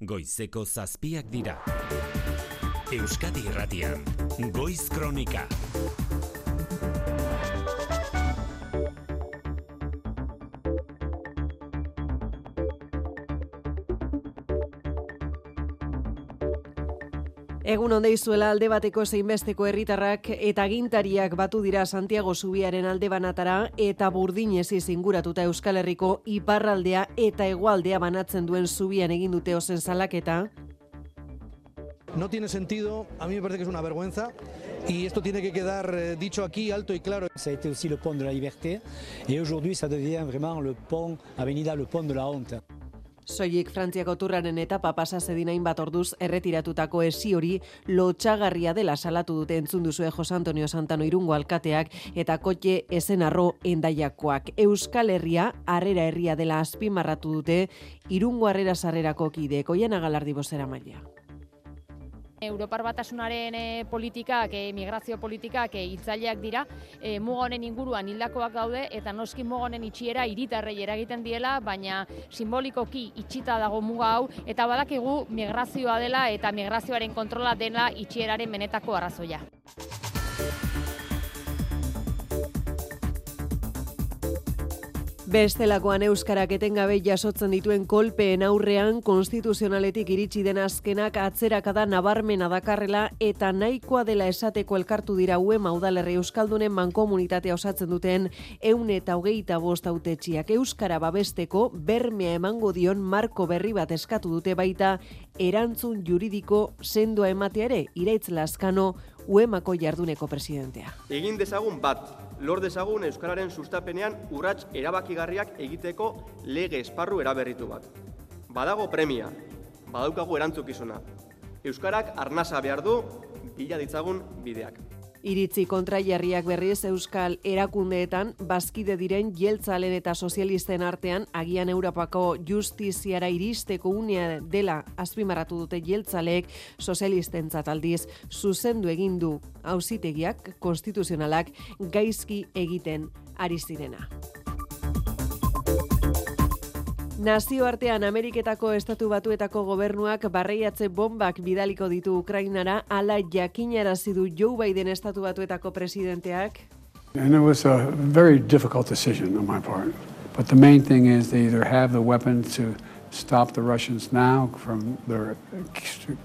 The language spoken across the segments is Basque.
Goizeko zazpiak dira. Euskadi Irratian, Goiz Kronika. Egun onde izuela alde bateko zeinbesteko herritarrak eta gintariak batu dira Santiago Zubiaren alde banatara eta burdinez inguratuta Euskal Herriko iparraldea eta hegoaldea banatzen duen Zubian egin dute ozen salaketa. No tiene sentido, a mí me parece que es una vergüenza y esto tiene que quedar eh, dicho aquí alto y claro. Ça a été aussi le pont de la liberté et aujourd'hui ça devient vraiment le pont, Avenida le pont de la honte. Soilik Frantziako turraren etapa pasa zedin hainbat orduz erretiratutako esi hori lotxagarria dela salatu dute entzun duzue Jos Antonio Santano irungo alkateak eta kotxe esenarro endaiakoak. Euskal Herria, harrera herria dela azpimarratu dute irungo harrera sarrerako kide, oian agalardi bozera maila. Europar batasunaren e, politikak, e, migrazio politikak e, itzaileak dira, e, muga honen inguruan hildakoak gaude eta noski muga honen itxiera hiritarrei eragiten diela, baina simbolikoki itxita dago muga hau eta badakigu migrazioa dela eta migrazioaren kontrola dela itxieraren benetako arrazoia. Bestelakoan euskarak etengabe jasotzen dituen kolpeen aurrean konstituzionaletik iritsi den azkenak atzerakada nabarmena dakarrela eta nahikoa dela esateko elkartu dira ue maudalerri euskaldunen mankomunitatea osatzen duten eun eta hogeita bost autetxiak euskara babesteko bermea emango dion marko berri bat eskatu dute baita erantzun juridiko sendoa ematea ere iraitz laskano uemako jarduneko presidentea. Egin dezagun bat, lor dezagun Euskararen sustapenean urrats erabakigarriak egiteko lege esparru eraberritu bat. Badago premia, badaukagu erantzukizuna. Euskarak arnasa behar du, bila ditzagun bideak. Iritzi kontraiarriak berriz Euskal erakundeetan bazkide diren jeltzalen eta sozialisten artean agian Europako justiziara iristeko unea dela azpimarratu dute jeltzaleek sozialisten aldiz zuzendu egin du auzitegiak konstituzionalak gaizki egiten ari zirena. Nazioartean Ameriketako Estatu Batuetako gobernuak barreiatze bombak bidaliko ditu Ukrainara, ala jakinarazi du Joe Biden Estatu Batuetako presidenteak. And it was a very difficult decision on my part. But the main thing is they either have the weapons to stop the Russians now from their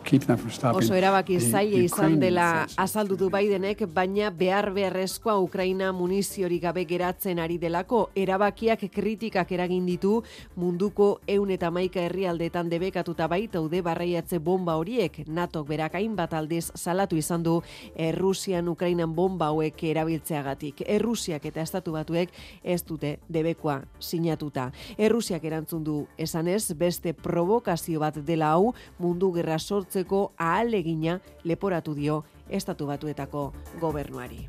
keep them from stopping. Oso erabaki zaila izan dela azaldu du Bidenek, baina behar beharrezkoa Ukraina muniziorik gabe geratzen ari delako erabakiak kritikak eragin ditu munduko eun eta maika herrialdetan debekatuta baita ude barraiatze bomba horiek NATO berak hainbat aldiz salatu izan du Errusian Ukrainan bomba hauek erabiltzeagatik. Errusiak eta estatu batuek ez dute debekoa sinatuta. Errusiak erantzun du esanez beste provokazio bat dela hau mundu gerra sortzeko ahalegina leporatu dio estatu batuetako gobernuari.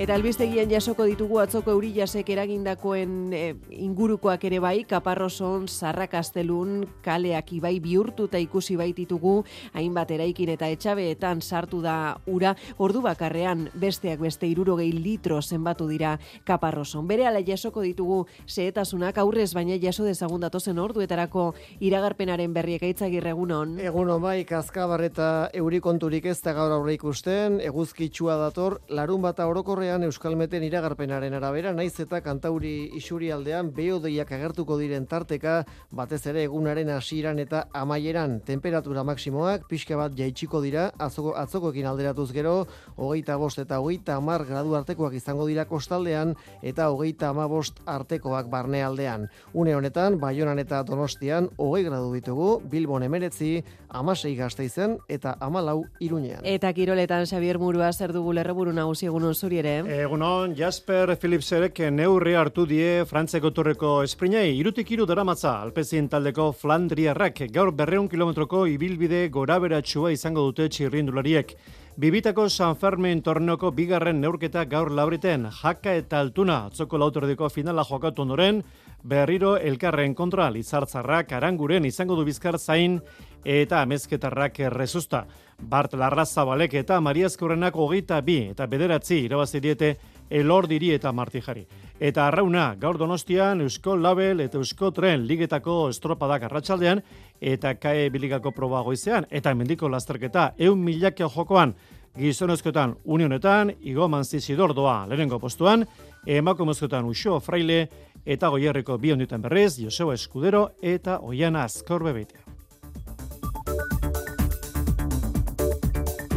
Eta albiztegian jasoko ditugu atzoko euri jasek eragindakoen e, ingurukoak ere bai, kaparroson, sarrakastelun, kaleak ibai bihurtuta ikusi baititugu, hainbat eraikin eta etxabeetan sartu da ura, ordu bakarrean besteak beste irurogei litro zenbatu dira kaparroson. Bere ala jasoko ditugu zehetasunak aurrez, baina jaso dezagun datozen orduetarako iragarpenaren berriek aitzagirre egunon. Egunon bai, kaskabarreta eurikonturik ez da gaur aurre ikusten, eguzkitsua dator, larun bata orokorre Euskalmeten Euskalmeten iragarpenaren arabera, naiz eta kantauri isuri aldean beodeiak agertuko diren tarteka, batez ere egunaren hasiran eta amaieran temperatura maksimoak, pixka bat jaitsiko dira, atzoko, atzokoekin alderatuz gero, hogeita bost eta hogeita amar gradu artekoak izango dira kostaldean, eta hogeita ama bost artekoak barne aldean. Une honetan, Baionan eta Donostian, hogei gradu ditugu, Bilbon emeretzi, amasei gazte izen, eta amalau irunean. Eta kiroletan, Xavier Murua, zer dugu lerreburu nagusi egun zuri ere? Egunon, Jasper Philipserek neurri hartu die Frantzeko turreko esprinei. Irutik iru daramatza, alpezien taldeko Flandriarrak, gaur berreun kilometroko ibilbide gora beratxua izango dute txirrindulariek. Bibitako San Fermin torneoko bigarren neurketa gaur lauriten, jaka eta altuna, atzoko lautordiko finala joakatu ondoren, berriro elkarren kontra, lizartzarrak, aranguren izango du bizkar zain, eta amezketarrak rezusta. Bart Larrazabalek eta Maria Eskorrenak hogeita bi eta bederatzi irabazi diete elordiri eta martijari. Eta arrauna, gaur donostian, Eusko Label eta Eusko Tren ligetako estropadak arratsaldean eta kae biligako proba goizean, eta mendiko lasterketa eun milakio jokoan, gizonezkoetan unionetan, Igo Manzizidor doa lehenengo postuan, emakumezkoetan Uxo Fraile eta Goierriko bi onditan berrez, Joseba Eskudero eta Oiana Azkorbe beitea.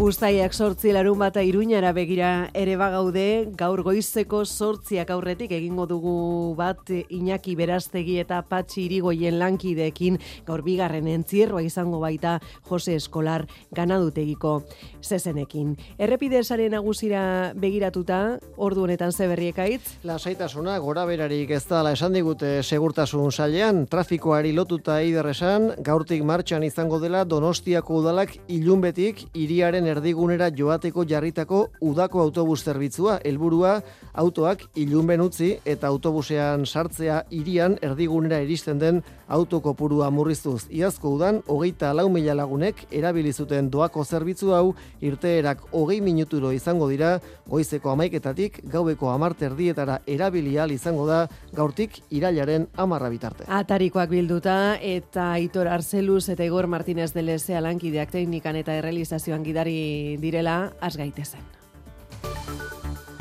Uztaiak sortzi larun bata iruñara begira ere bagaude, gaur goizeko sortziak aurretik egingo dugu bat Iñaki Berastegi eta Patxi Irigoien lankideekin gaur bigarren entzierroa izango baita Jose Eskolar ganadutegiko zezenekin. Errepide sare nagusira begiratuta, ordu honetan ze berriekaitz? Lasaitasuna gora berarik ez da esan digute segurtasun sailean, trafikoari lotuta eider esan, gaurtik martxan izango dela Donostiako udalak ilunbetik iriaren erdigunera joateko jarritako udako autobus zerbitzua. Helburua autoak ilunben utzi eta autobusean sartzea irian erdigunera iristen den autokopurua murriztuz. Iazko udan, hogeita lau mila lagunek erabilizuten doako zerbitzu hau irteerak hogei minuturo izango dira, goizeko amaiketatik gaubeko amarte erdietara erabilial izango da gaurtik irailaren amarra bitarte. Atarikoak bilduta eta Aitor Arzeluz eta Igor Martínez de Lezea lankideak teknikan eta errealizazioan gidari direla az gaitezen.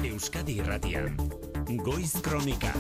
Euskadi Irratian, Goiz Kronika.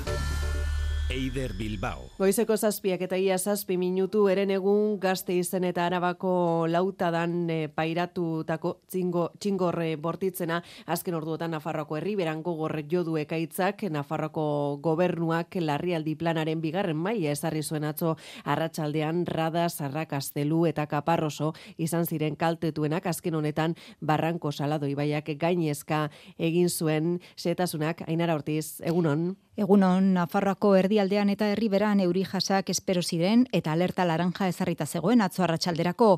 Eider Bilbao. Goizeko zazpiak eta ia zazpi minutu eren egun gazte izen eta arabako lautadan e, pairatutako txingo, txingorre bortitzena azken orduotan Nafarroko herri berango gorre jodu ekaitzak Nafarroko gobernuak larrialdi planaren bigarren maila ezarri zuen atzo arratsaldean rada, sarrak, astelu eta kaparroso izan ziren kaltetuenak azken honetan barranko salado ibaiak gainezka egin zuen setasunak ainara ortiz, egunon? Egunon, Nafarroako erdialdean eta herriberan euri jasak espero ziren eta alerta laranja ezarrita zegoen atzo arratsalderako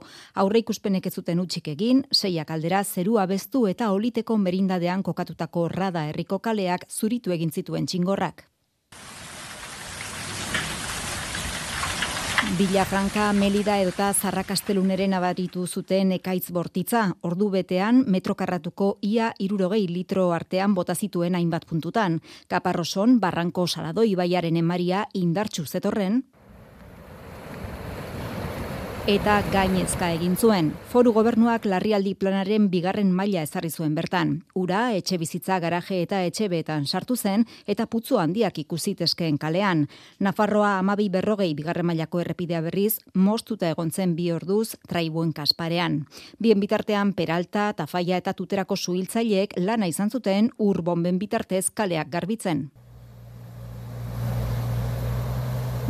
aurre ikuspenek ez zuten utzik egin, seiak aldera zerua bestu eta oliteko merindadean kokatutako rada herriko kaleak zuritu egin zituen txingorrak. Villafranca, Melida edota Zarrakasteluneren abaritu zuten ekaitz bortitza, ordu betean metrokarratuko ia irurogei litro artean bota zituen hainbat puntutan. Kaparroson, Barranko Saladoi baiaren emaria indartxu zetorren, eta gainezka egin zuen. Foru gobernuak larrialdi planaren bigarren maila ezarri zuen bertan. Ura, etxe bizitza, garaje eta etxe beetan sartu zen eta putzu handiak ikusitezkeen kalean. Nafarroa amabi berrogei bigarren mailako errepidea berriz, mostuta egon zen bi orduz traibuen kasparean. Bien bitartean Peralta, Tafaia eta Tuterako suhiltzaileek lana izan zuten ur bomben bitartez kaleak garbitzen.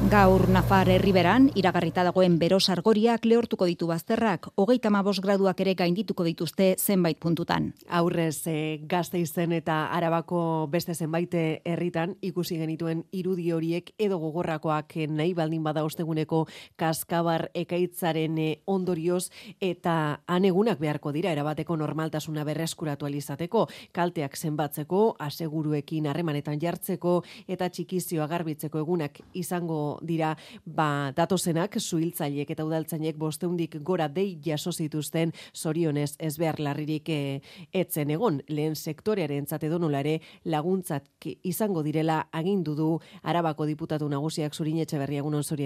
Gaur Nafar herriberan iragarrita dagoen bero sargoriak lehortuko ditu bazterrak, hogeita mabos graduak ere gaindituko dituzte zenbait puntutan. Aurrez, e, gazte izen eta arabako beste zenbait herritan ikusi genituen irudi horiek edo gogorrakoak nahi baldin bada osteguneko kaskabar ekaitzaren eh, ondorioz eta anegunak beharko dira erabateko normaltasuna berreskuratu alizateko, kalteak zenbatzeko, aseguruekin harremanetan jartzeko eta txikizioa garbitzeko egunak izango dira ba, datozenak suhiltzaileek eta udaltzainek bosteundik gora dei jaso zituzten sorionez ez behar larririk e, etzen egon. Lehen sektorearen zate ere laguntzat izango direla agindu du Arabako diputatu nagusiak zurin etxe berriagunon zuri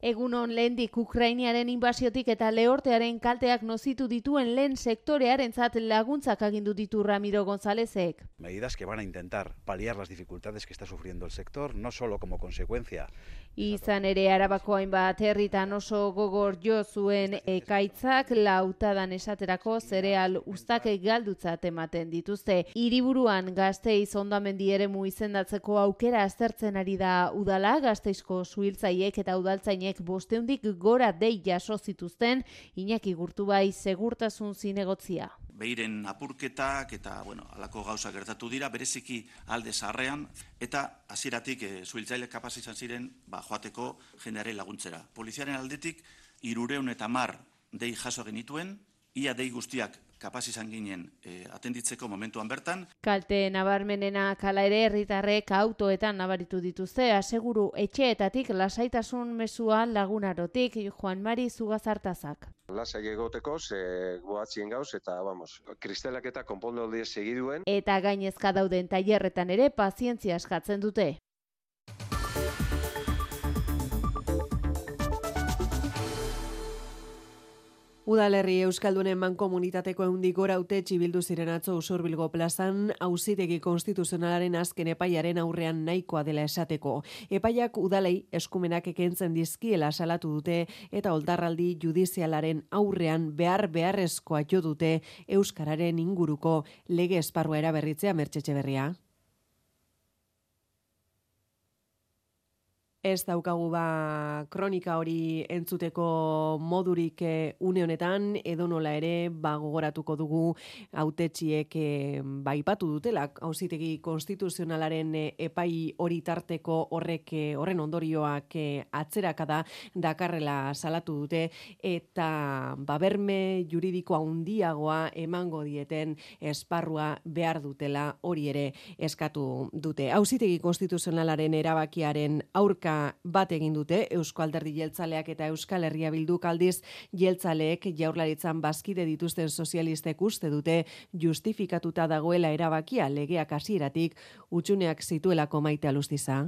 ere. Egunon lehendik Ukrainiaren inbasiotik eta lehortearen kalteak nozitu dituen lehen sektorearen zat laguntzak agindu ditu Ramiro Gonzálezek. Medidas que van a intentar paliar las dificultades que está sufriendo el sector, no solo como consecuencia Izan ere arabako hainbat herritan oso gogor jo zuen ekaitzak lautadan esaterako zereal ustak galdutzat ematen dituzte. Hiriburuan gazteiz ondamendi eremu izendatzeko aukera aztertzen ari da udala, gazteizko suhiltzaiek eta udaltzainek bosteundik gora dei jaso zituzten, Iñaki gurtu bai segurtasun zinegotzia behiren apurketak eta bueno, alako gauza gertatu dira, bereziki alde zaharrean, eta hasieratik e, zuhiltzaile kapaz izan ziren ba, joateko jendeare laguntzera. Poliziaren aldetik, irureun eta mar dei jaso genituen, ia dei guztiak kapaz izan ginen e, atenditzeko momentuan bertan. Kalte nabarmenena kala ere herritarrek autoetan nabaritu dituzte, aseguru etxeetatik lasaitasun mesua lagunarotik Juan Mari Zugazartazak. Lasai egoteko, ze goatzien gauz, eta, vamos, kristelak eta konpondoldia segiduen. Eta gainezka dauden tailerretan ere pazientzia eskatzen dute. Udalerri Euskaldunen mankomunitateko eundik gora haute txibildu ziren atzo usurbilgo plazan, hauzitegi konstituzionalaren azken epaiaren aurrean nahikoa dela esateko. Epaiak udalei eskumenak ekentzen dizkiela salatu dute eta oldarraldi judizialaren aurrean behar beharrezkoa jo dute Euskararen inguruko lege esparrua eraberritzea mertxetxe berria. Ez daukagu ba kronika hori entzuteko modurik e, une honetan edo nola ere ba gogoratuko dugu hautetxiek e, ba ipatu dutela auzitegi konstituzionalaren e, epai hori tarteko horrek horren ondorioak e, atzerakada dakarrela salatu dute. Eta ba berme juridiko handiagoa emango dieten esparrua behar dutela hori ere eskatu dute. Auzitegi konstituzionalaren erabakiaren aurka bat egin dute Eusko Alderdi Jeltzaleak eta Euskal Herria Bilduk aldiz. Jeltzaleek jaurlaritzan bazkide dituzten sozialistek uste dute justifikatuta dagoela erabakia legeak hasieratik. Utxuneak zituelako maite alustiza.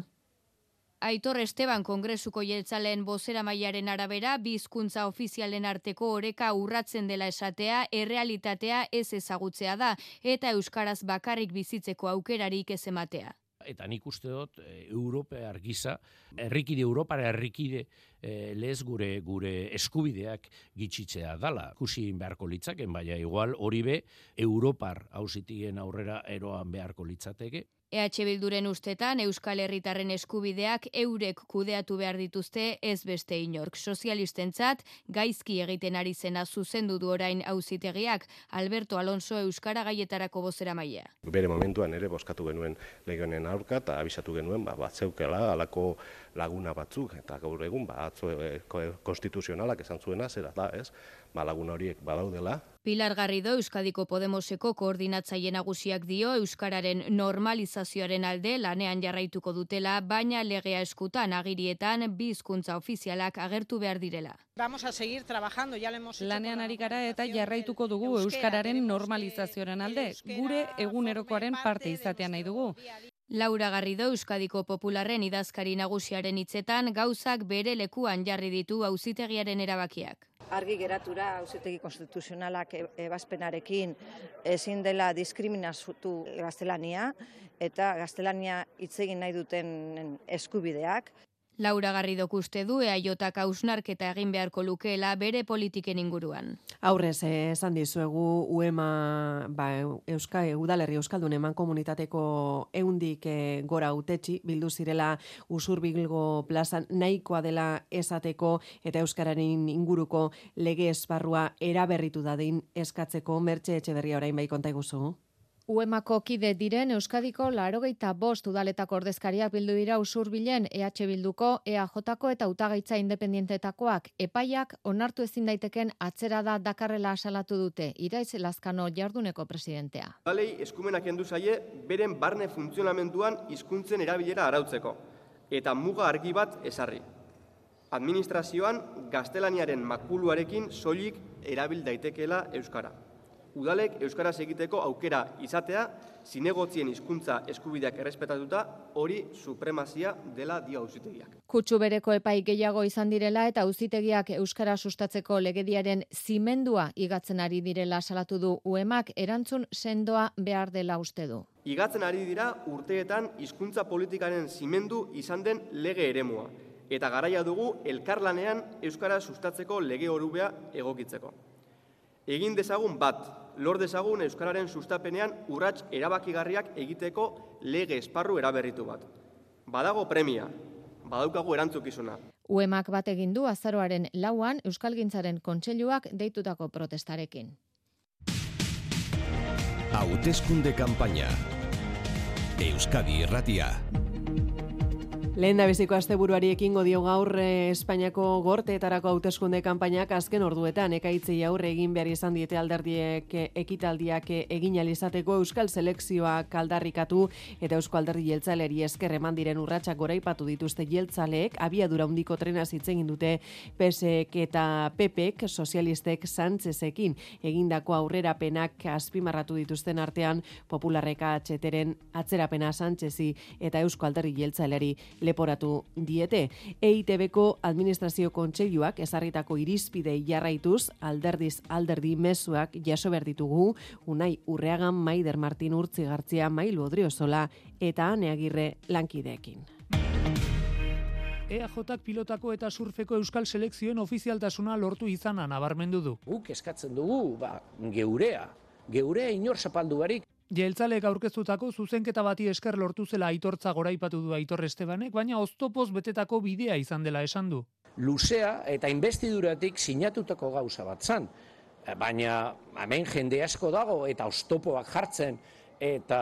Aitor Esteban Kongresuko jeltzaleen bozera maiaren arabera, bizkuntza ofizialen arteko oreka urratzen dela esatea, errealitatea ez ezagutzea da, eta Euskaraz bakarrik bizitzeko aukerarik ez ematea eta nik uste dut e, Europear gisa, herrikide Europara herrikide e, lez gure gure eskubideak gitxitzea dala. Kusi beharko litzaken, baina igual hori be Europar hausitien aurrera eroan beharko litzateke. EH Bilduren ustetan Euskal Herritarren eskubideak eurek kudeatu behar dituzte ez beste inork. Sozialistentzat gaizki egiten ari zena zuzendu du orain auzitegiak Alberto Alonso Euskara gaietarako bozera maia. Bere momentuan ere boskatu genuen legionen aurka eta abisatu genuen ba, bat zeukela alako laguna batzuk eta gaur egun ba, atzo e, konstituzionalak esan zuena zera da ez? Ba, laguna horiek badaudela. Pilar Garrido Euskadiko Podemoseko koordinatzaile nagusiak dio euskararen normalizazioaren alde lanean jarraituko dutela, baina legea eskutan agirietan bi hizkuntza ofizialak agertu behar direla. Vamos a seguir trabajando, ya hemos Lanean ari gara eta jarraituko dugu euskararen normalizazioaren alde, gure egunerokoaren parte izatea nahi dugu. Laura Garrido Euskadiko Popularren idazkari nagusiaren hitzetan gauzak bere lekuan jarri ditu auzitegiaren erabakiak argi geratura auzitegi konstituzionalak e, ebazpenarekin ezin dela diskriminatu gaztelania eta gaztelania hitz egin nahi duten eskubideak. Laura Garrido uste du eaiotak hausnarketa egin beharko lukeela bere politiken inguruan. Aurrez, eh, esan dizuegu UEMA ba, Euska, Udalerri Euskaldun eman komunitateko eundik eh, gora utetxi, bildu zirela usurbilgo plazan nahikoa dela esateko eta Euskararen inguruko lege esparrua eraberritu dadin eskatzeko mertxe etxe berria orain bai konta iguzu. Uemako kide diren Euskadiko larogeita bost udaletako ordezkariak bildu dira usurbilen EH Bilduko, EAJko eta utagaitza independientetakoak epaiak onartu ezin daiteken atzera da dakarrela asalatu dute, iraiz lazkano jarduneko presidentea. Balei eskumenak endu zaie beren barne funtzionamenduan hizkuntzen erabilera arautzeko, eta muga argi bat esarri. Administrazioan gaztelaniaren makuluarekin soilik erabil daitekeela Euskara udalek euskaraz egiteko aukera izatea, zinegotzien hizkuntza eskubideak errespetatuta, hori supremazia dela dio auzitegiak. Kutsu bereko epai gehiago izan direla eta auzitegiak euskara sustatzeko legediaren zimendua igatzen ari direla salatu du uemak erantzun sendoa behar dela uste du. Igatzen ari dira urteetan hizkuntza politikaren zimendu izan den lege eremua eta garaia dugu elkarlanean euskara sustatzeko lege orubea egokitzeko. Egin dezagun bat, lor dezagun Euskararen sustapenean urrats erabakigarriak egiteko lege esparru eraberritu bat. Badago premia, badaukagu erantzukizuna. Uemak bat egin du azaroaren lauan Euskalgintzaren kontseiluak deitutako protestarekin. Hauteskunde kanpaina. Euskadi Erratia. Lehen da beziko asteburuari ekingo dio gaur eh, Espainiako gorteetarako hauteskunde kanpainak azken orduetan ekaitzei aurre egin behar izan diete alderdiek eh, ekitaldiak eh, egin izateko Euskal Selekzioa kaldarrikatu eta Eusko Alderdi Jeltzaleri esker eman diren urratsak goraipatu dituzte jeltzaleek. Abiadura hundiko trena egin dute PSek eta PPek sozialistek Sánchezekin egindako aurrerapenak azpimarratu dituzten artean popularreka atxeteren atzerapena Sánchezi eta Eusko Alderdi Jeltzaleri leporatu diete. EITBko administrazio kontseiluak ezarritako irizpidei jarraituz alderdiz alderdi mezuak jaso behar ditugu Unai Urreagan Maider Martin Urtzigartzia Mailu Odriozola eta Aneagirre lankideekin. EAJak pilotako eta surfeko euskal selekzioen ofizialtasuna lortu izana nabarmendu du. Guk eskatzen dugu, ba, geurea, geurea inor zapaldu barik, Jeltzalek aurkeztutako zuzenketa bati esker lortu zela aitortza goraipatu du Aitor Estebanek, baina oztopoz betetako bidea izan dela esan du. Luzea eta investiduratik sinatutako gauza bat zan. Baina hemen jende asko dago eta oztopoak jartzen eta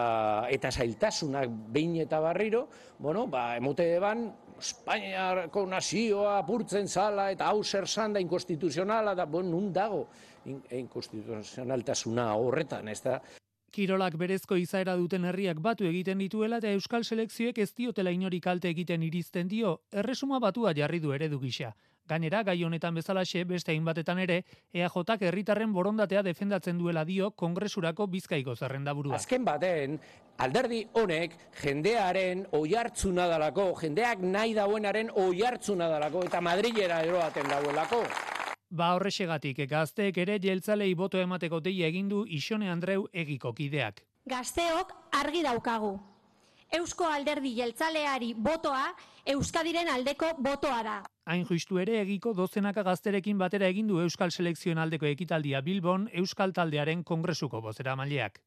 eta zailtasunak behin eta barriro, bueno, ba, emote eban, Espainiarko nazioa apurtzen zala eta hau zer zan da inkonstituzionala da, bon, nun dago inkonstituzionaltasuna horretan, ez da. Kirolak berezko izaera duten herriak batu egiten dituela eta Euskal Selekzioek ez diotela inori kalte egiten irizten dio, erresuma batua jarri du eredu gisa. Gainera, gai honetan bezalaxe, beste hainbatetan ere, EAJak herritarren borondatea defendatzen duela dio kongresurako bizkaiko zerrenda burua. Azken baten, alderdi honek jendearen oiartzuna dalako, jendeak nahi dauenaren oiartzuna dalako, eta Madrilera eroaten dauelako. Ba horrexegatik, gazteek ere jeltzalei boto emateko deia egin du Ixone Andreu egiko kideak. Gazteok argi daukagu. Eusko alderdi jeltzaleari botoa Euskadiren aldeko botoa da. Hain justu ere egiko dozenaka gazterekin batera egin du Euskal Selekzioen aldeko ekitaldia Bilbon Euskal Taldearen kongresuko bozera maileak.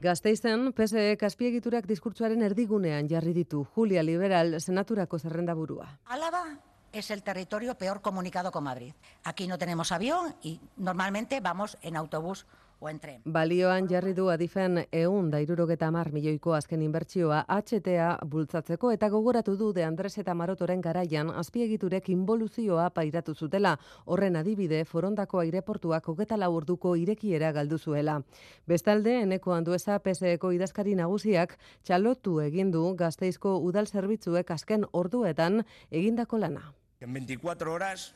Gazteizen, PSE kaspiegiturak diskurtsuaren erdigunean jarri ditu Julia Liberal senaturako zerrenda burua. Alaba, es el territorio peor comunicado con Madrid. Aquí no tenemos avión y normalmente vamos en autobús o en tren. Balioan jarri du adifen eun da irurogeta mar milioiko azken inbertsioa HTA bultzatzeko eta gogoratu du de Andres eta Marotoren garaian azpiegiturek involuzioa pairatu zutela. Horren adibide, forondako aireportuak hogeta urduko irekiera galdu zuela. Bestalde, eneko handueza PSEko idazkari nagusiak txalotu egindu gazteizko udal zerbitzuek azken orduetan egindako lana. En 24 horas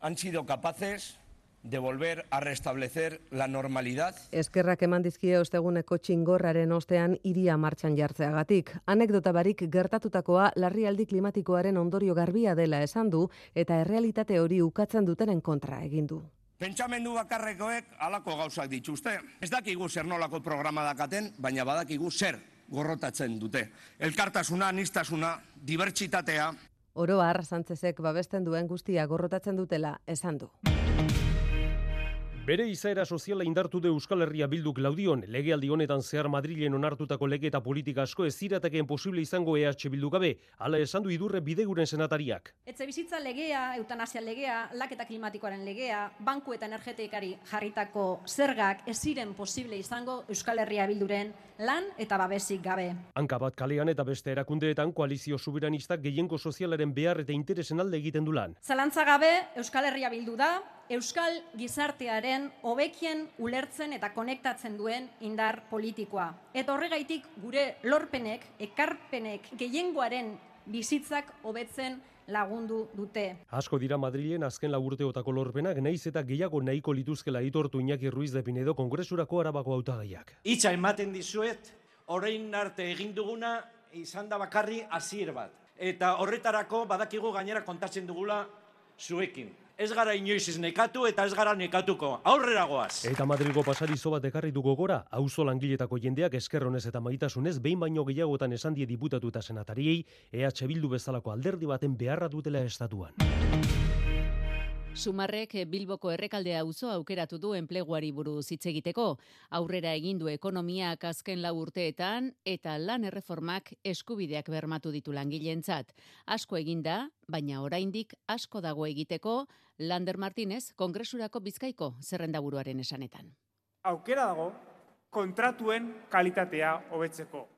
han sido capaces de volver a restablecer la normalidad. Eskerrak eman dizkie osteguneko txingorraren ostean iria martxan jartzeagatik. Anekdota barik gertatutakoa larrialdi klimatikoaren ondorio garbia dela esan du eta errealitate hori ukatzen dutenen kontra egin du. Pentsamendu bakarrekoek alako gauzak dituzte. Ez dakigu zer nolako programa dakaten, baina badakigu zer gorrotatzen dute. Elkartasuna, nistasuna, dibertsitatea, Oro har Sanchezek babesten duen guztia gorrotatzen dutela esan du. Bere izaera soziala indartu de Euskal Herria bilduk laudion, legealdi honetan zehar Madrilen onartutako lege eta politika asko ez ziratakeen posible izango EH bildu gabe, ala esan du idurre bideguren senatariak. Etze bizitza legea, eutanasia legea, laketa klimatikoaren legea, banku eta energetikari jarritako zergak ez ziren posible izango Euskal Herria bilduren lan eta babesik gabe. Hanka bat kalean eta beste erakundeetan koalizio subiranistak gehienko sozialaren behar eta interesen alde egiten du lan. Zalantza gabe Euskal Herria bildu da, Euskal gizartearen hobekien ulertzen eta konektatzen duen indar politikoa. Eta horregaitik gure lorpenek, ekarpenek gehiengoaren bizitzak hobetzen lagundu dute. Asko dira Madrilen azken laburteotako lorpenak naiz eta gehiago nahiko lituzkela itortu Iñaki Ruiz de Pinedo kongresurako arabako hautagaiak. Itza ematen dizuet, orain arte egin duguna izan da bakarri hasier bat. Eta horretarako badakigu gainera kontatzen dugula zuekin ez gara inoiz ez nekatu eta ez gara nekatuko. Aurrera goaz. Eta Madrilgo pasadizo bat ekarri dugu gora, auzo langiletako jendeak eskerronez eta maitasunez behin baino gehiagotan esan die diputatu eta senatariei, EH Bildu bezalako alderdi baten beharra dutela estatuan. Sumarrek Bilboko errekaldea auzo aukeratu du enpleguari buruz hitz egiteko. Aurrera egin du ekonomiak azken lau urteetan eta lan erreformak eskubideak bermatu ditu langilentzat. Asko eginda, baina oraindik asko dago egiteko Lander Martinez Kongresurako Bizkaiko zerrendaburuaren esanetan. Aukera dago kontratuen kalitatea hobetzeko.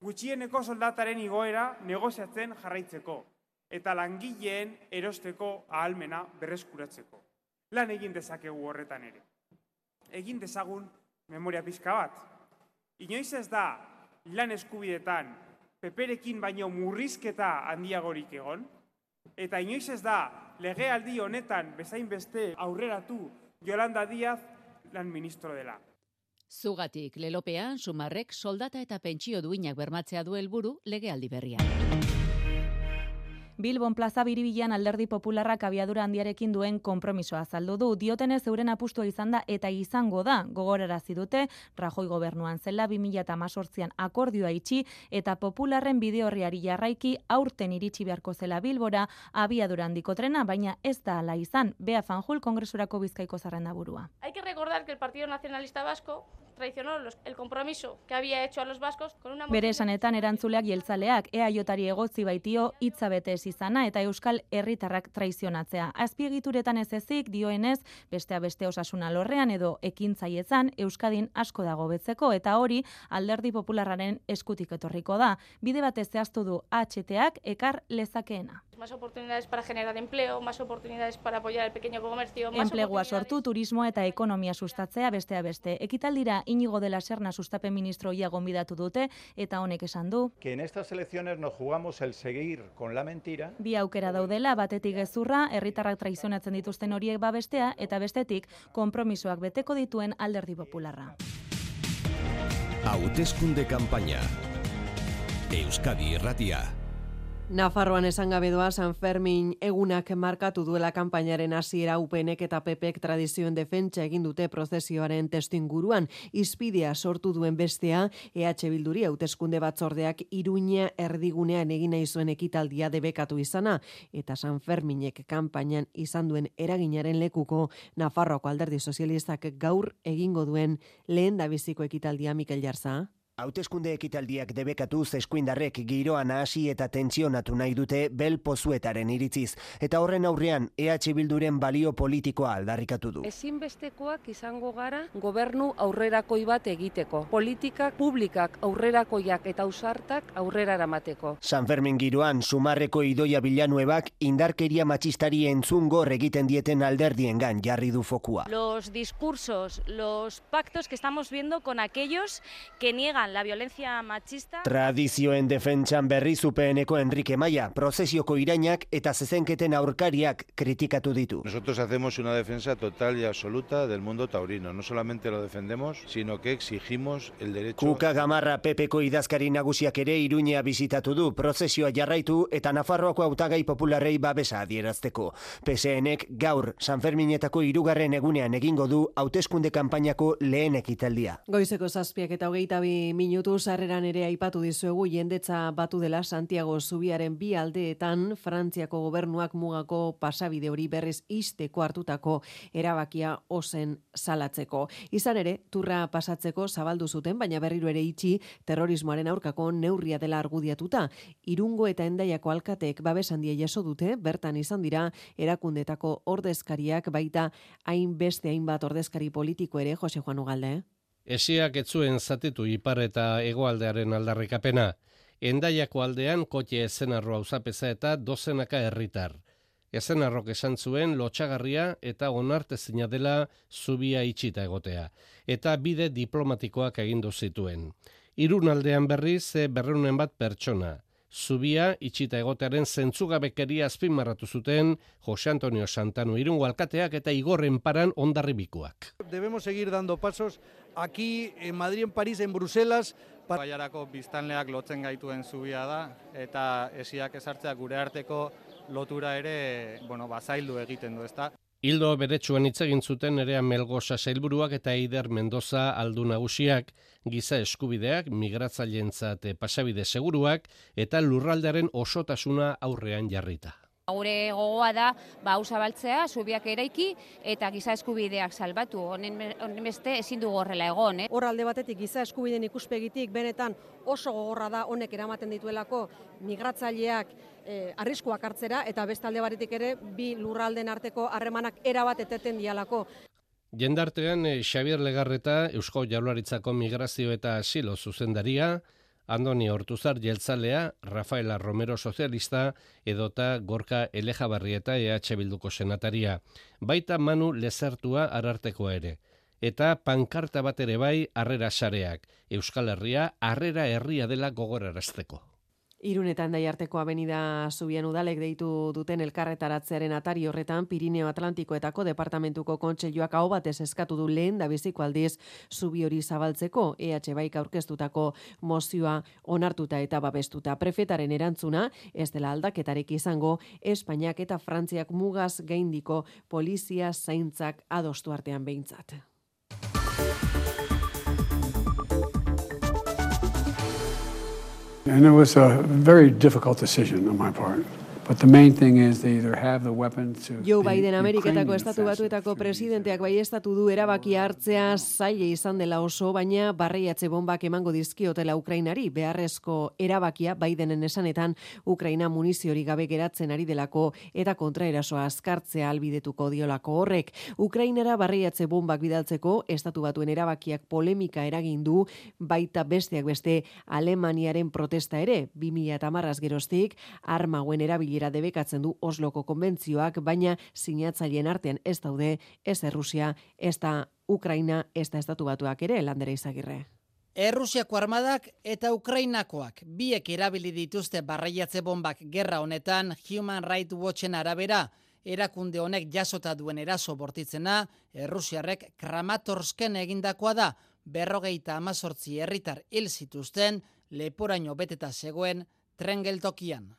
gutxieneko soldataren igoera negoziatzen jarraitzeko eta langileen erosteko ahalmena berreskuratzeko. Lan egin dezakegu horretan ere. Egin dezagun memoria pizka bat. Inoiz ez da lan eskubidetan peperekin baino murrizketa handiagorik egon, eta inoiz ez da legealdi honetan bezain beste aurreratu Yolanda Díaz lan ministro dela. Zugatik, lelopean, sumarrek soldata eta pentsio duinak bermatzea du helburu legealdi berrian. Bilbon plaza biribilan alderdi popularrak abiadura handiarekin duen konpromisoa azaldu du. Diotenez euren apustua izan da eta izango da. Gogorarazi dute Rajoi gobernuan zela 2018an akordioa itxi eta popularren bide horriari jarraiki aurten iritsi beharko zela Bilbora abiadura handiko trena, baina ez da ala izan. Bea Fanjul Kongresurako Bizkaiko zarrenda burua. Hay que recordar que el Partido Nacionalista Vasco traicionó los, el compromiso que había hecho a los vascos con una Bere esanetan erantzuleak jeltzaleak EAJari egotzi baitio hitza bete ez izana eta euskal herritarrak traizionatzea. Azpiegituretan ez ezik dioenez bestea beste osasuna lorrean edo ekintzaietzan Euskadin asko dago betzeko eta hori alderdi popularraren eskutik etorriko da. Bide batez zehaztu du HTak ekar lezakeena. Más oportunidades para generar empleo, más oportunidades para apoyar el pequeño comercio, más Enplegua sortu, turismoa eta ekonomia sustatzea bestea beste. Ekitaldira inigo de la Serna sustapen ministroia gonbidatu dute eta honek esan du. Que en estas elecciones nos jugamos el seguir con la mentira. Bi aukera daudela, batetik gezurra, herritarrak traizionatzen dituzten horiek babestea eta bestetik konpromisoak beteko dituen alderdi popularra. Hauteskunde kanpaina. Euskadi Irratia. Nafarroan esan gabe doa San Fermin egunak markatu duela kanpainaren hasiera UPNek eta PPek tradizioen defentsa egin dute prozesioaren testinguruan izpidea sortu duen bestea EH Bilduri hauteskunde batzordeak Iruña erdigunean egin nahi zuen ekitaldia debekatu izana eta San Ferminek kanpainan izan duen eraginaren lekuko Nafarroako Alderdi Sozialistak gaur egingo duen lehen dabiziko ekitaldia Mikel Jarza. Hauteskunde ekitaldiak debekatuz eskuindarrek giroan hasi eta tentsionatu nahi dute bel pozuetaren iritziz. Eta horren aurrean EH Bilduren balio politikoa aldarrikatu du. Ezinbestekoak izango gara gobernu aurrerakoi bat egiteko. Politikak publikak aurrerakoiak eta ausartak aurrera eramateko. San Fermin giroan sumarreko idoia bilanuebak indarkeria matxistari entzun gor egiten dieten alderdiengan jarri du fokua. Los discursos, los pactos que estamos viendo con aquellos que niegan la violencia machista. Tradizioen defentsan berri zupeneko Enrique Maia, prozesioko irainak eta zezenketen aurkariak kritikatu ditu. Nosotros hacemos una defensa total y absoluta del mundo taurino. No solamente lo defendemos, sino que exigimos el derecho... Kuka Gamarra Pepeko idazkari nagusiak ere iruñea bizitatu du, prozesioa jarraitu eta Nafarroako hautagai popularrei babesa adierazteko. PSNek gaur San Ferminetako irugarren egunean egingo du hauteskunde kanpainako lehen ekitaldia. Goizeko zazpiak eta hogeita bi minutu sarreran ere aipatu dizuegu jendetza batu dela Santiago Zubiaren bi aldeetan Frantziako gobernuak mugako pasabide hori berriz isteko hartutako erabakia ozen salatzeko. Izan ere, turra pasatzeko zabaldu zuten, baina berriro ere itxi terrorismoaren aurkako neurria dela argudiatuta. Irungo eta endaiako alkatek babes handia jaso dute, bertan izan dira erakundetako ordezkariak baita hainbeste hainbat ordezkari politiko ere, Jose Juan Ugalde. Esiak etzuen zatetu ipar eta hegoaldearen aldarrikapena. Endaiako aldean kotxe ezenarro auzapeza eta dozenaka herritar. Ezenarrok esan zuen lotxagarria eta onartezina dela zubia itxita egotea. Eta bide diplomatikoak egindu zituen. Irun aldean berriz berreunen bat pertsona. Zubia itxita egotearen zentzugabekeria azpimarratu zuten Jose Antonio Santano irungo alkateak eta igorren paran ondarribikoak. Debemos seguir dando pasos aquí en Madrid, en París, en Bruselas. Baiarako biztanleak lotzen gaituen zubia da eta esiak esartzea gure arteko lotura ere, bueno, bazaildu egiten du, ezta? Hildo beretsuan hitz egin zuten ere Melgosa sailburuak eta Eider Mendoza aldu nagusiak, giza eskubideak, migratzaileentzat pasabide seguruak eta lurraldearen osotasuna aurrean jarrita. Gure gogoa da ba zabaltzea, zubiak eraiki eta giza eskubideak salbatu. Honen honen beste ezin du horrela egon, eh. Hor alde batetik giza eskubideen ikuspegitik benetan oso gogorra da honek eramaten dituelako migratzaileak eh, arriskuak hartzera eta beste alde batetik ere bi lurralden arteko harremanak erabat eteten dialako. Jendartean eh, Xavier Legarreta Eusko Jaurlaritzako migrazio eta asilo zuzendaria Andoni Hortuzar jeltzalea, Rafaela Romero sozialista, edota Gorka Elejabarrieta EH Bilduko senataria. Baita Manu Lezertua arartekoa ere. Eta pankarta bat ere bai harrera sareak. Euskal Herria harrera herria dela gogorarazteko. Irunetan daiarteko abenida zubian udalek deitu duten elkarretaratzearen atari horretan Pirineo Atlantikoetako departamentuko kontseiluak hau batez eskatu du lehen da biziko aldiz zubi hori zabaltzeko EH baik aurkeztutako mozioa onartuta eta babestuta. Prefetaren erantzuna ez dela aldaketarek izango Espainiak eta Frantziak mugaz gaindiko polizia zaintzak adostu artean behintzat. And it was a very difficult decision on my part. But the main thing is they either have the weapons to Joe Biden Ameriketako estatu batuetako presidenteak bai estatu du erabaki hartzea zaile izan dela oso, baina barreiatze bombak emango dizkiotela Ukrainari. Beharrezko erabakia Bidenen esanetan Ukraina muniziori gabe geratzen ari delako eta kontraerasoa azkartzea albidetuko diolako horrek. Ukrainara barreiatze bombak bidaltzeko estatu batuen erabakiak polemika eragin du baita besteak beste Alemaniaren protesta ere 2010 geroztik arma hauen erabili erabilera debekatzen du Osloko konbentzioak, baina sinatzaileen artean ez daude ez Errusia, ez da Ukraina, ez da estatu batuak ere landera izagirre. Errusiako armadak eta Ukrainakoak biek erabili dituzte barraiatze bombak gerra honetan Human Rights Watchen arabera, erakunde honek jasota duen eraso bortitzena, Errusiarrek Kramatorsken egindakoa da, berrogeita amazortzi herritar hil zituzten, leporaino beteta zegoen tren geltokian.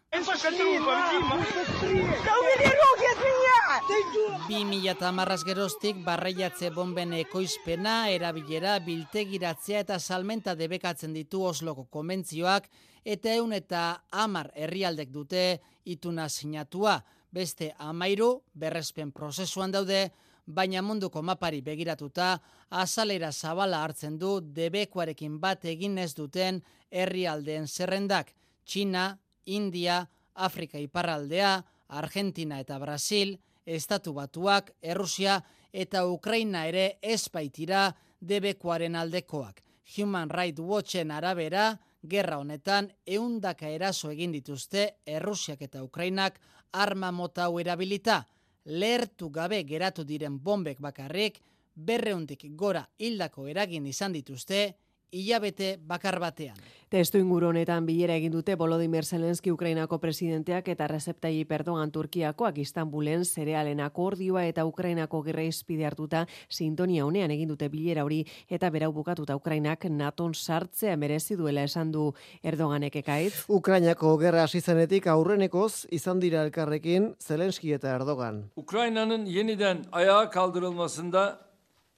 Bi mila eta marraz geroztik barreiatze bomben ekoizpena, erabilera, biltegiratzea eta salmenta debekatzen ditu Osloko konbentzioak eta eun eta amar herrialdek dute ituna sinatua. Beste amairu, berrezpen prozesuan daude, baina munduko mapari begiratuta, azalera zabala hartzen du debekoarekin bat egin ez duten herrialdeen zerrendak. China, India, Afrika iparraldea, Argentina eta Brasil, Estatu Batuak, Errusia eta Ukraina ere ezpaitira debekoaren aldekoak. Human Rights Watchen arabera, gerra honetan eundaka eraso egin dituzte Errusiak eta Ukrainak arma mota hau erabilita. Lehertu gabe geratu diren bombek bakarrik, berreundik gora hildako eragin izan dituzte, hilabete bakar batean. Testu inguru honetan bilera egin dute Volodymyr Zelensky Ukrainako presidenteak eta Recep Tayyip Erdogan Turkiakoak Istanbulen zerealen akordioa eta Ukrainako gerra izpide hartuta sintonia honean egin dute bilera hori eta berau bukatuta Ukrainak naton sartzea merezi duela esan du Erdoganek ekaitz. Ukrainako gerra hasi zenetik aurrenekoz izan dira elkarrekin Zelensky eta Erdogan. Ukrainanın yeniden ayağa kaldırılmasında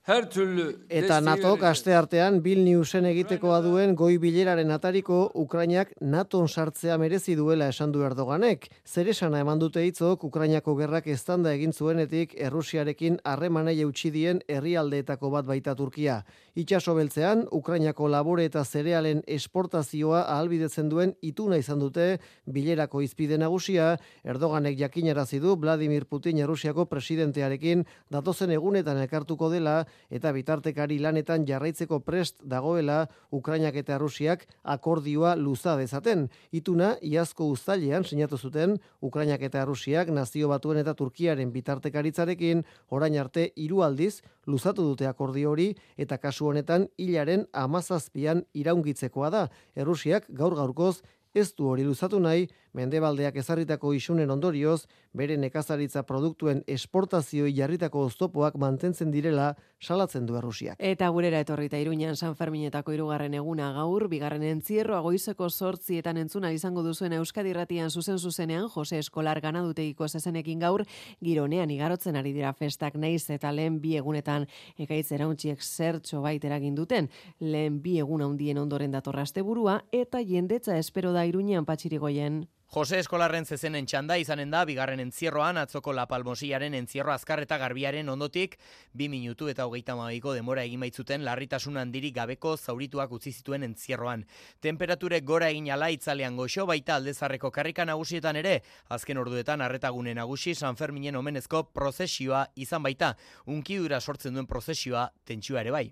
Her türlü Eta NATO aste artean Vilniusen egitekoa duen goi bileraren atariko Ukrainak NATOn sartzea merezi duela esan du Erdoganek. Zeresana eman dute hitzok Ukrainako gerrak eztanda egin zuenetik Errusiarekin harremanei eutxi dien herrialdeetako bat baita Turkia. Itxaso beltzean, Ukrainako labore eta zerealen esportazioa ahalbidetzen duen ituna izan dute bilerako izpide nagusia, Erdoganek jakinarazi du Vladimir Putin Errusiako presidentearekin datozen egunetan elkartuko dela eta bitartekari lanetan jarraitzeko prest dagoela Ukrainak eta Rusiak akordioa luza dezaten. Ituna, iazko uztailean sinatu zuten Ukrainak eta Rusiak nazio batuen eta Turkiaren bitartekaritzarekin orain arte hiru aldiz luzatu dute akordio hori eta kasu honetan hilaren amazazpian iraungitzekoa da. Errusiak gaur gaurkoz ez du hori luzatu nahi, mendebaldeak ezarritako isunen ondorioz, bere nekazaritza produktuen esportazioi jarritako oztopoak mantentzen direla salatzen du Errusiak. Eta gurera etorrita iruñan San Ferminetako irugarren eguna gaur, bigarren entzierro agoizeko sortzietan entzuna izango duzuen Euskadi Ratian zuzen zuzenean, Jose Eskolar ganadutegiko zezenekin gaur, gironean igarotzen ari dira festak naiz eta lehen bi egunetan ekaitz erauntziek zertxo baitera duten, lehen bi egun handien ondoren datorraste burua, eta jendetza espero da iruñan patxirigoien. Jose Eskolarren zezenen txanda izanen da, bigarren entzierroan, atzoko La Palmosiaren entzierro azkar eta garbiaren ondotik, bi minutu eta hogeita mabiko demora egin baitzuten larritasun handirik gabeko zaurituak utzi zituen entzierroan. Temperaturek gora egin ala itzalean goxo, baita aldezarreko karrika nagusietan ere, azken orduetan arretagune nagusi San Ferminen omenezko prozesioa izan baita, unkidura sortzen duen prozesioa tentsioa ere bai.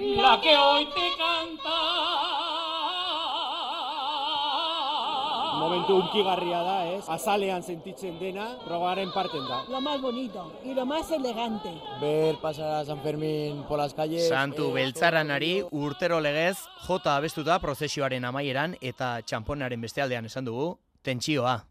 La que hoy te canta. Momentu unkigarria da, ez? Azalean sentitzen dena, probaren parten da. Lo más bonito y lo más elegante. Ver pasar a San Fermín por las calles... Santu beltzaranari urtero legez, jota abestuta prozesioaren amaieran eta txamponaren bestealdean esan dugu, tentsioa.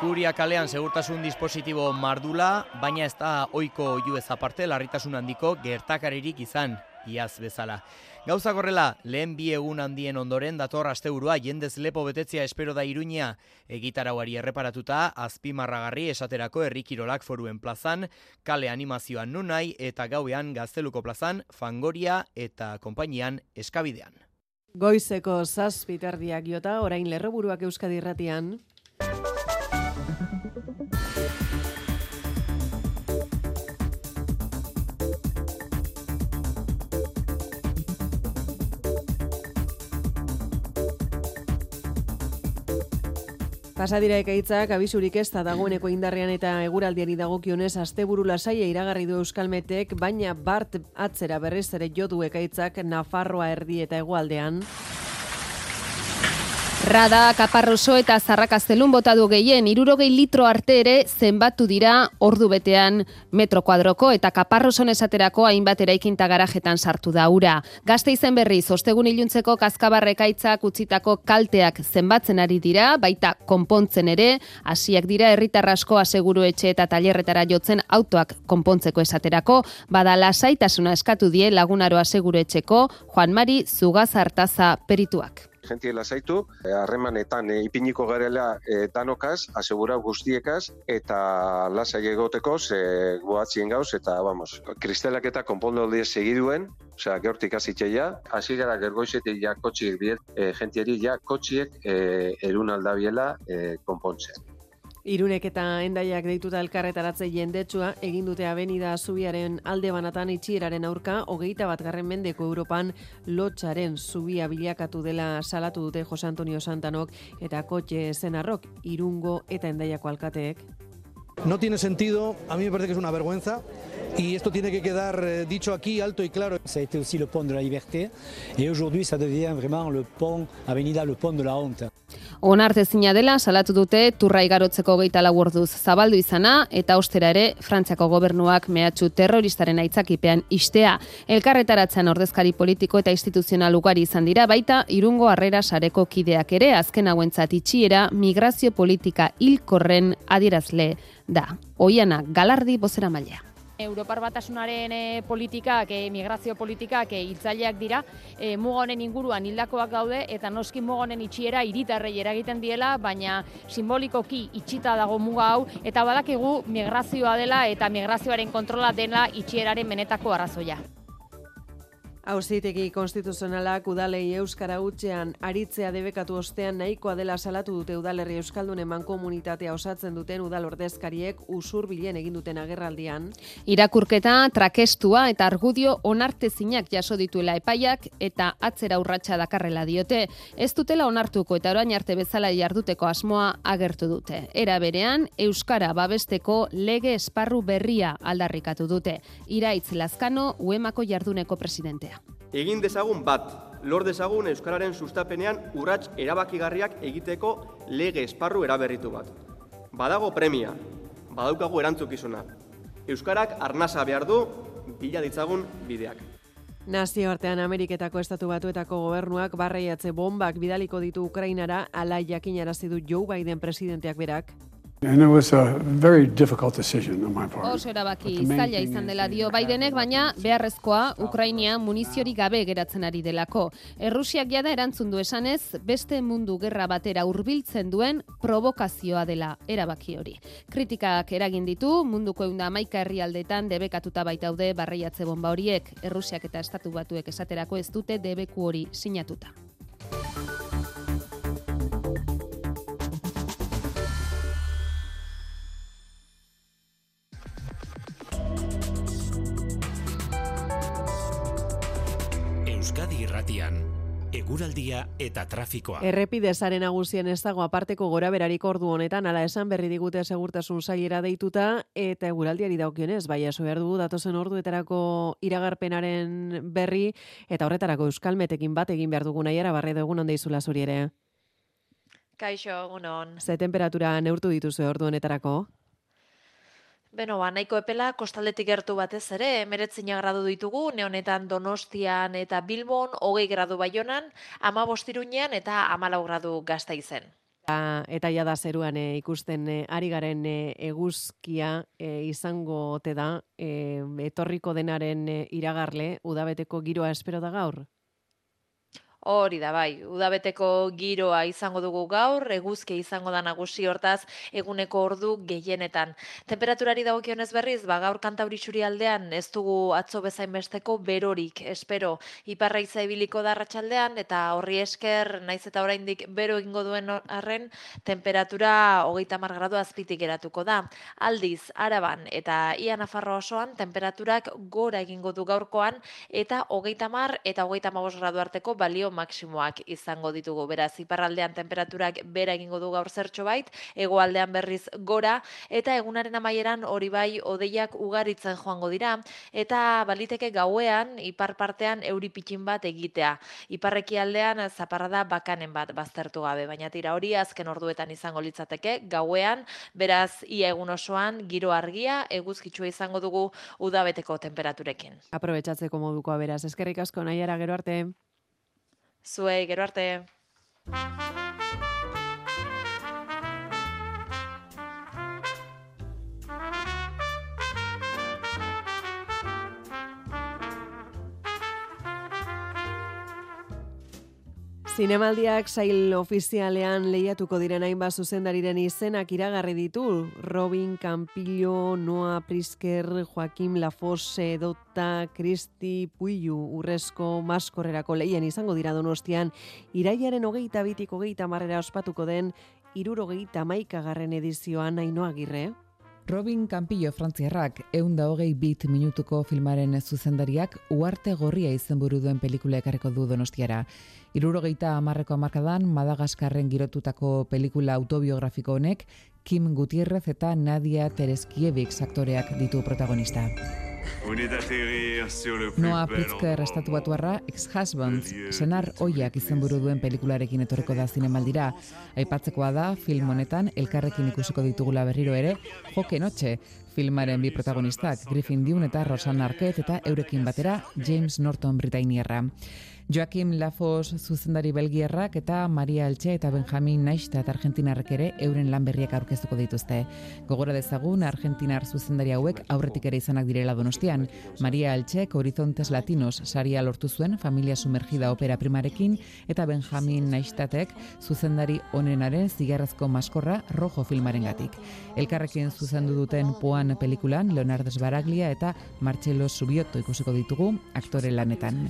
Kuria kalean segurtasun dispositibo mardula, baina ez da oiko juez aparte larritasun handiko gertakaririk izan, iaz bezala. Gauza korrela, lehen bi egun handien ondoren dator asteburua jendez lepo betetzea espero da iruña. Egitarauari erreparatuta, azpimarragarri esaterako herrikirolak foruen plazan, kale animazioan nunai eta gauean gazteluko plazan, fangoria eta konpainian eskabidean. Goizeko zazpiterdiak jota, orain lerroburuak euskadi irratian. Pasadira ekaitzak abisurik ez da dagoeneko indarrean eta eguraldiari dagokionez asteburu lasaia iragarri du Euskalmetek, baina bart atzera berriz ere jodu ekaitzak Nafarroa erdi eta hegoaldean. Rada, kaparroso eta zarrakaztelun bota du gehien, irurogei litro arte ere zenbatu dira ordu betean. Metro kuadroko eta kaparroson esaterako hainbat eraikinta garajetan sartu da ura. Gazte izen berriz, ostegun iluntzeko kaskabarrekaitzak utzitako kalteak zenbatzen ari dira, baita konpontzen ere, hasiak dira herritarrasko aseguru etxe eta tailerretara jotzen autoak konpontzeko esaterako, bada lasaitasuna eskatu die lagunaro aseguru etxeko, Juan Mari Zugazartaza perituak jentie lasaitu, eh, harremanetan e, ipiniko garela e, danokaz, asegura guztiekaz, eta lasai egoteko, ze goatzien gauz, eta, vamos, kristelak eta konpondo aldi segiduen, osea, geortik azitxeia, hasi gara gergoizetik ja kotxiek biet, e, jentieri ja kotxiek e, erun aldabiela e, konpontzen. Irunek eta endaiak deituta elkarretaratze jendetsua egin dute abenida zubiaren alde banatan itxieraren aurka hogeita bat garren mendeko Europan lotxaren zubia bilakatu dela salatu dute Jose Antonio Santanok eta kotxe zenarrok irungo eta endaiako alkateek. No tiene sentido, a mí me parece que es una vergüenza y esto tiene que quedar eh, dicho aquí alto y claro. Ça a été aussi le pont de la liberté et aujourd'hui ça devient vraiment le pont Avenida le pont de la honte. Onartezina dela salatu dute turra igarotzeko geita orduz zabaldu izana eta ostera ere Frantziako gobernuak mehatxu terroristaren aitzakipean istea. Elkarretaratzen ordezkari politiko eta instituzional ugari izan dira baita irungo harrera sareko kideak ere azken hauentzat itxiera migrazio politika hilkorren adierazle da. Oiana Galardi bozera mailea. Europar batasunaren e, politikak, e, migrazio politikak e, hitzaileak dira, e, muga honen inguruan hildakoak daude eta noski muga honen itxiera hiritarrei eragiten diela, baina simbolikoki itxita dago muga hau eta badakigu migrazioa dela eta migrazioaren kontrola dela itxieraren benetako arrazoia. Auzitegi konstituzionalak udalei euskara hutsean aritzea debekatu ostean nahikoa dela salatu dute udalerri euskaldunen mankomunitatea osatzen duten udal ordezkariek usurbilen egin duten agerraldian. Irakurketa trakestua eta argudio onartezinak jaso dituela epaiak eta atzera urratsa dakarrela diote. Ez dutela onartuko eta orain arte bezala jarduteko asmoa agertu dute. Era berean euskara babesteko lege esparru berria aldarrikatu dute. Iraitz Lazkano Uemako jarduneko presidentea egin dezagun bat, lor dezagun Euskararen sustapenean urrats erabakigarriak egiteko lege esparru eraberritu bat. Badago premia, badaukagu erantzukizuna. Euskarak arnasa behar du, bila ditzagun bideak. Nazio artean Ameriketako estatu batuetako gobernuak barreiatze bombak bidaliko ditu Ukrainara ala jakinarazi du Joe Biden presidenteak berak. And it was a very difficult decision on my part. Oso erabaki zaila izan dela dio Bidenek, baina beharrezkoa Ukrainia muniziori gabe geratzen ari delako. Errusiak jada erantzun du esanez, beste mundu gerra batera hurbiltzen duen provokazioa dela erabaki hori. Kritikak eragin ditu, munduko eunda maika herrialdetan debekatuta baitaude barreiatze bomba horiek, Errusiak eta Estatu Batuek esaterako ez dute debeku hori sinatuta. Euskadi Irratian eguraldia eta trafikoa. Errepide zaren agusien ez dago aparteko gora berarik ordu honetan, ala esan berri digute segurtasun sailera deituta, eta eguraldiari daukionez, bai eso behar dugu datozen orduetarako iragarpenaren berri, eta horretarako euskalmetekin bat egin behar dugu nahiara barre dugun onde izula zuri ere. Kaixo, egunon. Ze temperatura neurtu dituzu ordu honetarako? Beno, ba, nahiko epela, kostaldetik gertu batez ere, emeretzina gradu ditugu, neonetan Donostian eta Bilbon, hogei gradu baionan, ama bostirunean eta amalau gradu gazta izen. Eta ja da zeruan e, ikusten e, ari garen e, eguzkia izango ote da, etorriko denaren iragarle, udabeteko giroa espero da gaur? Hori da bai, udabeteko giroa izango dugu gaur, eguzke izango da nagusi hortaz eguneko ordu gehienetan. Temperaturari dagokionez berriz, ba gaur kantauri aldean ez dugu atzo bezain besteko berorik, espero iparra ibiliko da ratxaldean eta horri esker naiz eta oraindik bero egingo duen arren temperatura hogeita mar gradu azpitik eratuko da. Aldiz, araban eta ia nafarro osoan temperaturak gora egingo du gaurkoan eta hogeita mar eta hogeita magos gradu arteko balio maksimoak izango ditugu. Beraz, iparraldean temperaturak bera egingo du gaur zertxo bait, egoaldean berriz gora, eta egunaren amaieran hori bai odeiak ugaritzen joango dira, eta baliteke gauean, ipar partean euripitin bat egitea. Iparreki aldean zaparrada bakanen bat baztertu gabe, baina tira hori azken orduetan izango litzateke, gauean, beraz, ia egun osoan, giro argia, eguzkitsua izango dugu udabeteko temperaturekin. Aprobetxatzeko modukoa beraz, eskerrik asko nahiara gero arte. Zuei, gero arte. Zinemaldiak sail ofizialean lehiatuko diren hainbat zuzendariren izenak iragarri ditu. Robin Campillo, Noa Prisker, Joaquim Lafosse, Dota, Kristi Puiu, Urrezko, Maskorrerako lehian izango dira donostian. Iraiaren hogeita bitik hogeita marrera ospatuko den, iruro hogeita maikagarren edizioan nainoa girre. Robin Campillo Frantziarrak eun da hogei bit minutuko filmaren zuzendariak uarte gorria izenburu duen pelikula ekarreko du donostiara. Irurogeita amarreko amarkadan Madagaskarren girotutako pelikula autobiografiko honek Kim Gutierrez eta Nadia Tereskiewicz aktoreak ditu protagonista. Noa Pritzker estatu batuarra, ex-husband, senar oiak izenburu duen pelikularekin etorreko da zinemaldira. Aipatzekoa da, film honetan, elkarrekin ikusiko ditugula berriro ere, joke notxe, filmaren bi protagonistak, Griffin Dune eta Rosanna Arquette eta eurekin batera, James Norton Britainierra. Joaquim Lafos zuzendari belgierrak eta Maria Elche eta Benjamin Naistat Argentinarrek ere euren lan berriak aurkeztuko dituzte. Gogora dezagun Argentinar zuzendari hauek aurretik ere izanak direla donostian. Maria Elche Horizontes Latinos saria lortu zuen familia sumergida opera primarekin eta Benjamin Naistatek zuzendari onenaren zigarrazko maskorra rojo filmaren gatik. Elkarrekin zuzendu duten poan pelikulan Leonardo Baraglia eta Marcelo Subioto ikusiko ditugu aktore lanetan.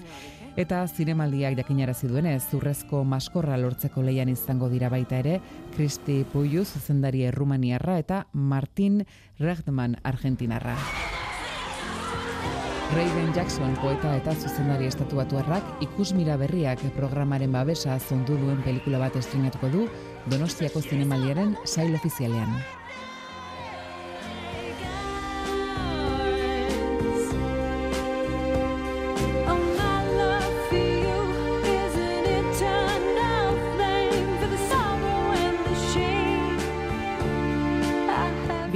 Eta zinemaldiak jakinarazi duenez, zurrezko maskorra lortzeko leian izango dira baita ere, Kristi Puiu zuzendari Errumaniarra eta Martin Rechtman Argentinarra. Raven Jackson poeta eta zuzendari estatuatuarrak ikusmira berriak programaren babesa zondu duen pelikula bat estrenatuko du Donostiako zinemaldiaren sail ofizialean.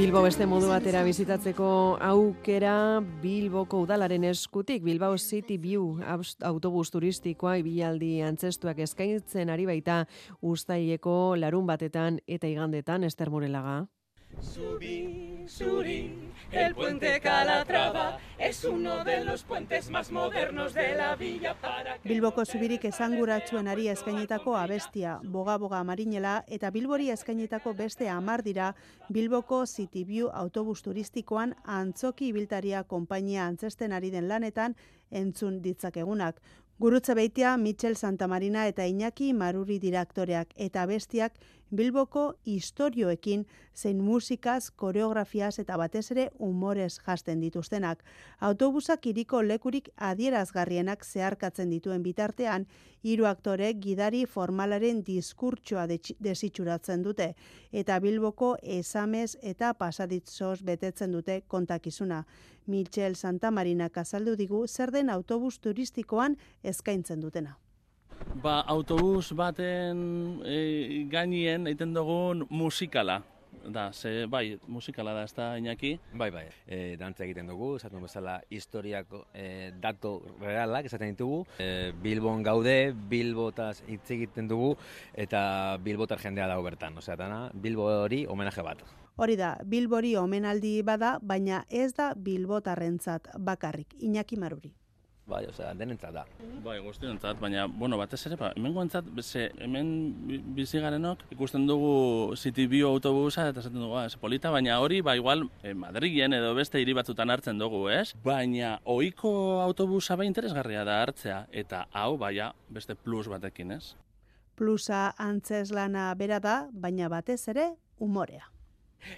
Bilbo beste modu batera bizitatzeko aukera Bilboko udalaren eskutik Bilbao City View autobus turistikoa ibilaldi antzestuak eskaintzen ari baita ustaileko larun batetan eta igandetan Ester Morelaga. Subí, Suri, el puente Calatrava es uno de los puentes más modernos de la villa para. Bilboko zubirik esanguratsuen ari eskainetako abestia, boga-boga marinela eta Bilbori eskainetako beste amar dira Bilboko City View autobus turistikoan antzoki ibiltaria konpainia antzesten ari den lanetan entzun ditzakegunak. Gurutze beitia Michel Santamarina eta Iñaki Maruri direktoreak eta bestiak Bilboko istorioekin zein musikaz, koreografiaz eta batez ere umorez jasten dituztenak. Autobusak iriko lekurik adierazgarrienak zeharkatzen dituen bitartean, hiru aktore gidari formalaren diskurtsoa desitxuratzen dute eta Bilboko esamez eta pasaditzoz betetzen dute kontakizuna. Michel Santamarina azaldu digu zer den autobus turistikoan eskaintzen dutena. Ba, autobus baten e, gainien egiten dugun musikala. Da, ze, bai, musikala da, ez da, Iñaki? Bai, bai, e, dantza egiten dugu, esaten bezala historiako e, dato realak esaten ditugu. E, Bilbon gaude, Bilbotaz hitz egiten dugu, eta Bilbotar jendea dago bertan. Osea, dana, Bilbo hori homenaje bat. Hori da, Bilbori omenaldi bada, baina ez da Bilbotarrentzat bakarrik. Iñaki Maruri. Bai, osea, denentzat da. Bai, guztionentzat, baina, bueno, batez ere, ba, hemen guentzat, ze, hemen bizi garenok, ikusten dugu City View autobusa, eta zaten dugu, ez polita, baina hori, ba, igual, eh, Madrilen edo beste hiri batzutan hartzen dugu, ez? Baina, ohiko autobusa ba interesgarria da hartzea, eta hau, baia, beste plus batekin, ez? Plusa antzeslana bera da, baina batez ere, umorea.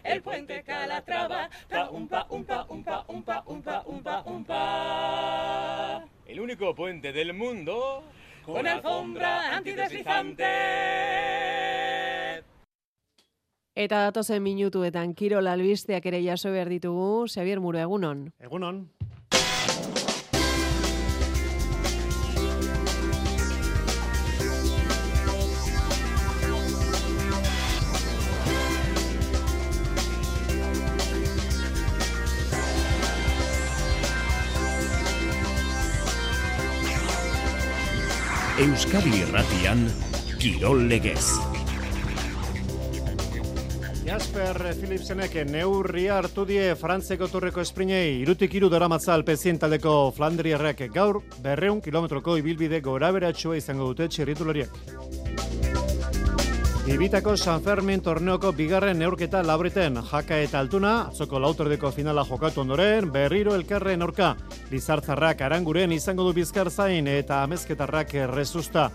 El puente Calatrava, pa umpa umpa umpa umpa umpa umpa umpa. El único puente del mundo con alfombra antideslizante. Eta datozen minutuetan Kirol albisteak ere jaso behar ditugu, Xavier Muro, egunon. Egunon. Euskadi Irratian Kirol Legez. Jasper Philipsenek neurria hartu die Frantzeko turreko esprinei irutik iru dara matzal pezien taldeko Flandriarrak gaur berreun kilometroko ibilbide gora beratxua izango dute txirritulariak. Ibitako San Fermin torneoko bigarren neurketa labriten jaka eta altuna, atzoko lautordeko finala jokatu ondoren, berriro elkarren aurka, Lizartzarrak aranguren izango du bizkar zain eta amezketarrak rezusta.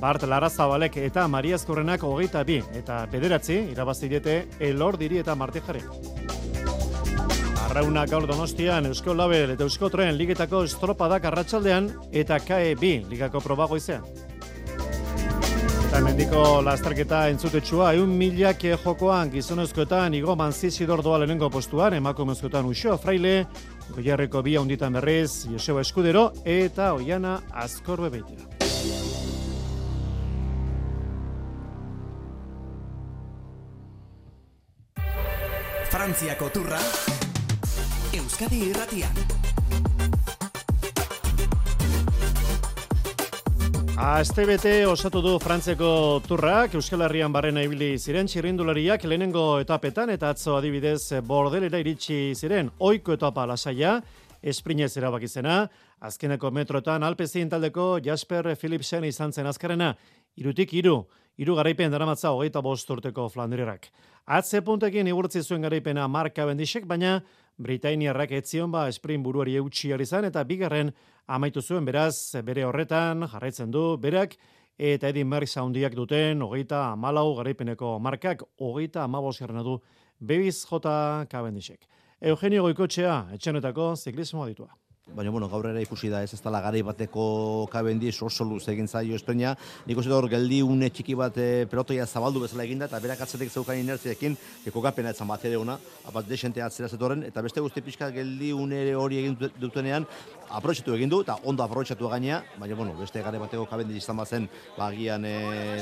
Bart Larazabalek eta Mariazkorrenak hogeita bi eta bederatzi, irabazidete elor diri eta martijare. Arrauna gaur donostian Eusko Label eta Eusko Tren ligetako estropadak arratsaldean eta KE bi ligako probagoizean. Eta mendiko lasterketa entzutetsua, eun milak jokoan gizonezkoetan Igo Manzizidor doa lehenengo postuan, emakumezkoetan Uxo Fraile, Goiarreko bi handitan berriz, Joseba Eskudero, eta Oiana Azkorbe Beitea. Frantziako turra, Euskadi irratian. Astebete osatu du Frantzeko turrak, Euskal Herrian barrena ibili ziren txirrindulariak lehenengo etapetan eta atzo adibidez bordelera iritsi ziren oiko etapa lasaia, esprinez erabakizena, azkeneko metrotan alpezien taldeko Jasper Philipsen izan zen azkarena, irutik iru, iru garaipen daramatza hogeita bost urteko Flandrirak. Atze puntekin igurtzi zuen garaipena Marka Bendisek, baina Britainiarrak etzion ba esprint buruari eutxi izan eta bigarren amaitu zuen beraz bere horretan jarraitzen du berak eta Edin Merckx handiak duten hogeita amalau garaipeneko markak hogeita amabos du Bebiz J. Cavendishek. Eugenio Goikotxea, etxenetako ziklismoa ditua. Baina, bueno, gaur ere ikusi da ez ez dala gari bateko kabendi oso luz egin zaio espeina. Nik uste hor geldi une txiki bat e, pelotoia zabaldu bezala eginda eta berak atzetek zeukan inertziakin eko kapena etzan bat ere ona, abat desente atzera zetoren, eta beste guzti pixka geldi une hori egin dutenean, aproxetu egin du, eta ondo aproxetu gainea, baina, bueno, beste gare bateko kabendi izan bazen, bagian e,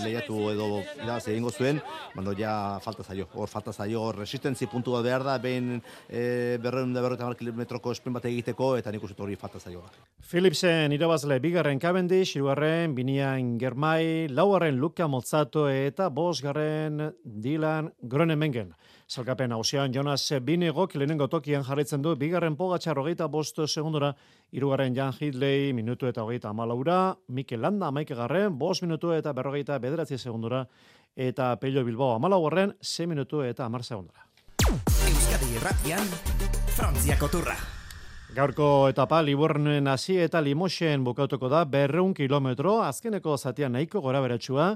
lehiatu edo irabaz egingo zuen, baina ja falta zaio, hor falta zaio, resistentzi puntu bat behar da, behin e, berreun da berreun kilometroko esprint bat egiteko, eta nik uste hori falta zaioa. Philipsen irabazle bigarren Cavendish, irugarren Binian Germai, laugarren Luka Mozzato eta bosgarren Dylan Gronemengen. Zalkapen hausian Jonas Binegok lehenengo tokian jarraitzen du, bigarren pogatxar hogeita bosto segundura, irugarren Jan Hidley minutu eta hogeita amalaura, Mikel Landa amaike garren, bos minutu eta berrogeita bederatzi segundura, eta Pello Bilbao amalaugarren, se minutu eta amar segundura. Euskadi Erratian, Frantziako turra. Gaurko etapa Libornen hasi eta Limoxen bukatuko da berreun kilometro, azkeneko zatia nahiko gora beratxua,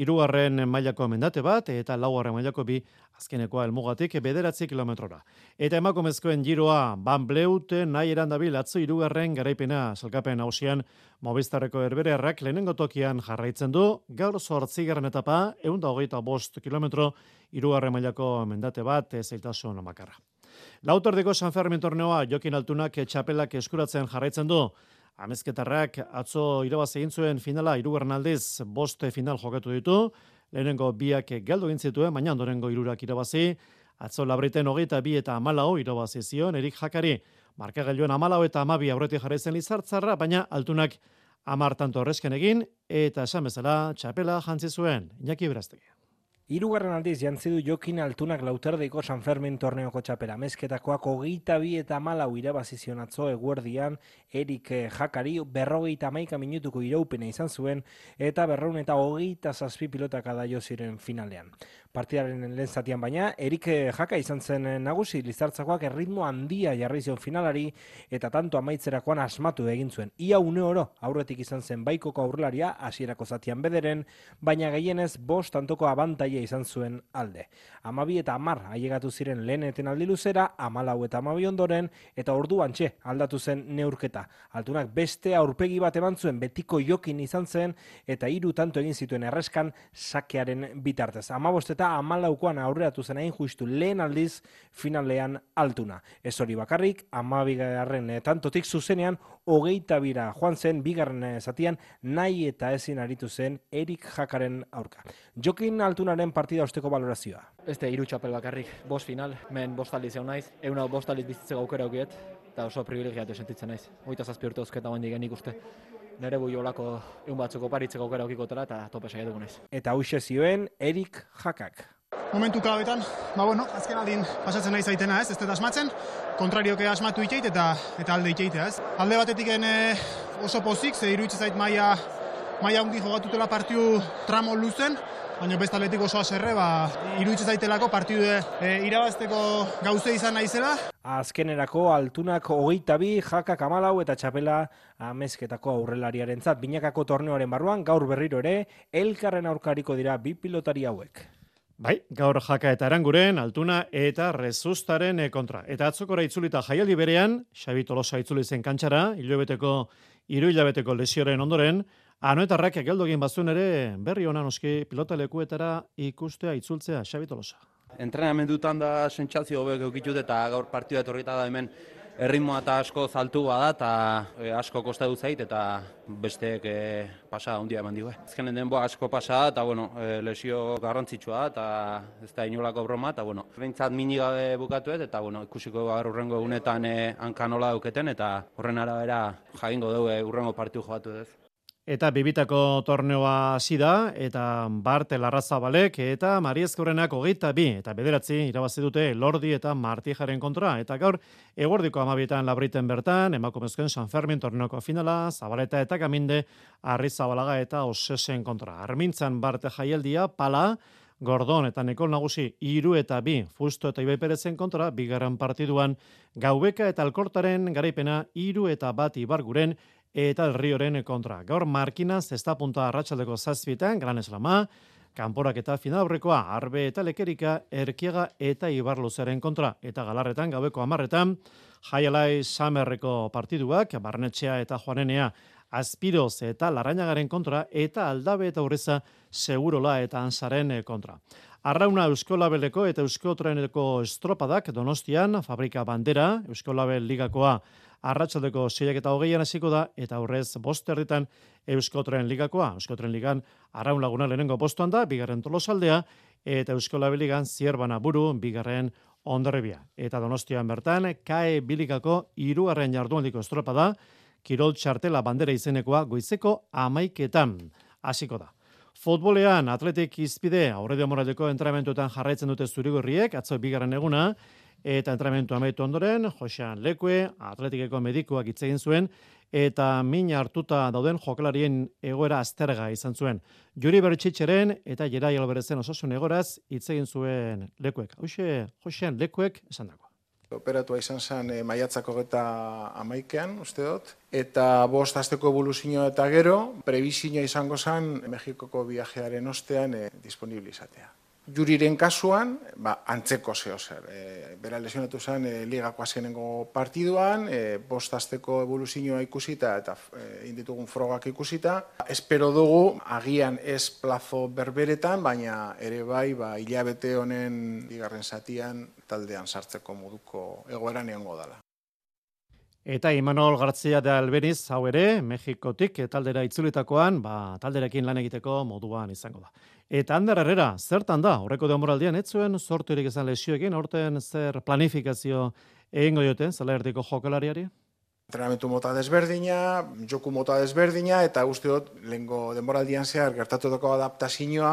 irugarren mailako mendate bat, eta laugarren mailako bi azkenekoa elmugatik bederatzi kilometrora. Eta emakumezkoen giroa, ban bleute nahi erandabil atzo irugarren garaipena salkapen hausian Mobistarreko erberearrak lehenengo tokian jarraitzen du, gaur zortzigarren etapa, egun da hogeita bost kilometro, irugarren mailako mendate bat, zeiltasun makarra. Lautordeko San Fermin torneoa Jokin Altunak txapelak eskuratzen jarraitzen du. Amezketarrak atzo irabaz egin zuen finala irugarren aldiz boste final jokatu ditu. Lehenengo biak galdu egin zituen, baina ondorengo irurak irabazi. Atzo labriten hogeita bi eta amalau irabazi zion, erik jakari. Markagailuen amalau eta amabi aurreti jarraitzen lizartzarra, baina altunak amar tanto horrezken egin, eta esan bezala txapela jantzi zuen, Iñaki Beraztegi. Hirugarren aldiz jantzi du Jokin Altunak Lauterdeiko San Fermin torneoko txapela. Mezketakoak hogeita bi eta malau irabazizion atzo eguerdian Erik eh, Jakari berrogeita maika minutuko iraupena izan zuen eta berroun eta hogeita zazpi pilotak adaio ziren finalean. Partidaren lehen zatian baina, Erik eh, Jaka izan zen eh, nagusi lizartzakoak erritmo handia jarri zion finalari eta tanto amaitzerakoan asmatu egin zuen. Ia une oro aurretik izan zen baikoko aurrelaria hasierako zatian bederen, baina gehienez bost tantoko abantaia izan zuen alde. Amabi eta amar ailegatu ziren lehen eten aldi luzera, amalau eta amabi ondoren, eta ordu antxe aldatu zen neurketa. Altunak beste aurpegi bat eman zuen betiko jokin izan zen, eta hiru tanto egin zituen erreskan sakearen bitartez. Amabost eta amalaukoan aurreatu zen hain justu lehen aldiz finalean altuna. Ez hori bakarrik, amabi garren tantotik zuzenean, hogeita bira joan zen, bigarren eh, zatian, nahi eta ezin aritu zen Erik Jakaren aurka. Jokin altunaren partida osteko valorazioa. Este hiru txapel bakarrik, bost final, men bost aldiz egon naiz, egun hau bost aldiz bizitzeko aukera aukiet, eta oso privilegiatu sentitzen naiz. Hoita zazpi urte uzketa guen digen ikuste. Nere bui olako egun batzuko paritzeko aukera aukikotela eta tope saia dugunez. Eta hause zioen Erik Jakak. Momentu klabetan, ba bueno, azken aldin pasatzen nahi zaitena ez, ez dut asmatzen, kontrarioke asmatu iteit eta eta alde iteitea ez. Alde batetik e, oso pozik, ze iruditzen zait maia, maia hundi jogatutela partiu tramo luzen, baina beste aldetik oso aserre, ba, iruditzen zaitelako partidu e, irabazteko gauze izan naizela. Azkenerako altunak hogeita bi, jakak amalau eta txapela amezketako aurrelariaren zat. Binakako torneoaren barruan, gaur berriro ere, elkarren aurkariko dira bi pilotari hauek. Bai, gaur jaka eta eranguren, altuna eta rezustaren e, kontra. Eta atzokora itzulita jaialdi berean, Xabi Tolosa itzuli zen kantxara, hilabeteko, iru hilabeteko lesioren ondoren, anoetarrak egeldo egin bazuen ere, berri honan oski pilota lekuetara ikustea itzultzea, Xabi Tolosa. Entrenamendutan da sentsazio hobek eukitut eta gaur partidua etorrita da hemen erritmoa eta asko zaltu bada eta e, asko kosta du zait eta besteek e, pasa handia eman digu. Ezkenen denboa asko pasa eta bueno, e, lesio garrantzitsua eta ez da inolako broma eta bueno, behintzat mini gabe bukatu eta bueno, ikusiko gaur urrengo egunetan e, hankanola duketen eta horren arabera jagingo dugu e, urrengo partiu joatu ez. Eta bibitako torneoa hasi da eta Bart Larrazabalek eta Mariezkorrenak hogeita bi eta bederatzi irabazi dute Lordi eta Martijaren kontra. Eta gaur, eguerdiko amabietan labriten bertan, emakumezkoen San Fermin torneoko finala, Zabaleta eta Kaminde, Arri Zabalaga eta Osesen kontra. Armintzan Bart jaialdia, pala, Gordon eta Nekol Nagusi iru eta bi, Fusto eta Ibai Perezen kontra, bigarren partiduan, Gaubeka eta Alkortaren garaipena iru eta bat Ibarguren, eta el Rioren kontra. Gaur Markinaz ez da punta arratsaldeko zazpietan, Gran Eslama, kanporak eta finalaurrekoa, Arbe eta Lekerika, Erkiega eta Ibarluzaren kontra. Eta galarretan, gabeko amarretan, Jaialai Samerreko partiduak, Barnetxea eta Juanenea, Azpiroz eta Larainagaren kontra, eta Aldabe eta Urreza Segurola eta Ansaren kontra. Arrauna Euskolabeleko eta Euskotreneko estropadak Donostian, Fabrika Bandera, Euskolabel Ligakoa arratsaldeko seiak eta hogeian hasiko da, eta aurrez bost erditan Euskotren Ligakoa. Euskotren Ligan arraun laguna lehenengo postuan da, bigarren tolosaldea, eta Euskola Beligan zierbana buru, bigarren ondarribia. Eta donostian bertan, kae bilikako irugarren jarduandiko estropa da, Kirol txartela bandera izenekoa goizeko amaiketan hasiko da. Futbolean, atletik izpide, aurredio moraldeko entramentuetan jarraitzen dute zurigorriek, atzo bigarren eguna, eta entrenamentu amaitu ondoren, Josean Lekue, atletikeko medikoak hitz egin zuen, eta min hartuta dauden jokalarien egoera azterga izan zuen. Juri Bertxitxeren eta Jerai Alberezen osasun egoraz hitz egin zuen Lekuek. Hauxe, Josean Lekuek esan dago. Operatua izan zen e, maiatzako eta amaikean, uste dut. Eta bost azteko evoluzioa eta gero, prebizioa izango zen Mexikoko viajearen ostean e, disponibilizatea. Juriren kasuan, ba, antzeko zeo zer. E, bera lesionatu zen e, ligako azkenengo partiduan, e, bost azteko evoluzioa ikusita eta e, inditugun frogak ikusita. Espero dugu, agian ez plazo berberetan, baina ere bai, ba, hilabete honen bigarren zatian taldean sartzeko moduko egoeran egongo dela. Eta Imanol Gartzia de Albeniz, hau ere, Mexikotik taldera itzulitakoan, ba, talderekin lan egiteko moduan izango da. Eta Ander Herrera, zertan da, horreko demoraldian, ez zuen sorturik izan lesioekin, horten zer planifikazio egingo diote, zela erdiko jokalariari? Entrenamentu mota desberdina, joku mota desberdina, eta uste dut, lehenko denboraldian zehar, gertatu dako adaptazioa,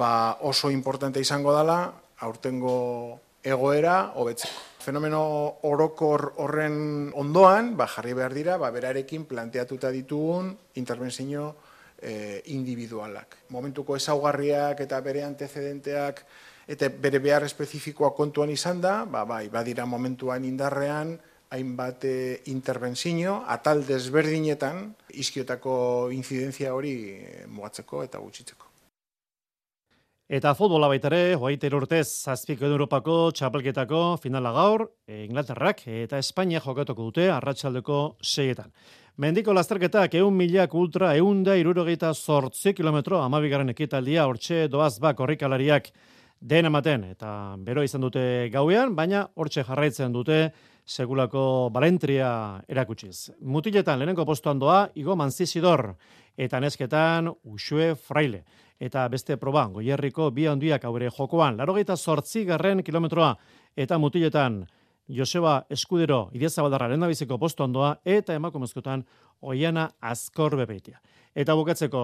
ba oso importante izango dela, aurtengo egoera, hobetzeko. Fenomeno orokor horren ondoan, ba, jarri behar dira, ba, berarekin planteatuta ditugun intervenzio e, individualak. Momentuko ezaugarriak eta bere antecedenteak eta bere behar espezifikoa kontuan izan da, ba, bai, badira momentuan indarrean, hainbat e, intervenzio, atal desberdinetan, izkiotako inzidentzia hori e, mugatzeko eta gutxitzeko. Eta futbola baitare, hoaiter urtez, zazpiko Europako txapelketako finala gaur, Inglaterrak eta Espainia jokatuko dute arratsaldeko seietan. Mendiko lasterketak eun milak ultra eun da irurogeita sortzi kilometro amabigarren ekitaldia hortxe doaz bak horrikalariak den ematen eta bero izan dute gauean, baina hortxe jarraitzen dute segulako balentria erakutsiz. Mutiletan lehenenko postuan doa, Igo Manzizidor, eta nesketan Usue Fraile. Eta beste proba, goierriko bi handiak aurre jokoan, larogeita sortzi garren kilometroa, eta mutiletan Joseba Eskudero Idiazabaldarra lehendabiziko posto ondoa eta emakumezkotan Oiana Azkor bebeitia. Eta bukatzeko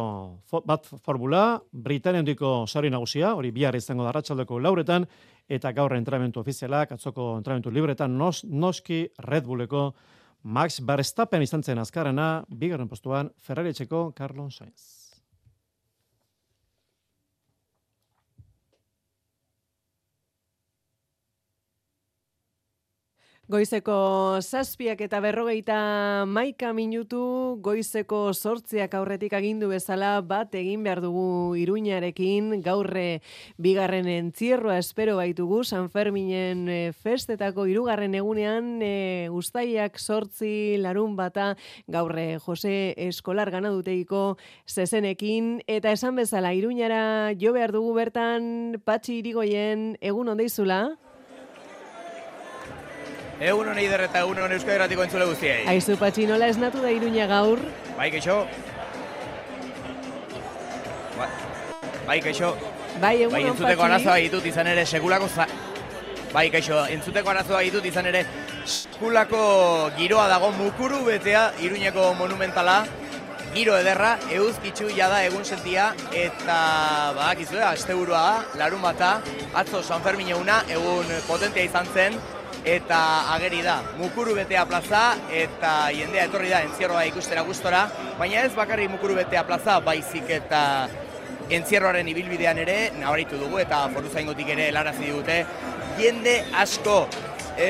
bat formula, Britanian diko sari nagusia, hori bihar izango da ratxaldeko lauretan, eta gaur entramentu ofizialak, atzoko entramentu libretan, nos, noski Red Bulleko Max Verstappen izan zen azkarena, bigarren postuan Ferrari etxeko Carlon Sainz. Goizeko zazpiak eta berrogeita maika minutu, goizeko sortziak aurretik agindu bezala bat egin behar dugu iruñarekin, gaurre bigarren entzierroa espero baitugu, San Ferminen eh, festetako irugarren egunean, e, ustaiak sortzi larun bata, gaurre Jose Eskolar ganaduteiko zezenekin, eta esan bezala iruñara jo behar dugu bertan patxi irigoien egun ondeizula? Egun honi eta egun honi euskadi ratiko entzule guztiei. Aizu patxi, nola esnatu da iruña gaur? Bai, keixo. Bai, bai keixo. Bai, egun bai, entzuteko arazoa ditut izan ere segulako za... Bai, keixo, entzuteko arazoa ditut izan ere segulako giroa dago mukuru betea iruñeko monumentala. Giro ederra, euzkitzu jada egun sentia, eta bak izue, aste larun bata, atzo San Fermin eguna, egun potentia izan zen, eta ageri da. Mukuru betea plaza eta jendea etorri da entzierroa ikustera gustora, baina ez bakarrik mukuru betea plaza, baizik eta entzierroaren ibilbidean ere nabaritu dugu eta foru zaingotik ere helarazi dute jende asko e,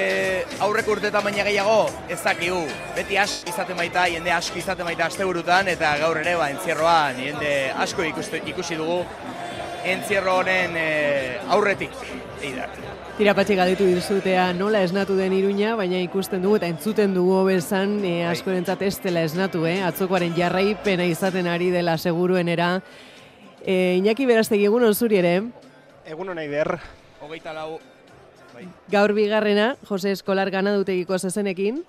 aurreko urteetan baina gehiago ez dakigu. Beti asko izaten baita, jende asko izaten baita asteburutan eta gaur ere ba, entzierroan jende asko ikusi dugu entzierro honen e, aurretik. Eidak. Tirapatxe gaditu dizutea nola esnatu den iruña, baina ikusten dugu eta entzuten dugu bezan e, eh, bai. askorentzat ez dela esnatu, eh? atzokoaren jarraipena izaten ari dela seguruenera. E, Iñaki beraztegi egun zuri ere? Egun nahi der. Hogeita lau. Bai. Gaur bigarrena, Jose Eskolar gana dutegiko zezenekin.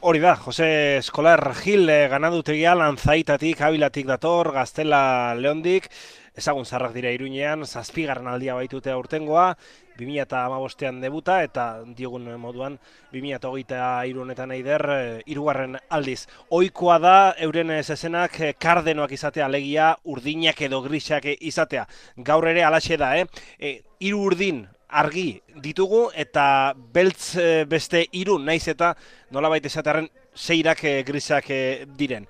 Hori da, Jose Eskolar Gil eh, gana dutegia lanzaitatik, abilatik dator, gaztela leondik, ezagun zarrak dira iruñean, zazpigarren aldia baitute aurtengoa, 2000 eta amabostean debuta, eta diogun moduan 2000 eta hogeita irunetan eider, eh, irugarren aldiz. Oikoa da, euren zezenak eh, kardenoak izatea, legia urdinak edo grisak izatea. Gaur ere alaxe da, eh? E, iru urdin argi ditugu, eta beltz beste iru, naiz eta nola baita esatearen seirak grisak diren.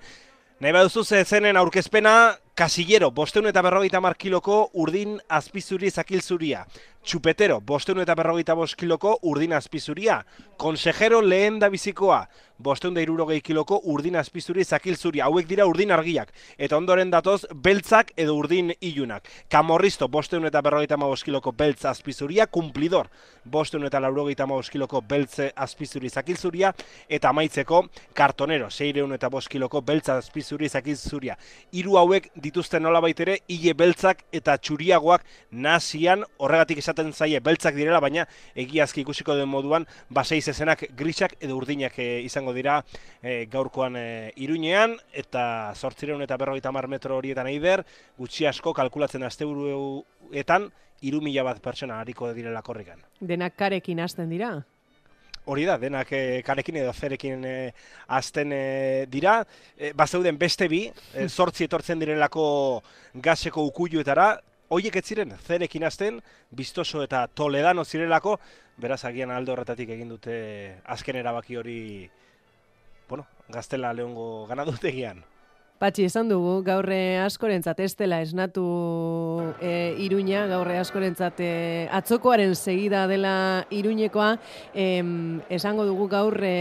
Nahi baduzu zezenen aurkezpena, kasillero, bosteun eta berrogeita markiloko urdin azpizuri zakilzuria. Txupetero, bosteun eta berrogeita bost kiloko urdin azpizuria. Konsejero lehen da bizikoa, bosteun da irurogei kiloko urdin azpizuri zakilzuri. Hauek dira urdin argiak. Eta ondoren datoz, beltzak edo urdin ilunak. Kamorristo, bosteun eta berrogeita bost kiloko beltz azpizuria. Kumplidor, bosteun eta laurogeita bost kiloko beltz azpizuri zakilzuria. Eta amaitzeko, kartonero, seireun eta bost kiloko beltz azpizuri zakilzuria. Hiru hauek dituzten nola baitere, hile beltzak eta txuriagoak nazian horregatik esaten zaie beltzak direla, baina egiazki ikusiko den moduan, baseiz ezenak grisak edo urdinak e, izango dira e, gaurkoan e, iruñean, eta sortzireun eta berrogeita mar metro horietan eider, gutxi asko kalkulatzen asteuruetan, iru mila bat pertsona hariko direla korrikan. Denak karekin hasten dira? Hori da, denak e, karekin edo zerekin e, azten e, dira. E, bazeuden beste bi, e, sortzi etortzen direlako gazeko ukuiluetara, Oiek ez ziren, zerekin azten, biztoso eta toledano zirelako, beraz agian aldo horretatik egin dute azken erabaki hori, bueno, gaztela lehongo gana dutegian. Patxi, esan dugu, gaurre askorentzat ez dela esnatu e, iruña, gaurre askorentzat e, atzokoaren segida dela iruñekoa, e, esango dugu gaurre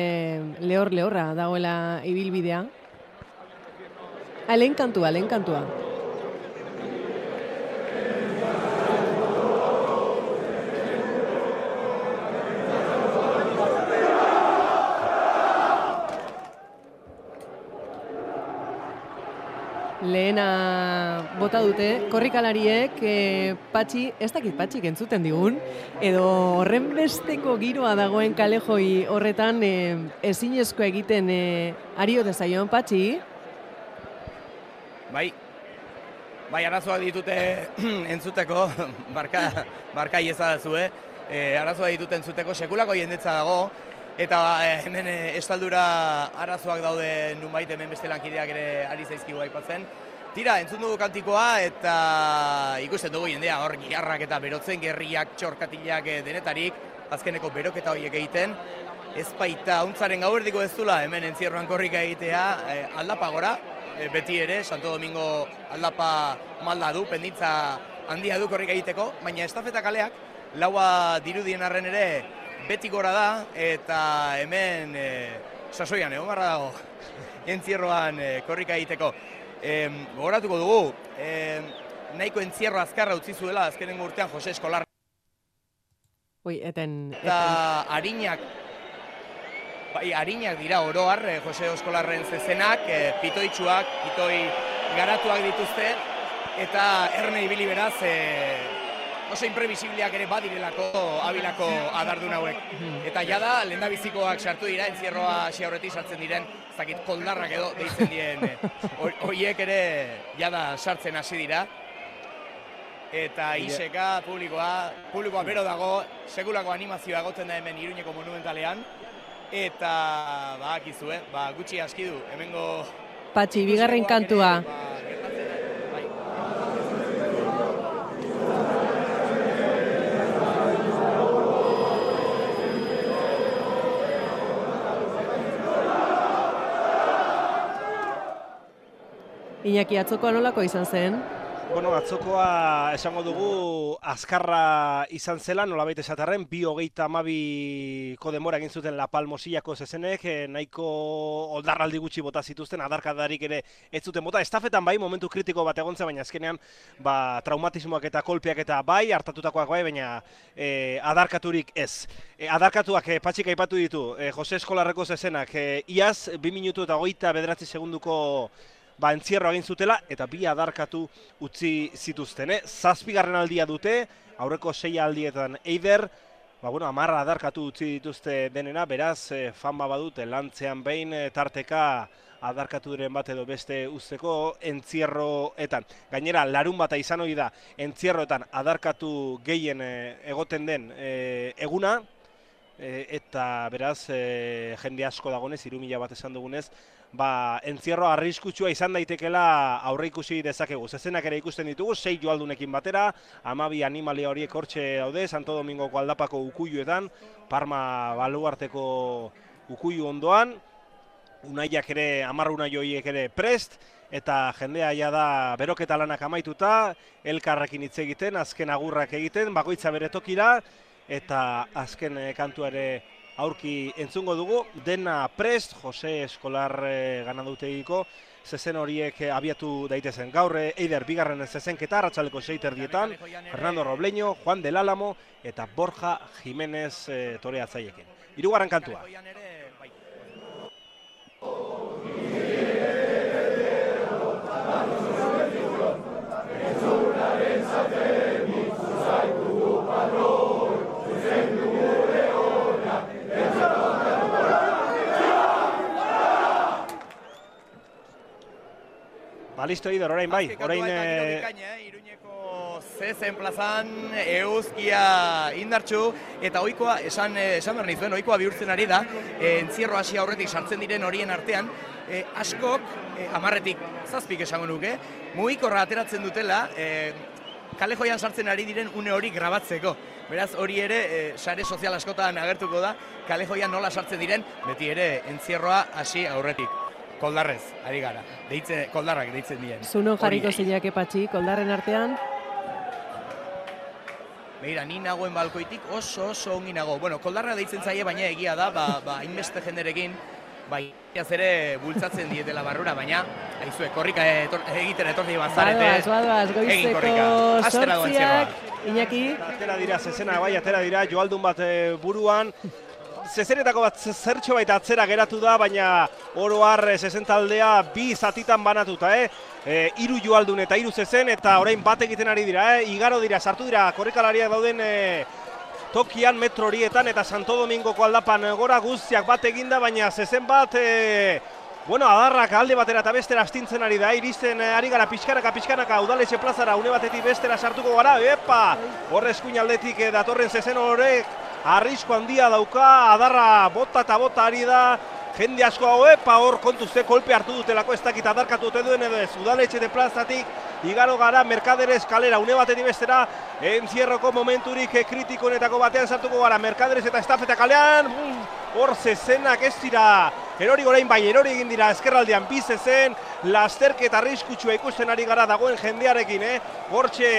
lehor lehorra dagoela ibilbidea. Alen kantua, alen kantua. Lehena bota dute, korrikalariek e, patxi, ez dakit patxik entzuten digun, edo horren besteko giroa dagoen kalejoi horretan e, ezinezko egiten e, ario dezaion patxi? Bai, bai arazoak ditute entzuteko, barka, barka iezadazue, e, arazoak ditute entzuteko sekulako jendetza dago, Eta eh, hemen eh, estaldura arazoak daude nunbait hemen beste lankideak ere ari zaizkigu aipatzen. Tira, entzun dugu kantikoa eta ikusten dugu jendea hor giarrak eta berotzen gerriak, txorkatilak eh, denetarik, azkeneko beroketa horiek egiten. Ez baita, untzaren gau erdiko ez dula hemen entzierroan korrika egitea aldapa gora, beti ere, Santo Domingo aldapa malda du, penditza handia du korrika egiteko, baina estafeta kaleak, laua dirudien arren ere, beti gora da, eta hemen e, sasoian egon barra dago, entzierroan e, korrika egiteko. E, gogoratuko dugu, e, nahiko entzierro azkarra utzi zuela, azkenen urtean Jose Eskolar. Ui, eten, eten. Eta harinak, bai, harinak dira oroar, e, Jose Eskolarren zezenak, e, pitoitxuak, pitoi garatuak dituzte, eta erne ibili beraz, e, oso imprevisibliak ere badirelako abilako adardun hauek. Eta jada, lendabizikoak sartu dira, entzierroa hasi aurretik sartzen diren, zakit koldarrak edo deitzen dien, horiek ere jada sartzen hasi dira. Eta iseka, publikoa, publikoa bero dago, segulako animazioa goten da hemen Iruñeko monumentalean. Eta, ba, akizue, ba, gutxi aski du, hemengo... Patxi, bigarren kantua. Ba, Iñaki atzokoa nolako izan zen? Bueno, atzokoa esango dugu azkarra izan zela, nola baita esatarren, bi hogeita amabiko demora egin zuten La Palmosillako zezenek, eh, nahiko oldarraldi gutxi bota zituzten, adarkadarik ere ez zuten bota. Estafetan bai, momentu kritiko bat egon baina azkenean ba, traumatismoak eta kolpeak eta bai, hartatutakoak bai, baina eh, adarkaturik ez. E, adarkatuak e, patxik aipatu ditu, e, Jose Eskolarreko zezenak, e, iaz, bi minutu eta goita bederatzi segunduko ba, entzierro egin zutela eta bi adarkatu utzi zituzten. Eh? Zazpigarren aldia dute, aurreko sei aldietan eider, ba, bueno, amarra adarkatu utzi dituzte denena, beraz, e, fan badute lantzean behin e, tarteka adarkatu diren bat edo beste usteko entzierroetan. Gainera, larun bata izan hori da, entzierroetan adarkatu gehien e, egoten den eguna, eta beraz, jende asko dagonez, irumila bat esan dugunez, ba, entzierro arriskutsua izan daitekela aurre ikusi dezakegu. Zezenak ere ikusten ditugu, sei joaldunekin batera, amabi animalia horiek hortxe daude, Santo Domingoko aldapako ukuiuetan, Parma baluarteko ukuiu ondoan, unaiak ere, amarru unai joiek ere prest, eta jendea ja da beroketa lanak amaituta, elkarrekin hitz egiten, azken agurrak egiten, bakoitza bere tokira, eta azken kantua ere aurki entzungo dugu, dena prest, Jose Eskolar e, ganadutegiko, zezen horiek eh, abiatu daitezen. Gaur eh, Eider bigarren zezenketa, ratxaleko seiter dietan, Fernando Robleño, Juan del Álamo eta Borja Jiménez e, toreatzaiekin. Hirugarren kantua. Ba, listo, Ider, orain bai, orain... Eh... Iruñeko zezen plazan, euzkia indartxu, eta oikoa, esan, esan behar nizuen, oikoa bihurtzen ari da, e, entzierro hasi aurretik sartzen diren horien artean, e, askok, e, amarretik zazpik esango nuke, mugikorra ateratzen dutela, e, kale joian sartzen ari diren une hori grabatzeko. Beraz, hori ere, e, sare sozial askotan agertuko da, kale joian nola sartzen diren, beti ere, entzierroa hasi aurretik koldarrez, ari gara. Deitze, koldarrak deitzen dien. Zuno jarriko zeinak epatxi, koldarren artean? Beira, ni nagoen balkoitik oso oso ongi nago. Bueno, koldarra deitzen zaie, baina egia da, ba, ba hainbeste jenderekin, bai, ere bultzatzen dietela barrura, baina, haizue, korrika etor, egiten etorri bazarete. Badoaz, badoaz, goizeko sortziak, Iñaki. Atera dira, zezena, bai, atera dira, joaldun bat eh, buruan, zezenetako bat zertxo baita atzera geratu da, baina oro har zezen taldea bi zatitan banatuta, eh? E, iru joaldun eta iru zezen, eta orain bat egiten ari dira, eh? Igaro dira, sartu dira, korrikalariak dauden e, tokian metro horietan, eta Santo Domingoko aldapan gora guztiak bat eginda, baina zezen bat... E, Bueno, adarrak alde batera eta bestera astintzen ari da, iristen ari gara pixkanaka, pixkanaka, udaletxe plazara, une batetik bestera sartuko gara, epa! Horrezkuin aldetik datorren zezen horrek, arrisko handia dauka, adarra bota eta bota ari da, jende asko hau epa hor kontuzte kolpe hartu dutelako ez dakit adarkatu dute duen edo ez, udaletxe de plazatik, igaro gara, merkadere eskalera, une batetik bestera, entzierroko momenturik kritikonetako batean sartuko gara, merkaderez eta estafeta kalean, hor zezenak ez dira, erori gorein bai, erori egin dira eskerraldean bizezen, lasterketa arriskutsua ikusten ari gara dagoen jendearekin, eh? Hortxe,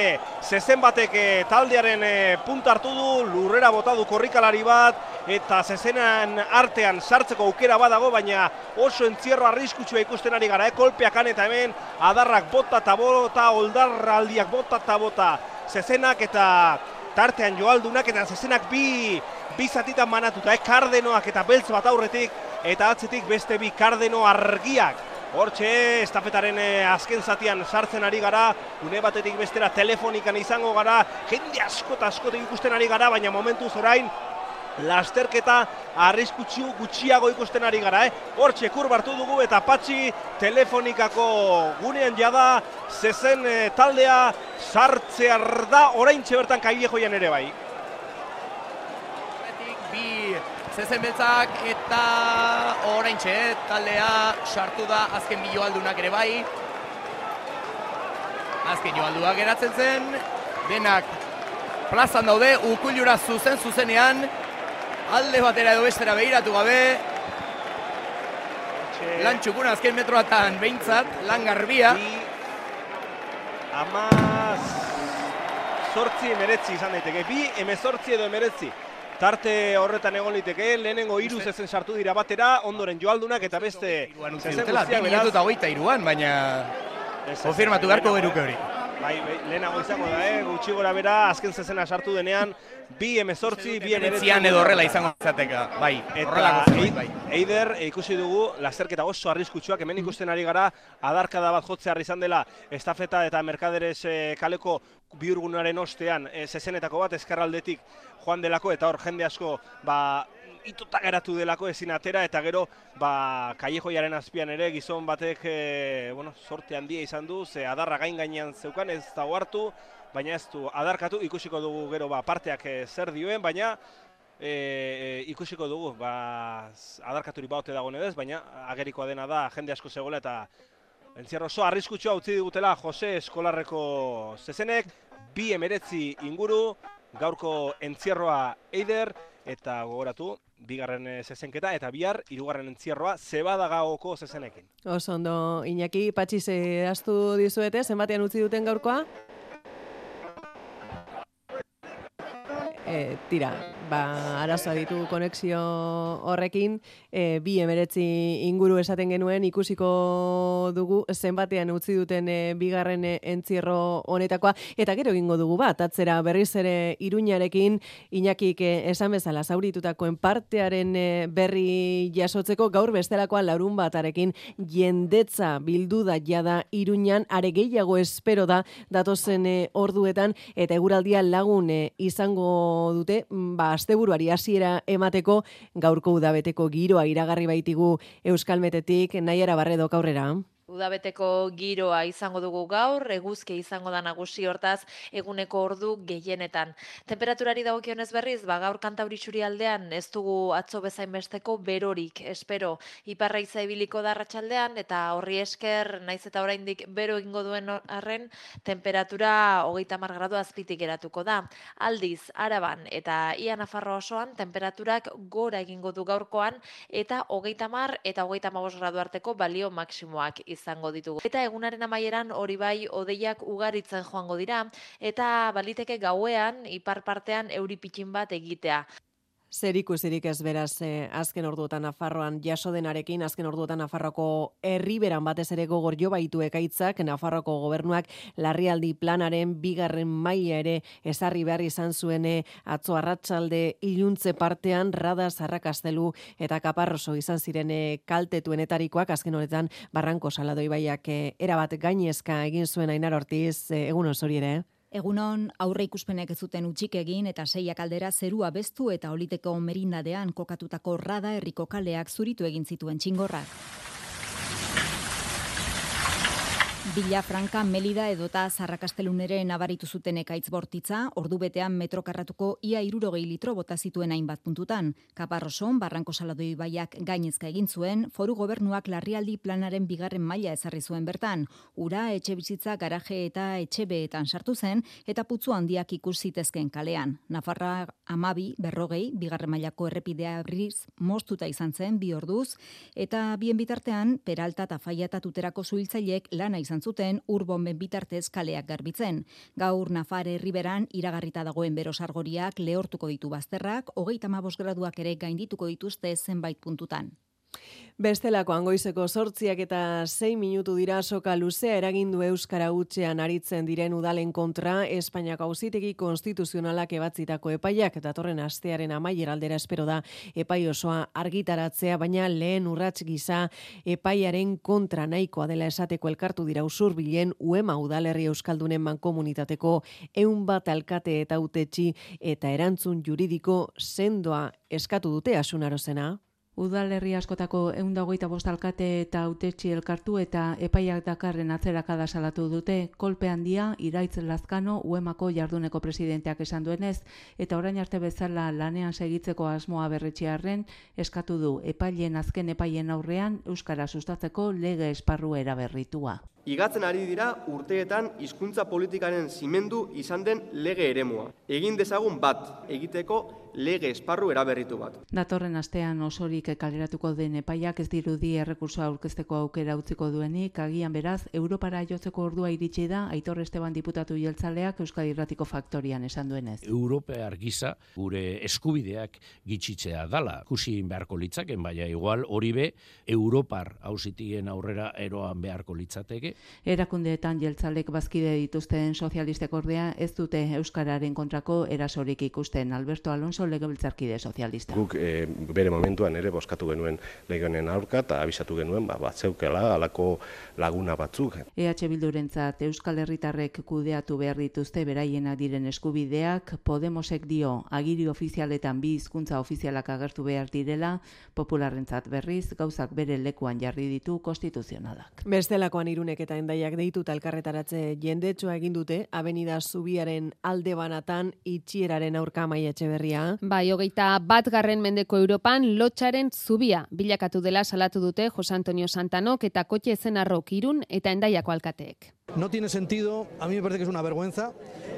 zezen batek eh, taldearen eh, punta hartu du, lurrera bota du korrikalari bat, eta zezenan artean sartzeko aukera badago, baina oso entzierro arriskutsua ikusten ari gara, eh? Kolpeak eta hemen, adarrak bota eta bota, oldarraldiak bota eta bota, zezenak eta tartean joaldunak eta zezenak bi bi zatitan manatuta, eh, kardenoak eta beltz bat aurretik, eta atzetik beste bi kardeno argiak. Hortxe, estafetaren eh, azken zatian sartzen ari gara, une batetik bestera telefonikan izango gara, jende asko eta asko ikusten ari gara, baina momentu zorain, lasterketa arriskutsu gutxiago ikusten ari gara, eh? Hortxe, kurbartu dugu eta patxi telefonikako gunean jada, zezen eh, taldea sartzear da, orain bertan kaibie joian ere bai bi zezen beltzak eta orain taldea sartu da azken bi joaldunak ere bai. Azken joalduak geratzen zen, denak plazan daude, ukullura zuzen zuzenean, alde batera edo bestera behiratu gabe, lan txukuna azken metroatan behintzat, lan garbia. Amaz, sortzi emeretzi izan daiteke, bi emezortzi edo emeretzi. Tarte horretan egon liteke, lehenengo hiru zezen sartu dira batera, ondoren joaldunak eta beste zezen guztiak beraz. Minutu eta hogeita iruan, baina konfirmatu beharko geruke hori. Bai, bai, lehenago izango da, eh? gutxi gora bera, azken zezena sartu denean, bi emezortzi, bi emeretzian edo horrela izango zateka, bai, horrelako bai. Eider, e, ikusi dugu, lasterketa oso arriskutsuak, hemen ikusten ari gara, adarkada bat jotze izan dela, estafeta eta merkaderez e, kaleko biurgunaren ostean, e, zezenetako bat, eskarraldetik joan delako, eta hor jende asko, ba, ituta geratu delako ezin atera eta gero ba Callejoiaren azpian ere gizon batek e, bueno, sorte handia izan du ze adarra gain gainean zeukan ez da hartu baina ez du adarkatu ikusiko dugu gero ba parteak e, zer dioen baina e, ikusiko dugu ba adarkaturi baute dago nedez baina agerikoa dena da jende asko zegoela eta entzierro oso arriskutsua utzi digutela Jose Eskolarreko zezenek bi emeretzi inguru gaurko entzierroa Eider eta gogoratu bigarren eh, zezenketa, eta bihar, hirugarren entzierroa, zebadagaoko zezenekin. Oso ondo, Iñaki, patxi zehaztu dizuete, zenbatean utzi duten gaurkoa? E, tira, ba, arazoa ditu konexio horrekin, e, bi emeretzi inguru esaten genuen, ikusiko dugu zenbatean utzi duten e, bigarren e, entzierro honetakoa, eta gero egingo dugu bat, atzera berriz ere iruñarekin, inakik e, esan bezala zauritutakoen partearen e, berri jasotzeko, gaur bestelakoa larun batarekin. Jendetza bildu da jada iruñan, are gehiago espero da datozen e, orduetan, eta eguraldia lagun e, izango dute, ba, asteburuari hasiera emateko gaurko udabeteko giroa iragarri baitigu Euskalmetetik, nahiara barredo aurrera. Udabeteko giroa izango dugu gaur, eguzke izango da nagusi hortaz eguneko ordu gehienetan. Temperaturari dagokionez berriz, ba gaur kantauri aldean ez dugu atzo bezain besteko berorik, espero. Iparra ibiliko da eta horri esker naiz eta oraindik bero egingo duen arren temperatura hogeita mar gradu azpitik eratuko da. Aldiz, araban eta ia nafarro osoan temperaturak gora egingo du gaurkoan eta hogeita mar eta hogeita magos gradu arteko balio maksimoak izango ditugu. Eta egunaren amaieran hori bai odeiak ugaritzen joango dira eta baliteke gauean ipar partean euri pitxin bat egitea. Zer ikusirik ez beraz eh, azken orduotan Nafarroan jaso denarekin, azken orduotan Nafarroko herriberan batez ere gogor jo baitu ekaitzak, Nafarroko gobernuak larrialdi planaren bigarren maila ere ezarri behar izan zuen eh, atzo arratsalde iluntze partean rada zarrakastelu eta kaparroso izan ziren eh, kaltetuenetarikoak azken honetan barranko saladoi baiak eh, erabat gainezka egin zuen ainar ortiz. Eh, egun osori ere. Egunon aurre ikuspenek ez zuten utxik egin eta seiak aldera zerua bestu eta oliteko merindadean kokatutako rada herriko kaleak zuritu egin zituen txingorrak. Villa Franca, Melida edota Zarrakastelunere nabaritu zuten ekaitz bortitza, ordu betean metrokarratuko ia irurogei litro bota zituen hainbat puntutan. Kaparroson, Barranko Saladoi Baiak gainezka egin zuen, foru gobernuak larrialdi planaren bigarren maila ezarri zuen bertan. Ura, etxe bizitza, garaje eta etxe beetan sartu zen, eta putzu handiak ikus zitezken kalean. Nafarra amabi, berrogei, bigarren mailako errepidea briz, mostuta izan zen, bi orduz, eta bien bitartean, peralta eta faiata tuterako zuhiltzaileek lana izan zuten urbonben bitartez kaleak garbitzen. Gaur Nafare Riberan iragarrita dagoen berosargoriak lehortuko ditu bazterrak, hogeita graduak ere gaindituko dituzte zenbait puntutan. Bestelako angoizeko sortziak eta 6 minutu dira soka luzea eragindu Euskara Utxean aritzen diren udalen kontra Espainiako auzitegi konstituzionalak ebatzitako epaiak datorren astearen amaier aldera espero da epai osoa argitaratzea, baina lehen urrats gisa epaiaren kontra nahikoa dela esateko elkartu dira usurbilen uema udalerri Euskaldunen mankomunitateko eun bat alkate eta utetxi eta erantzun juridiko sendoa eskatu dute asunarozena udalerri askotako eundagoita bostalkate eta autetxi elkartu eta epaiak dakarren atzerakada salatu dute, kolpe handia iraitz lazkano uemako jarduneko presidenteak esan duenez, eta orain arte bezala lanean segitzeko asmoa berretxiarren, eskatu du epailen azken epaien aurrean Euskara sustatzeko lege esparru eraberritua. Igatzen ari dira urteetan hizkuntza politikaren zimendu izan den lege eremua. Egin dezagun bat, egiteko lege esparru eraberritu bat. Datorren astean osorik kaleratuko den epaiak ez dirudi errekursoa aurkezteko aukera utziko duenik, agian beraz, Europara jotzeko ordua iritsi da, Aitor Esteban diputatu jeltzaleak Euskadi Irratiko Faktorian esan duenez. Europe argiza gure eskubideak gitxitzea dala. Kusi beharko litzaken, baina igual hori be, Europar hausitien aurrera eroan beharko litzateke. Erakundeetan jeltzalek bazkide dituzten sozialistek ordea ez dute Euskararen kontrako erasorik ikusten Alberto Alonso legebiltzarkide sozialista. Guk e, bere momentuan ere boskatu genuen legionen aurka eta abisatu genuen ba, batzeukela alako laguna batzuk. EH Bildurentzat Euskal Herritarrek kudeatu behar dituzte beraiena diren eskubideak, Podemosek dio agiri ofizialetan bi hizkuntza ofizialak agertu behar direla, popularrentzat berriz gauzak bere lekuan jarri ditu konstituzionalak. Bestelakoan irunek eta endaiak deitu talkarretaratze jendetsua egin dute, avenida Zubiaren alde banatan itxieraren aurka maietxe berria. Bai, hogeita bat garren mendeko Europan lotxaren zubia bilakatu dela salatu dute Jose Antonio Santanok eta kotxe zen arrok irun eta endaiako alkateek. No tiene sentido, a mí me parece que es una vergüenza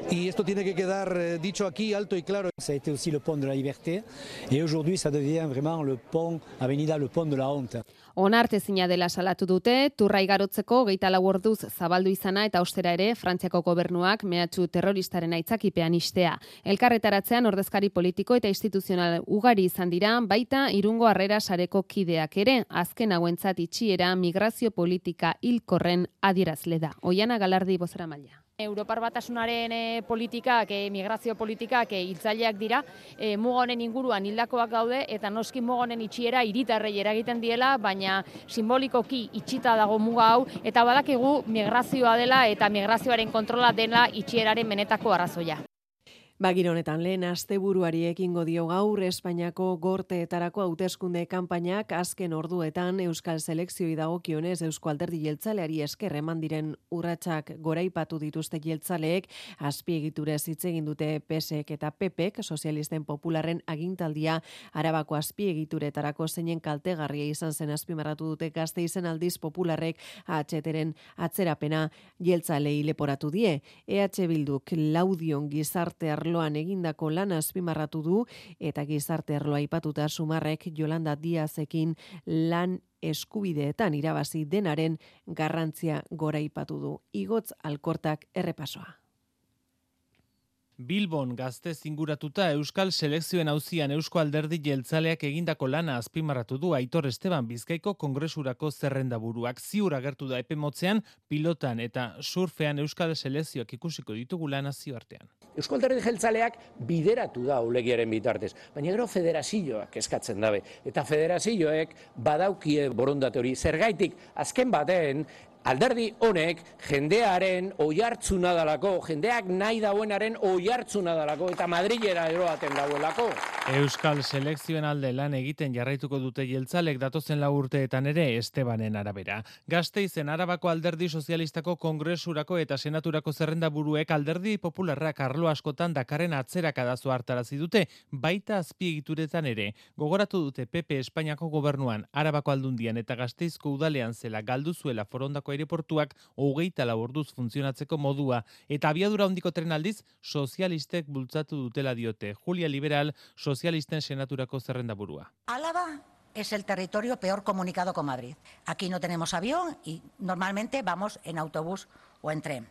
y esto tiene que quedar eh, dicho aquí alto y claro. Ça a été aussi le pont de la liberté et aujourd'hui ça devient vraiment le pont, avenida le pont de la honte. Onartezina dela salatu dute, turra igarotzeko geita lau orduz zabaldu izana eta ostera ere Frantziako gobernuak mehatxu terroristaren aitzakipean istea. Elkarretaratzean ordezkari politiko eta instituzional ugari izan dira, baita irungo harrera sareko kideak ere, azken hauentzat itxiera migrazio politika hilkorren adierazle da. Oiana Galardi bozera maila. Europar batasunaren e, politikak, e, migrazio politikak e, dira, e, muga honen inguruan hildakoak gaude eta noski muga itxiera hiritarrei eragiten diela, baina simbolikoki itxita dago muga hau eta badakigu migrazioa dela eta migrazioaren kontrola dela itxieraren benetako arrazoia. Bagir honetan lehen asteburuari ekingo dio gaur Espainiako gorteetarako hauteskunde kanpainak azken orduetan Euskal Selekzioi dagokionez Eusko Alderdi Jeltzaleari esker eman diren urratsak goraipatu dituzte jeltzaleek azpiegiturez hitz egin dute PSek eta PPek sozialisten popularren agintaldia Arabako azpiegituretarako zeinen kaltegarria izan zen azpimarratu dute gazte izen aldiz popularrek atxeteren atzerapena jeltzalei leporatu die. EH Bilduk laudion gizarte arloan egindako lan azpimarratu du eta gizarte arloa aipatuta sumarrek Jolanda Diazekin lan eskubideetan irabazi denaren garrantzia goraipatu du. Igotz alkortak errepasoa. Bilbon gazte zinguratuta Euskal Selekzioen auzian Eusko Alderdi Jeltzaleak egindako lana azpimarratu du Aitor Esteban Bizkaiko Kongresurako zerrendaburuak ziur agertu da epe motzean pilotan eta surfean Euskal Selekzioak ikusiko ditugu lana artean. Eusko Alderdi Jeltzaleak bideratu da ulegiaren bitartez, baina gero federazioak eskatzen dabe. Eta federazioek badaukie borondate hori. Zergaitik, azken baten, alderdi honek jendearen oihartzuna dalako, jendeak nahi dauenaren oihartzuna dalako eta Madrilera eroaten dauelako. Euskal selekzioen alde lan egiten jarraituko dute jeltzalek datozen lau urteetan ere Estebanen arabera. Gazteizen Arabako Alderdi Sozialistako Kongresurako eta Senaturako zerrenda buruek Alderdi Popularrak arlo askotan Dakaren atzerak adazu hartarazi dute, baita azpiegituretan ere. Gogoratu dute PP Espainiako gobernuan, Arabako aldundian eta Gazteizko udalean zela galdu zuela forondako aireportuak hogeita laborduz funtzionatzeko modua eta abiadura hondiko tren aldiz sozialistek bultzatu dutela diote. Julia Liberal, sozialisten senaturako zerrenda burua. Álava es el territorio peor comunicado con Madrid. Aquí no tenemos avión y normalmente vamos en autobús o en tren.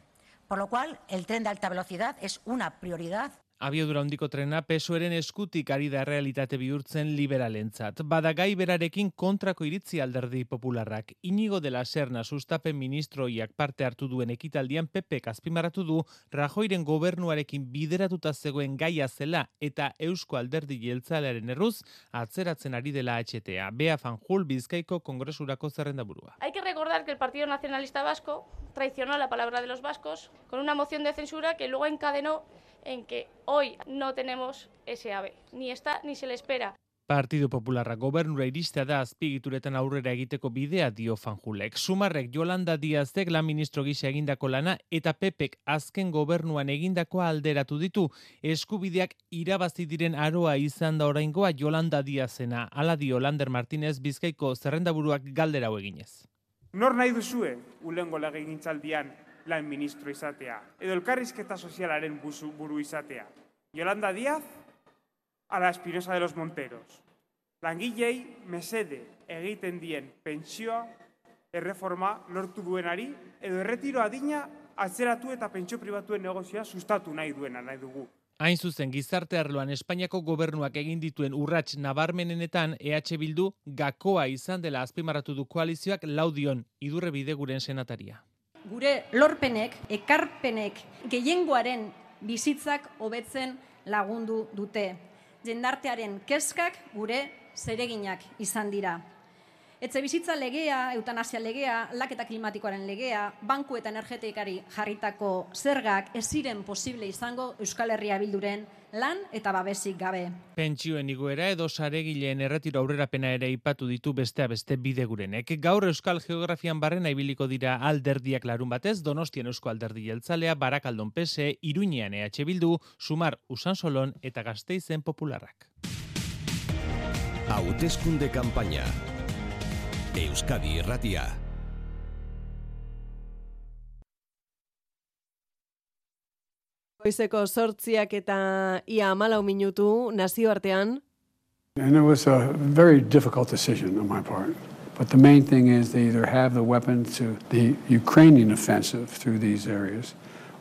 Por lo cual, el tren de alta velocidad es una prioridad Abiodura hondiko trena pesoeren eskutik ari da realitate bihurtzen liberalentzat. Bada gai berarekin kontrako iritzi alderdi popularrak. Inigo de la Serna sustapen ministroiak parte hartu duen ekitaldian Pepe azpimarratu du Rajoiren gobernuarekin bideratuta zegoen gaia zela eta Eusko Alderdi Jeltzalearen erruz atzeratzen ari dela HTA. Bea Fanjul Bizkaiko Kongresurako zerrenda burua. Hay que recordar que el Partido Nacionalista Vasco traicionó la palabra de los vascos con una moción de censura que luego encadenó en que hoy no tenemos ese ave. Ni está ni se le espera. Partido Popularra gobernura iristea da azpigituretan aurrera egiteko bidea dio fanjulek. Sumarrek Jolanda Diazek lan ministro gisa egindako lana eta Pepek azken gobernuan egindakoa alderatu ditu. Eskubideak irabazi diren aroa izan da oraingoa Jolanda Diazena. Ala dio Lander Martinez Bizkaiko zerrendaburuak galdera hau eginez. Nor nahi duzue ulengo legegintzaldian lan ministro izatea, edo elkarrizketa sozialaren buzu, buru izatea. Yolanda Díaz, ala Espinosa de los Monteros. Langilei mesede egiten dien pentsioa erreforma lortu duenari, edo erretiro adina atzeratu eta pentsio pribatuen negozioa sustatu nahi duena nahi dugu. Hain zuzen gizarte arloan Espainiako gobernuak egin dituen urrats nabarmenenetan EH Bildu gakoa izan dela azpimarratu du koalizioak laudion idurre bideguren senataria gure lorpenek, ekarpenek, gehiengoaren bizitzak hobetzen lagundu dute. Jendartearen kezkak gure zereginak izan dira. Etze bizitza legea, eutanasia legea, laketa klimatikoaren legea, banku eta energetikari jarritako zergak ez ziren posible izango Euskal Herria bilduren lan eta babesik gabe. Pentsioen igoera edo saregileen erretiro aurrerapena ere ipatu ditu bestea beste bidegurenek. Gaur Euskal Geografian barrena ibiliko dira alderdiak larun batez, Donostian Eusko Alderdi Jeltzalea, Barakaldon PSE, Iruñean EH Bildu, Sumar Usansolon eta Gasteizen Popularrak. Hauteskunde kanpaina. Euskadi Irratia. Goizeko sortziak eta ia amalau minutu nazioartean. And it was a very difficult decision on my part. But the main thing is they either have the weapons to the Ukrainian offensive through these areas,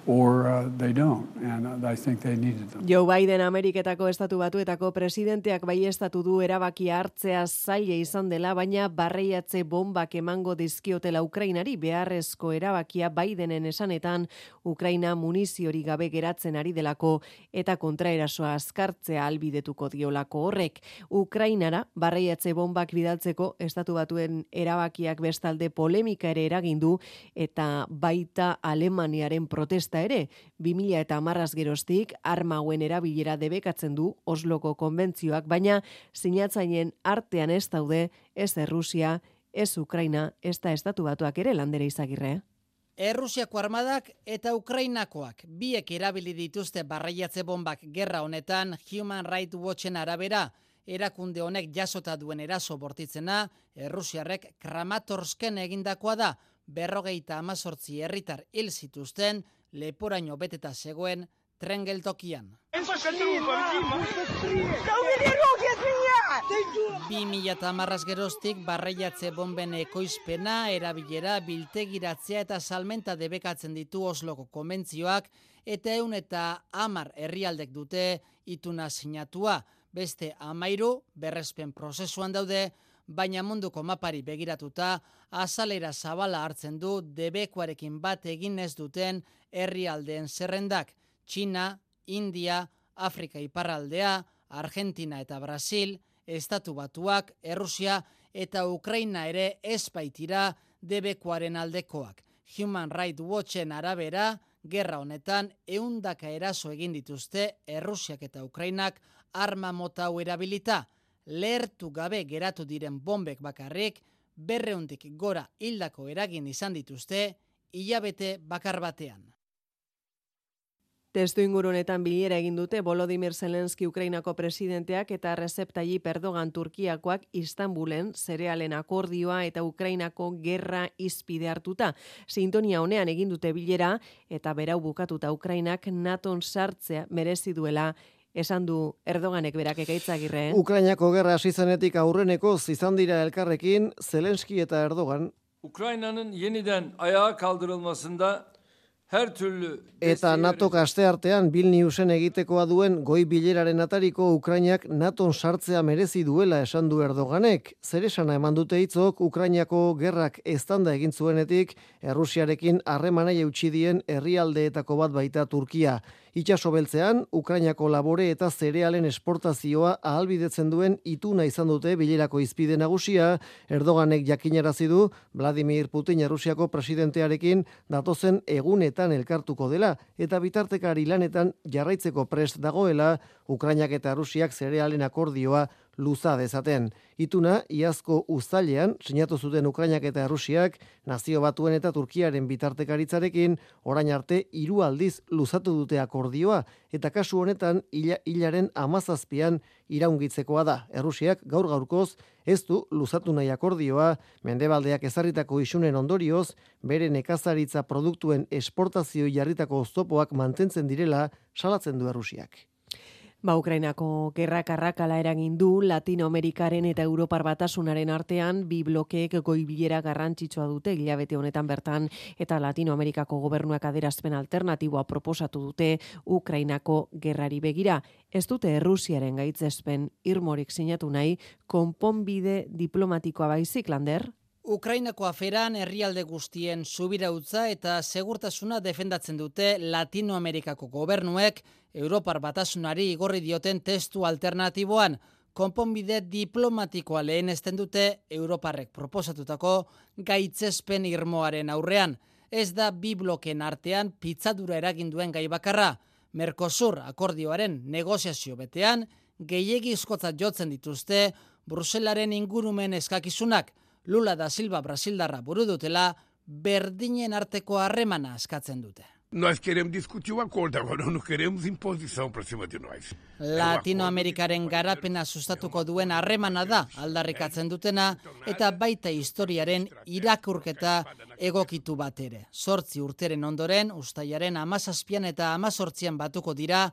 or uh, they don't, and I think they needed them. Joe Biden Ameriketako estatu batuetako presidenteak bai estatu du erabaki hartzea zaila izan dela, baina barreiatze bombak emango dizkiotela Ukrainari beharrezko erabakia Bidenen esanetan Ukraina muniziori gabe geratzen ari delako eta kontraerasoa azkartzea albidetuko diolako horrek. Ukrainara barreiatze bombak bidaltzeko estatu batuen erabakiak bestalde polemika ere eragindu eta baita Alemaniaren protesta ere, 2000 eta marraz geroztik, arma hauen erabilera debekatzen du Osloko konbentzioak, baina sinatzainen artean ez daude, ez Errusia, ez Ukraina, ez da estatu batuak ere landere izagirre. Errusiako armadak eta Ukrainakoak biek erabili dituzte barraiatze bombak gerra honetan Human Rights Watchen arabera, erakunde honek jasota duen eraso bortitzena, Errusiarrek Kramatorsken egindakoa da, berrogeita amazortzi herritar hil zituzten, leporaino beteta zegoen tren geltokian. Bi mila eta marraz geroztik barreiatze bomben ekoizpena, erabilera, biltegiratzea eta salmenta debekatzen ditu Osloko konbentzioak eta eun eta amar herrialdek dute ituna sinatua. Beste amairu berrezpen prozesuan daude, baina munduko mapari begiratuta, azalera zabala hartzen du debekuarekin bat egin ez duten herrialdeen zerrendak. Txina, India, Afrika iparraldea, Argentina eta Brasil, Estatu Batuak, Errusia eta Ukraina ere ez baitira debekuaren aldekoak. Human Rights Watchen arabera, gerra honetan eundaka eraso egin dituzte Errusiak eta Ukrainak arma mota hau erabilita lehertu gabe geratu diren bombek bakarrik, berreundik gora hildako eragin izan dituzte, hilabete bakar batean. Testu ingurunetan bilera egin dute Volodymyr Zelensky Ukrainako presidenteak eta Recep Tayyip Erdogan Turkiakoak Istanbulen zerealen akordioa eta Ukrainako gerra izpide hartuta. Sintonia honean egin dute bilera eta berau bukatuta Ukrainak NATOn sartzea merezi duela esan du Erdoganek berak ekaitzagirre. Ukrainako gerra hasi zenetik aurreneko izan dira elkarrekin Zelensky eta Erdogan. Ukraina'nın yeniden ayağa kaldırılmasında Eta NATO kaste artean Vilniusen egitekoa duen goi bileraren atariko Ukrainak NATOn sartzea merezi duela esan du Erdoganek. Zer esana eman dute hitzok Ukrainako gerrak eztanda egin zuenetik Errusiarekin harremanai eutxi dien herrialdeetako bat baita Turkia. Itxaso beltzean, Ukrainako labore eta zerealen esportazioa ahalbidetzen duen ituna izan dute bilerako izpide nagusia, Erdoganek jakinarazi du Vladimir Putin Errusiako presidentearekin datozen egunetan elkartuko dela eta bitartekari lanetan jarraitzeko prest dagoela. Ukrainak eta Rusiak zerealen akordioa luza dezaten. Ituna, iazko uztailean, sinatu zuten Ukrainak eta Rusiak, nazio batuen eta Turkiaren bitartekaritzarekin, orain arte hiru aldiz luzatu dute akordioa, eta kasu honetan, hilaren amazazpian iraungitzekoa da. Errusiak gaur gaurkoz, ez du luzatu nahi akordioa, mendebaldeak ezarritako isunen ondorioz, bere nekazaritza produktuen esportazio jarritako oztopoak mantentzen direla, salatzen du Errusiak. Ba, Ukrainako gerrak arrakala eragin du Latinoamerikaren eta Europar batasunaren artean bi blokeek goibilera garrantzitsua dute hilabete honetan bertan eta Latinoamerikako gobernuak aderazpen alternatiboa proposatu dute Ukrainako gerrari begira. Ez dute Errusiaren gaitzespen irmorik sinatu nahi konponbide diplomatikoa baizik lander? Ukrainako aferan herrialde guztien subirautza eta segurtasuna defendatzen dute Latinoamerikako gobernuek Europar batasunari igorri dioten testu alternatiboan. Konponbide diplomatikoa lehen dute Europarrek proposatutako gaitzespen irmoaren aurrean. Ez da bi bloken artean pitzadura eraginduen gai bakarra. Mercosur akordioaren negoziazio betean, gehiegi jotzen dituzte Bruselaren ingurumen eskakizunak, Lula da Silva Brasildarra buru dutela berdinen arteko harremana askatzen dute. Nós queremos discutir o acordo, agora não queremos imposição para cima de nós. Latinoamerikaren garapena sustatuko duen harremana da aldarrikatzen dutena eta baita historiaren irakurketa egokitu bat ere. Sortzi urteren ondoren, ustaiaren amazazpian eta amazortzian batuko dira,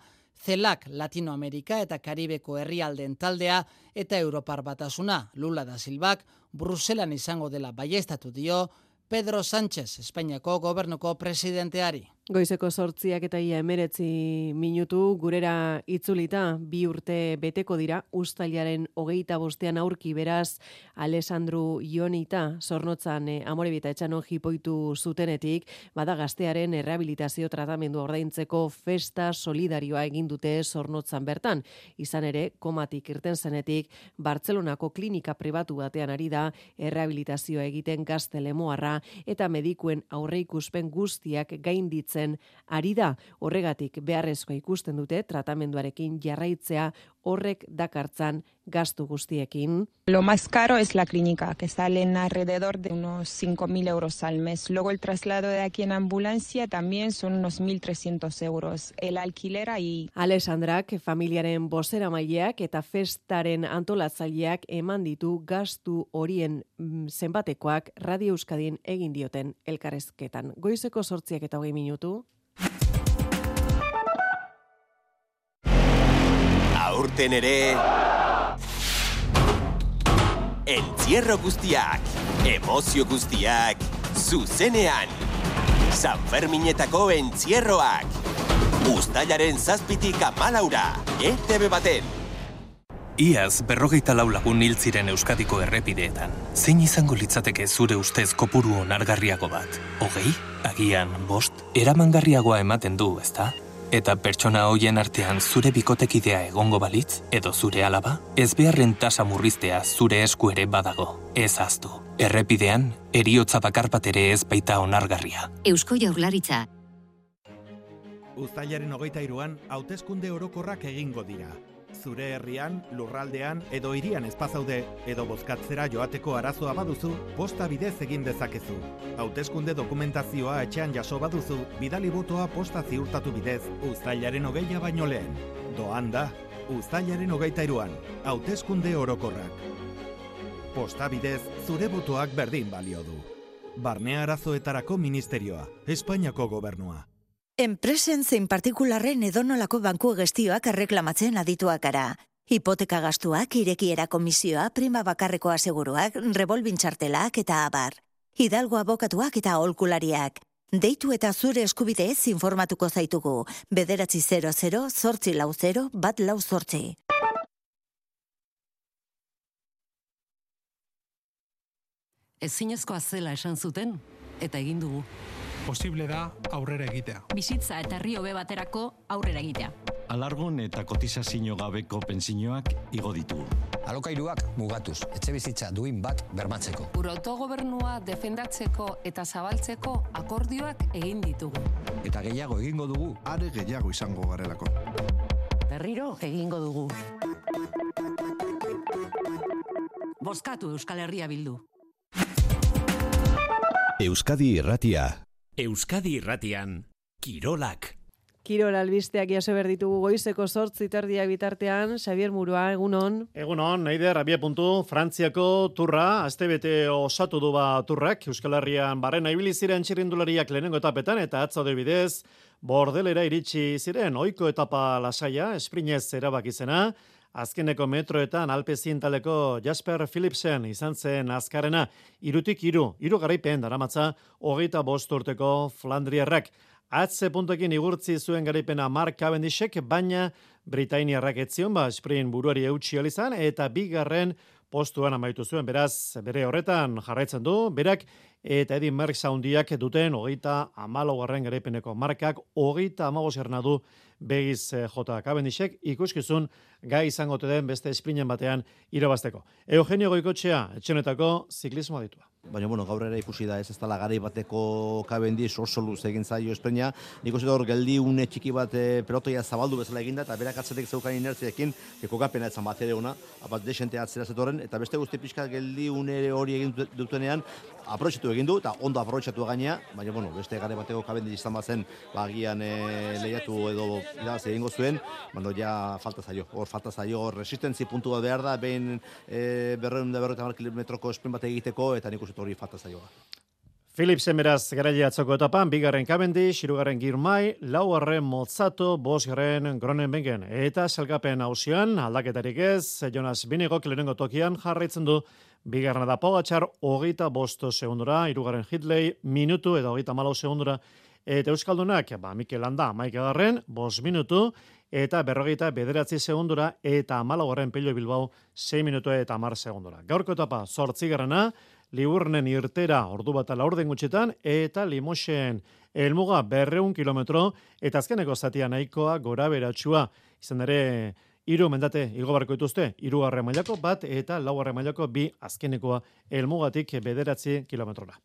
zelak Latinoamerika eta Karibeko herrialden taldea eta Europar batasuna, Lula da Silbak, Bruselan izango dela baiestatu dio, Pedro Sánchez, Espainiako gobernuko presidenteari. Goizeko sortziak eta ia emeretzi minutu gurera itzulita bi urte beteko dira ustailaren hogeita bostean aurki beraz Alessandru Ionita zornotzan eh, amorebita etxano jipoitu zutenetik bada gaztearen errehabilitazio tratamendu ordaintzeko festa solidarioa egin dute zornotzan bertan. Izan ere, komatik irten zenetik Bartzelonako klinika pribatu batean ari da errehabilitazioa egiten gaztelemoarra eta medikuen aurreikuspen guztiak gainditzen zen. Ari da horregatik beharrezkoa ikusten dute tratamenduarekin jarraitzea horrek dakartzan gastu guztiekin. Lo más caro es la clínica, que salen alrededor de unos 5.000 euros al mes. Luego el traslado de aquí en ambulancia también son unos 1.300 euros. El alquiler ahí. Alessandrak, familiaren bosera maileak eta festaren antolatzaileak eman ditu gastu horien mm, zenbatekoak Radio Euskadin egin dioten elkarrezketan. Goizeko sortziak eta hogei minutu. Aurten ere Entzierro guztiak, emozio guztiak, zuzenean. San Ferminetako entzierroak. Uztailaren zazpitik amalaura, ETV baten. Iaz, berrogeita lau lagun hil ziren Euskadiko errepideetan. Zein izango litzateke zure ustez kopuru onargarriago bat? Hogei? Agian, bost? Eramangarriagoa ematen du, ezta? Eta pertsona hoien artean zure bikotekidea egongo balitz, edo zure alaba, ez beharren tasa murriztea zure esku ere badago. Ez aztu. Errepidean, eriotza bakar bat ere ez baita onargarria. Eusko jaurlaritza. Uztailaren hogeita iruan, hauteskunde orokorrak egingo dira zure herrian, lurraldean edo hirian espazaude edo bozkatzera joateko arazoa baduzu, posta bidez egin dezakezu. Hauteskunde dokumentazioa etxean jaso baduzu, bidali botoa posta ziurtatu bidez, uztailaren hogeia baino lehen. Doan da, uztailaren hogeita iruan, hauteskunde orokorrak. Posta bidez, zure botoak berdin balio du. Barnea arazoetarako ministerioa, Espainiako gobernua. Enpresen zein partikularren edonolako banku gestioak erreklamatzen adituak gara. Hipoteka gastuak, irekiera komisioa, prima bakarreko aseguruak, revolbintxartelak eta abar. Hidalgo abokatuak eta holkulariak. Deitu eta zure eskubideez informatuko zaitugu. Bederatzi 00, zortzi lau 0, bat lau zortzi. Ez zinezkoa zela esan zuten, eta egin dugu posible da aurrera egitea. Bizitza eta rio baterako aurrera egitea. Alargun eta kotizazio gabeko pensioak igo ditu. Alokairuak mugatuz, etxe bizitza duin bat bermatzeko. Gure autogobernua defendatzeko eta zabaltzeko akordioak egin ditugu. Eta gehiago egingo dugu. Are gehiago izango garelako. Berriro egingo dugu. Boskatu Euskal Herria bildu. Euskadi Irratia. Euskadi irratian, Kirolak. Kirol albisteak jaso berditugu goizeko sortzi tardia bitartean, Xavier Murua, egunon. Egunon, neider, abie puntu, Frantziako turra, azte bete osatu du ba turrak, Euskal Herrian barren ibili ziren txirrindulariak lehenengo etapetan, eta atzo bidez, bordelera iritsi ziren, oiko etapa lasaia, esprinez erabakizena, Azkeneko metroetan alpezien taleko Jasper Philipsen izan zen azkarena, irutik iru, iru garaipen daramatza, hogeita bost urteko Flandriarrak. Atze puntekin igurtzi zuen garaipena Mark Cavendishek, baina Britainiarrak etzion, ba, sprint buruari eutxi izan eta bigarren postuan amaitu zuen, beraz, bere horretan jarraitzen du, berak, eta edin Merckx handiak duten hogeita amalogarren garaipeneko markak, hogeita amagos du begiz eh, jota kabendixek, ikuskizun gai izango den beste esprinen batean irabazteko. Eugenio Goikotxea, etxenetako ziklismo ditua. Baina, bueno, gaur ere ikusi da ez ez dala gari bateko kabendi oso luz egin zaio esprenia. Nik uste hor geldi une txiki bat e, pelotoia zabaldu bezala eginda eta berak atzetek zeukan inertziekin kokapena etzan bat ere ona, bat desente atzera zetorren, eta beste guzti pixka geldi une hori egin dutenean, aproxetu egin du, eta ondo aproxetu gainea, baina, bueno, beste gare bateko kabendi izan bazen, bagian e, lehiatu edo irabaz egingo zuen, baina ja falta zaio, hor falta zaio, hor resistentzi puntu bat behar da, behin e, berreun da berreun kilometroko esprin bat egiteko, eta nik hori falta zaio. Philip Semeraz garaile atzoko etapan, bigarren kabendi, xirugarren girmai, laugarren mozzato, bosgarren gronen bengen. Eta salgapen hausian, aldaketarik ez, Jonas Binigok lehenengo tokian jarraitzen du Bigarren da Pogacar, hogeita bosto segundura, irugarren Hitley, minutu edo hogeita malau segundura, eta Euskaldunak, ba, Mikel Landa, maik agarren, bos minutu, eta berrogeita bederatzi segundura, eta malagorren Pelio Bilbao, 6 minutu eta mar segundura. Gaurko etapa, sortzigarrena, Liburnen irtera ordu bat ala orden gutxetan, eta Limoxen elmuga berreun kilometro, eta azkeneko zatia nahikoa gora beratxua. Izan ere, Iru mendate igobarko dituzte, iru mailako bat eta lau mailako bi azkenekoa elmugatik bederatzi kilometrora.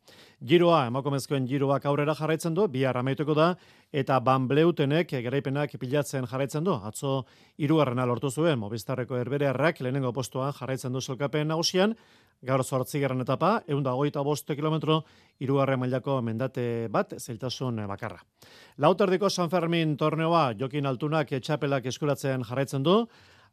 Giroa, emakomezkoen giroak aurrera jarraitzen du, bi amaituko da, eta banbleutenek garaipenak pilatzen jarraitzen du. Atzo iru lortu zuen, mobistarreko erberearrak lehenengo postuan jarraitzen du zelkapen nagusian, gaur zortzigarren etapa, egun da goita boste kilometro, irugarren mailako mendate bat, zeltasun bakarra. Lauterdiko San Fermin torneoa jokin altunak etxapelak eskuratzen jarraitzen du,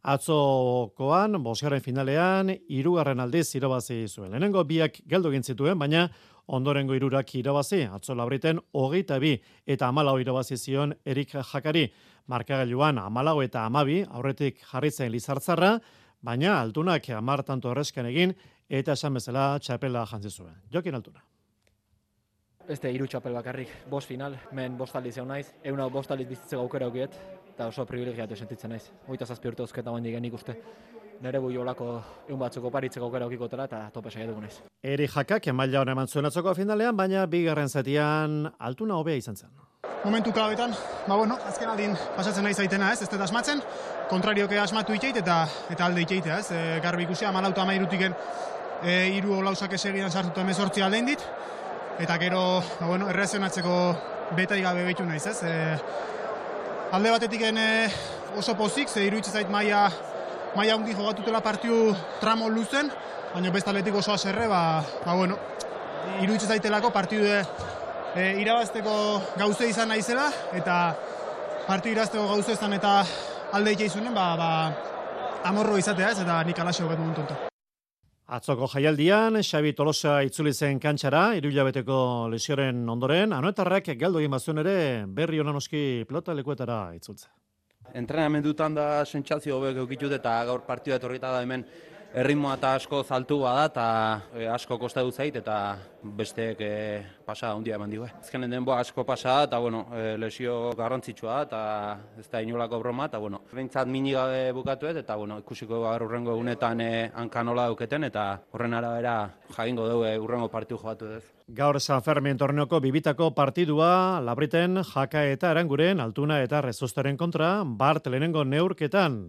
atzokoan, bosgarren finalean, irugarren aldiz irabazi zuen. Lehenengo biak geldo zituen, baina ondorengo irurak irabazi, atzo labriten hogeita bi eta amalau irabazi zion Erik Jakari. Markagailuan amalau eta amabi, aurretik jarritzen lizartzarra, baina altunak amar tanto erresken egin, eta esan bezala txapela jantzi zuen. Jokin altuna. Este hiru txapel bakarrik, bost final, men bost aldiz egon naiz, egun hau bost aldiz bizitzeko aukera aukiet, eta oso privilegiatu sentitzen naiz. Hoita zazpi urte uzketa bain digenik uste. Nere bui olako egun batzuk oparitzeko aukera aukiko eta tope saiatu naiz. Eri jakak, emaila hona eman zuen atzoko finalean, baina bigarren zatian altuna hobea izan zen. Momentu klabetan, ba bueno, azken aldin pasatzen nahi zaitena ez, ez dut asmatzen, kontrarioke asmatu itxeit eta eta alde itxeitea ez, e, garbi ikusi amalauta amairutiken e, iru olausak esegidan sartuta emezortzi aldein dit, eta gero, ba, bueno, errezionatzeko beta igabe behitu nahiz, ez? E, alde batetik e, oso pozik, ze iruditzen zait maia, maia hundi jogatutela partiu tramo luzen, baina besta aldetik oso aserre, ba, ba bueno, iruditzen zaitelako partiu de, e, irabazteko gauze izan naizela, eta partiu irazteko gauze izan eta alde izunen, ba, ba, amorro izatea ez, eta nik alaxe hogetu muntuntu. Atzoko jaialdian, Xabi Tolosa itzuli zen kantxara, irulabeteko lesioren ondoren, anoetarrak galdu egin bazuen ere, berri honan oski pelota lekuetara itzultza. Entrenamendutan da sentsazio hobek eukitut eta gaur partioa etorrita da hemen erritmoa eta asko zaltu bada eta e, asko kosta du zait eta besteek e, pasa handia eman digu. Ezkenen denboa asko pasa eta bueno, e, lesio garrantzitsua eta ez da inolako broma eta bueno, bentsat mini gabe bukatu eta bueno, ikusiko gaur urrengo egunetan e, hankanola duketen eta horren arabera jagingo dugu e, urrengo partiu joatu ez. Gaur San Fermin torneoko bibitako partidua labriten jaka eta eranguren altuna eta rezostaren kontra Bart lehenengo neurketan.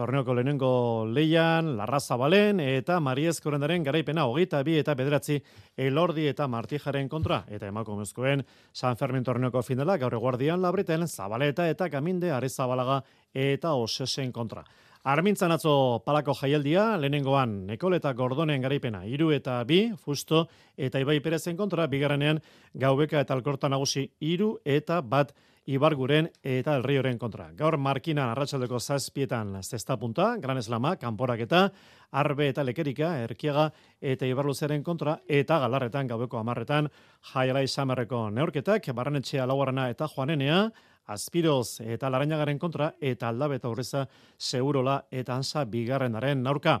Torneoko lehenengo leian, Larraza Balen eta Mariez Korendaren garaipena hogeita bi eta bederatzi Elordi eta Martijaren kontra. Eta emako mezkoen San Fermin torneoko finala gaur eguardian labriten Zabaleta eta Kaminde Arezabalaga eta Osesen kontra. Armintzan atzo palako jaialdia, lehenengoan Nekol eta Gordonen garaipena, iru eta bi, fusto eta Ibai Perezen kontra, bigarrenean gaubeka eta alkorta nagusi iru eta bat Ibarguren eta Elrioren kontra. Gaur Markina arratsaldeko zazpietan zesta punta, Gran Eslama, Kanporak eta Arbe eta Lekerika, Erkiaga eta Ibarluzeren kontra, eta Galarretan gaueko amarretan Jaialai Samerreko neurketak, Barranetxea Lauarana eta Juanenea, Azpiroz eta Larainagaren kontra, eta Aldabeta Urreza Segurola eta Ansa Bigarrenaren naurka.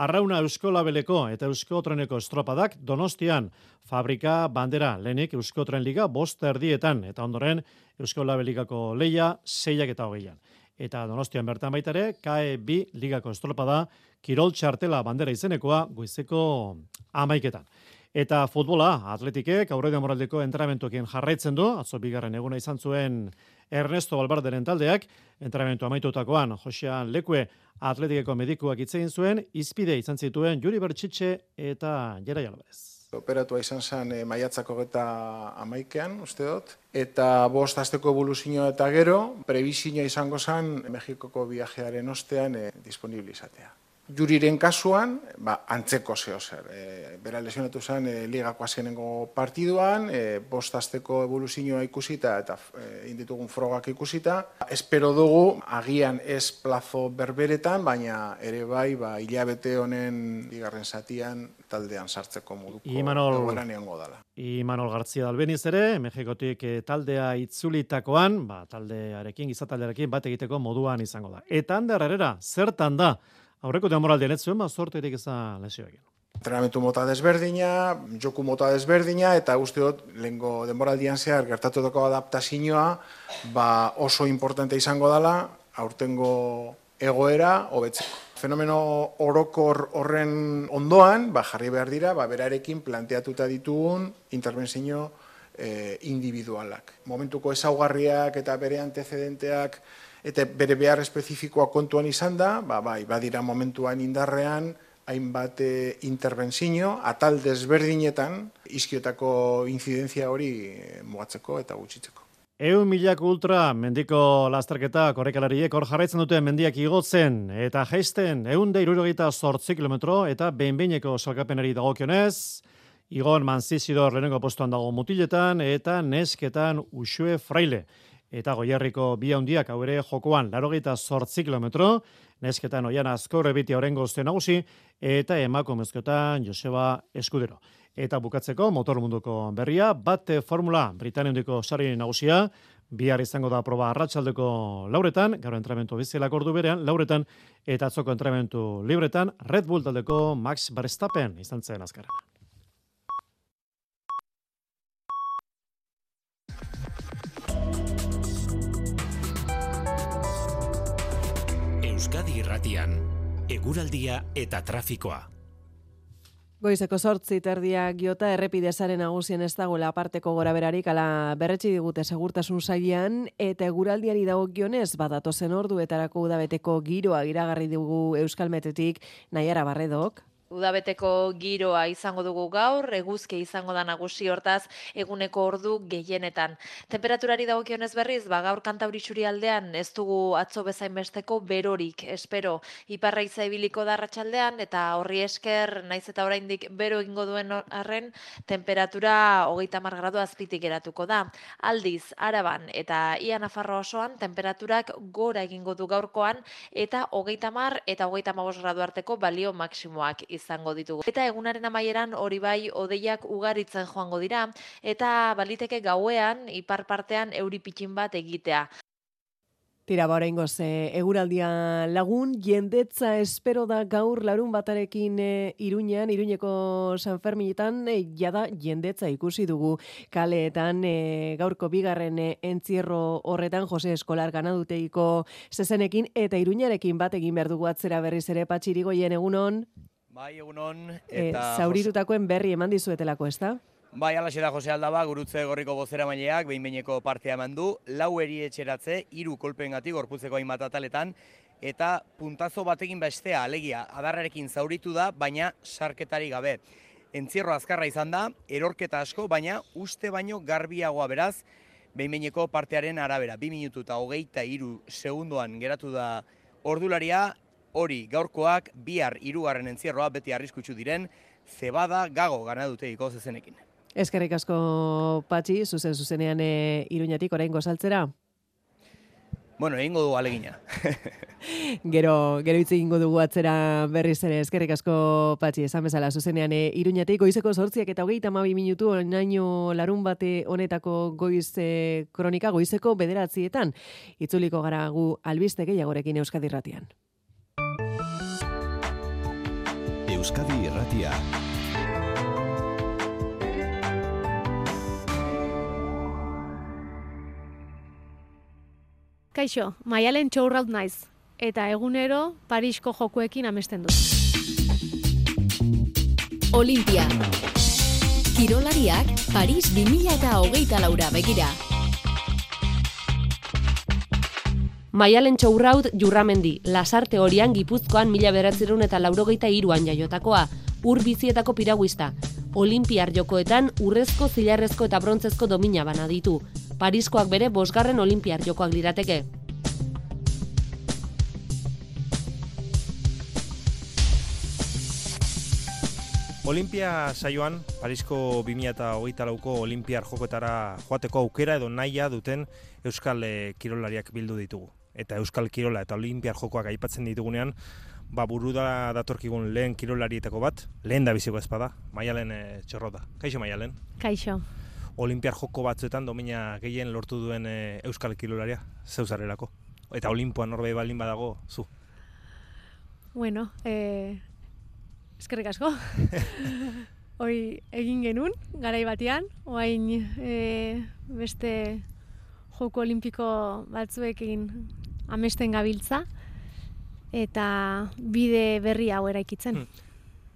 Arrauna Euskolabeleko eta Euskotreneko estropadak Donostian fabrika bandera lehenik Euskotren Liga bost erdietan eta ondoren Euskolabeligako leia seiak eta hogeian. Eta Donostian bertan baitare, KE bi ligako estropada Kirol Txartela bandera izenekoa guizeko amaiketan. Eta futbola, atletikek, aurredio moraldeko entramentuekin jarraitzen du, atzo bigarren eguna izan zuen Ernesto Balbarderen taldeak, entrenamentu amaitutakoan, Josean Lekue atletikeko medikuak itzein zuen, izpide izan zituen Juri Bertxitxe eta Jera Jalbez. Operatua izan zen e, maiatzako eta amaikean, uste dut. Eta bost azteko evoluzioa eta gero, prebizioa izango zen Mexikoko viajearen ostean e, disponibilizatea. Juriren kasuan, ba, antzeko zeo zer. E, bera lesionatu zen e, ligako azkenengo partiduan, e, bost azteko evoluzioa ikusita eta e, inditugun frogak ikusita. Espero dugu, agian ez plazo berberetan, baina ere bai, ba, hilabete honen bigarren zatian taldean sartzeko moduko Imanol, dala. Imanol Gartzia dalbeniz ere, Mexikotik e, taldea itzulitakoan, ba, taldearekin, gizataldearekin bat egiteko moduan izango da. Eta Ander Herrera, zertan da, Aurreko demoraldian ez zuen, ba, sorterik eza lesioekin. Entrenamentu mota desberdina, joku mota desberdina, eta uste dut, lehenko demoraldian zehar, gertatu doko adaptazioa, ba oso importante izango dela, aurtengo egoera, hobetzeko. Fenomeno orokor horren ondoan, ba, jarri behar dira, ba, berarekin planteatuta ditugun intervenzio eh, individualak. Momentuko ezaugarriak eta bere antecedenteak eta bere behar espezifikoa kontuan izan da, ba, bai, badira momentuan indarrean, hainbat eh, intervenzio, atal desberdinetan, izkiotako inzidentzia hori eh, mugatzeko eta gutxitzeko. Eun milak ultra mendiko lasterketa korrekalariek hor jarraitzen dute mendiak igotzen eta jaisten eun da irurogeita sortzi kilometro eta behinbeineko salkapenari dagokionez, igon manzizidor lehenengo postuan dago mutiletan eta nesketan usue fraile eta goierriko bi handiak hau ere jokoan larogeita zortzi kilometro, nesketan oian azko rebiti horrengo nagusi, eta emako mezkotan Joseba Eskudero. Eta bukatzeko motor munduko berria, bat formula Britanniundiko sari nagusia, bihar izango da proba arratsaldeko lauretan, gero entramentu bizielak ordu berean, lauretan, eta atzoko entramentu libretan, Red Bull taldeko Max Verstappen izan zen azkarena. Euskadi Irratian, eguraldia eta trafikoa. Goizeko sortzi terdia giota errepidezaren nagusien ez dagoela aparteko gora berarik ala berretsi digute segurtasun sailean eta eguraldiari dagokionez badatozen orduetarako udabeteko giroa iragarri dugu Euskalmetetik Naiara Barredok. Udabeteko giroa izango dugu gaur, eguzke izango da nagusi hortaz eguneko ordu gehienetan. Temperaturari dagokionez berriz, ba gaur kantauritsuri aldean ez dugu atzo bezain besteko berorik, espero. Iparra ibiliko da ratxaldean eta horri esker naiz eta oraindik bero egingo duen arren temperatura hogeita gradu azpitik eratuko da. Aldiz, araban eta ia nafarro osoan temperaturak gora egingo du gaurkoan eta hogeita mar eta hogeita magos gradu arteko balio maksimoak izango ditugu. Eta egunaren amaieran hori bai odeiak ugaritzen joango dira eta baliteke gauean ipar partean euri bat egitea. Tira ba ze eguraldia lagun jendetza espero da gaur larun batarekin e, Iruñean Iruñeko San Ferminetan e, jada jendetza ikusi dugu kaleetan e, gaurko bigarren e, entzierro horretan Jose Eskolar ganaduteiko zezenekin eta Iruñarekin bat egin behar dugu atzera berriz ere patxirigoien egunon Bai, egunon. Eh, eta e, zauritutakoen berri eman dizuetelako, ez da? Bai, alaxe da Jose Aldaba, gurutze gorriko gozera maileak, behin behineko partea eman du, lau eri etxeratze, iru kolpen gati, gorputzeko hainbat ataletan, eta puntazo batekin bestea, alegia, adarrarekin zauritu da, baina sarketari gabe. Entzierro azkarra izan da, erorketa asko, baina uste baino garbiagoa beraz, behin behineko partearen arabera. Bi minutu eta hogeita iru segundoan geratu da ordularia, hori gaurkoak bihar hirugarren entzierroa beti arriskutsu diren zebada gago gana dute iko zezenekin. Eskerrik asko Patxi, zuzen zuzenean e, Iruñatik oraingo saltzera. Bueno, egingo du alegina. gero, gero hitz egingo dugu atzera berriz ere, eskerrik asko patxi, esan bezala, zuzenean, e, iruñatik, goizeko sortziak eta hogeita mabi minutu, naino larun bate honetako goiz e, kronika, goizeko bederatzietan, itzuliko gara gu albiste gehiagorekin Euskadi Euskadi Irratia. Kaixo, maialen txourraut naiz, eta egunero Parisko jokuekin amesten dut. Olimpia. Kirolariak Paris 2000 eta hogeita laura begira. Maialen txaurraut jurramendi, lasarte horian gipuzkoan mila beratzerun eta laurogeita iruan jaiotakoa, ur bizietako piraguista. Olimpiar jokoetan urrezko, zilarrezko eta brontzezko domina bana ditu. Pariskoak bere bosgarren olimpiar jokoak lirateke. Olimpia saioan, Parisko 2008 lauko Olimpiar jokoetara joateko aukera edo naia duten Euskal eh, Kirolariak bildu ditugu eta Euskal Kirola eta Olimpiar jokoak aipatzen ditugunean, ba buru da datorkigun lehen kirolarietako bat, lehen da biziko ezpada, Maialen e, Txorrota. Kaixo Maialen? Kaixo. Olimpiar joko batzuetan domina gehien lortu duen e, Euskal Kirolaria, zeuzarrelako. Eta Olimpoan norbei baldin badago, zu. Bueno, eh, eskerrik asko. Hoi egin genuen, garai batean, oain e, beste joko olimpiko batzuekin amesten gabiltza eta bide berri hau eraikitzen. Hmm.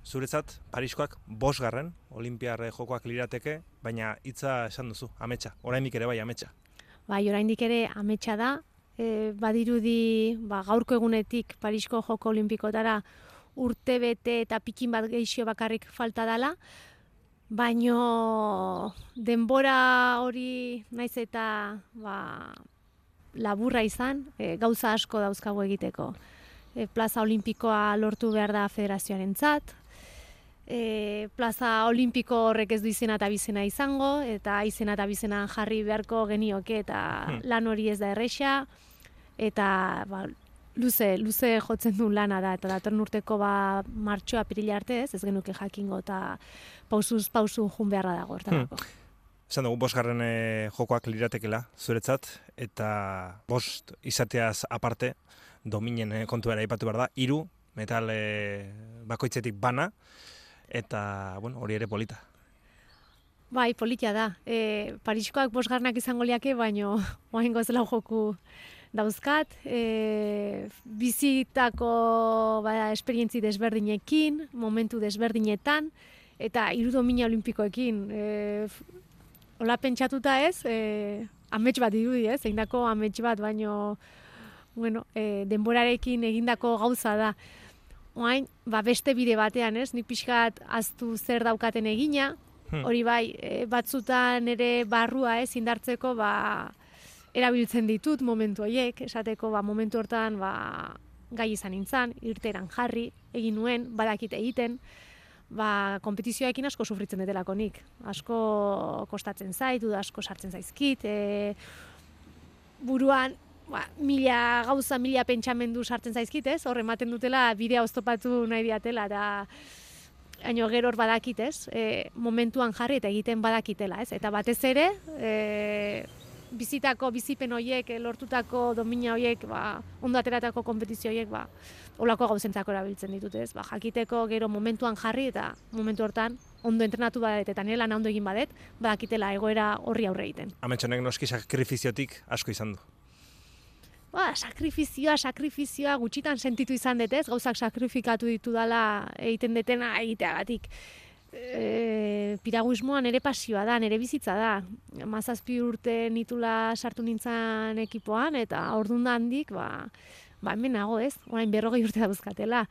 Zuretzat, Pariskoak bos garren, olimpiarre jokoak lirateke, baina hitza esan duzu, ametsa, oraindik ere bai ametsa. Bai, oraindik ere ametsa da, e, badirudi ba, gaurko egunetik Parisko joko olimpikotara urte bete eta pikin bat geixio bakarrik falta dala, baino denbora hori naiz eta ba, laburra izan, e, gauza asko dauzkago egiteko. E, plaza olimpikoa lortu behar da federazioaren zat, e, plaza olimpiko horrek ez du izena eta bizena izango, eta izena eta bizena jarri beharko genioke eta hmm. lan hori ez da erresa, eta ba, luze, luze jotzen du lana da, eta datorn urteko ba, martxoa pirila arte ez, ez genuke jakingo, eta pausuz pausu jun beharra dago. Hmm. Esan dugu, bosgarren e, jokoak liratekela zuretzat, eta bost izateaz aparte, dominen e, kontu ipatu behar da, iru, metal e, bakoitzetik bana, eta bueno, hori ere polita. Bai, politia da. E, Pariskoak bosgarnak izango liake, baino oain gozela joku dauzkat. E, bizitako ba, esperientzi desberdinekin, momentu desberdinetan, eta iru domina olimpikoekin. E, Ola pentsatuta ez, e, amets bat dirudi ez, egindako amets bat, baino, bueno, e, denborarekin egindako gauza da. Oain, ba, beste bide batean ez, ni pixkat aztu zer daukaten egina, hmm. hori bai, e, batzutan ere barrua ez, indartzeko, ba, erabiltzen ditut momentu horiek, esateko, ba, momentu hortan, ba, gai izan nintzen, irteran jarri, egin nuen, badakite egiten, ba, kompetizioekin asko sufritzen detelako nik. Asko kostatzen zaitu, asko sartzen zaizkit, e, buruan, ba, mila gauza, mila pentsamendu sartzen zaizkit, ez? Hor, ematen dutela, bidea oztopatu nahi diatela, da, haino gero hor badakit, ez? E, momentuan jarri eta egiten badakitela, ez? Eta batez ere, e, bizitako, bizipen horiek, lortutako domina horiek, ba, ondo ateratako kompetizio horiek, ba, olako gauzentzako erabiltzen ditut, ez? Ba, jakiteko gero momentuan jarri eta momentu hortan ondo entrenatu badet eta nire ondo egin badet, badakitela egoera horri aurre egiten. Ametxonek noski sakrifiziotik asko izan du. Ba, sakrifizioa, sakrifizioa gutxitan sentitu izan dut, ez? Gauzak sakrifikatu ditu dala egiten detena egiteagatik. E, piraguismoan ere pasioa da, nere bizitza da. Mazazpi urte nitula sartu nintzen ekipoan, eta ordun handik, ba, ba, hemen nago ez, orain berrogei urte da buzkatela.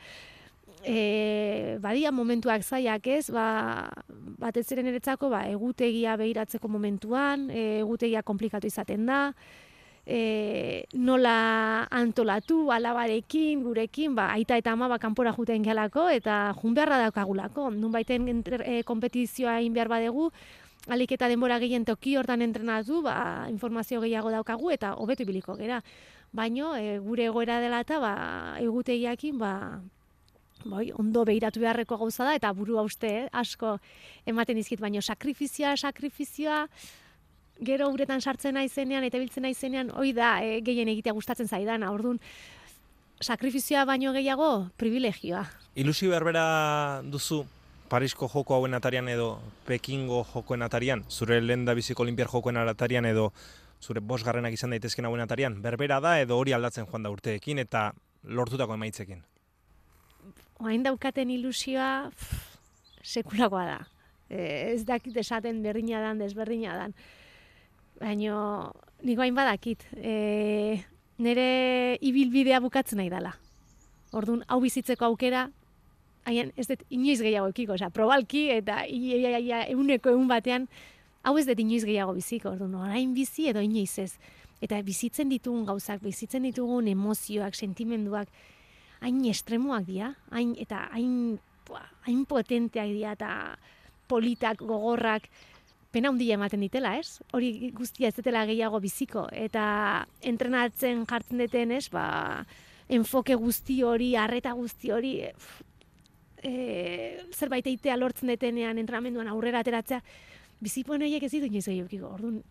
E, badia momentuak zaiak ez, ba, batez ere niretzako, ba, egutegia behiratzeko momentuan, e, egutegia komplikatu izaten da, e, nola antolatu, alabarekin, gurekin, ba, aita eta ama ba, kanpora juten gelako, eta jun beharra daukagulako. Nun baiten e, kompetizioa egin behar badegu, alik eta denbora gehien toki hortan entrenatu, ba, informazio gehiago daukagu, eta hobetu ibiliko gera baino e, gure egoera dela eta ba, egutegiakin ba, bai, ondo behiratu beharreko gauza da eta burua uste eh, asko ematen dizkit, baino sakrifizioa, sakrifizioa, gero uretan sartzen naizenean eta biltzen naizenean, hoi da e, gehien egitea gustatzen zaidana, orduan sakrifizioa baino gehiago privilegioa. Ilusio berbera duzu Parisko joko hauen atarian edo Pekingo jokoen atarian, zure lehen da biziko olimpiar jokoen atarian edo zure bosgarrenak izan daitezken hauen atarian, berbera da edo hori aldatzen joan da urteekin eta lortutako emaitzekin? Oain daukaten ilusioa sekulakoa da. E, ez dakit esaten berdina dan, desberdina dan. Baina, niko hain badakit. E, nire ibilbidea bukatzen nahi dela. Orduan, hau bizitzeko aukera, haien ez dut inoiz gehiago ekiko, osea, probalki eta euneko egun batean, hau ez dut inoiz gehiago biziko, orduan, orain bizi edo inoiz ez. Eta bizitzen ditugun gauzak, bizitzen ditugun emozioak, sentimenduak, hain estremoak dira, hain, eta hain, hain potenteak dira, eta politak, gogorrak, pena handia ematen ditela, ez? Hori guztia ez dutela gehiago biziko, eta entrenatzen jartzen deten, ez? Ba, enfoke guzti hori, arreta guzti hori, e, zerbait eitea lortzen detenean entrenamenduan aurrera ateratzea, bizipoen horiek ez ditu inoiz gehiago, orduan,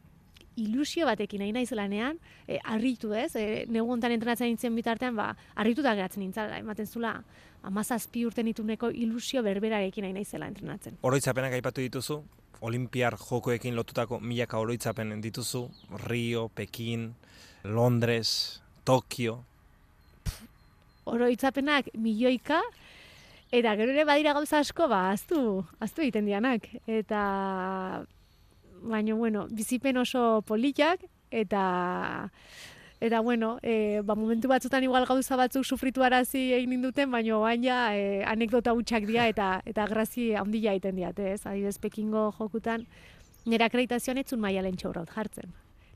ilusio batekin nahi naiz lanean, e, arritu ez, e, negu ontan entrenatzen nintzen bitartean, ba, arritu da geratzen nintzen, ematen zula, amazazpi urten ituneko ilusio berberarekin nahi naizela entrenatzen. Oroitzapenak aipatu dituzu, olimpiar jokoekin lotutako milaka oroitzapen dituzu, Rio, Pekin, Londres, Tokio. Oroitzapenak milioika, eta gero ere badira gauza asko, ba, aztu, aztu egiten dianak. Eta baina, bueno, bizipen oso politak, eta, eta bueno, e, ba, momentu batzutan igual gauza batzuk sufritu arazi egin duten, baina baina e, anekdota hutsak dira, eta eta grazi handia egiten diat, ez? Adibidez, Pekingo jokutan, nire akreditazioan etzun maialen txaurraut jartzen.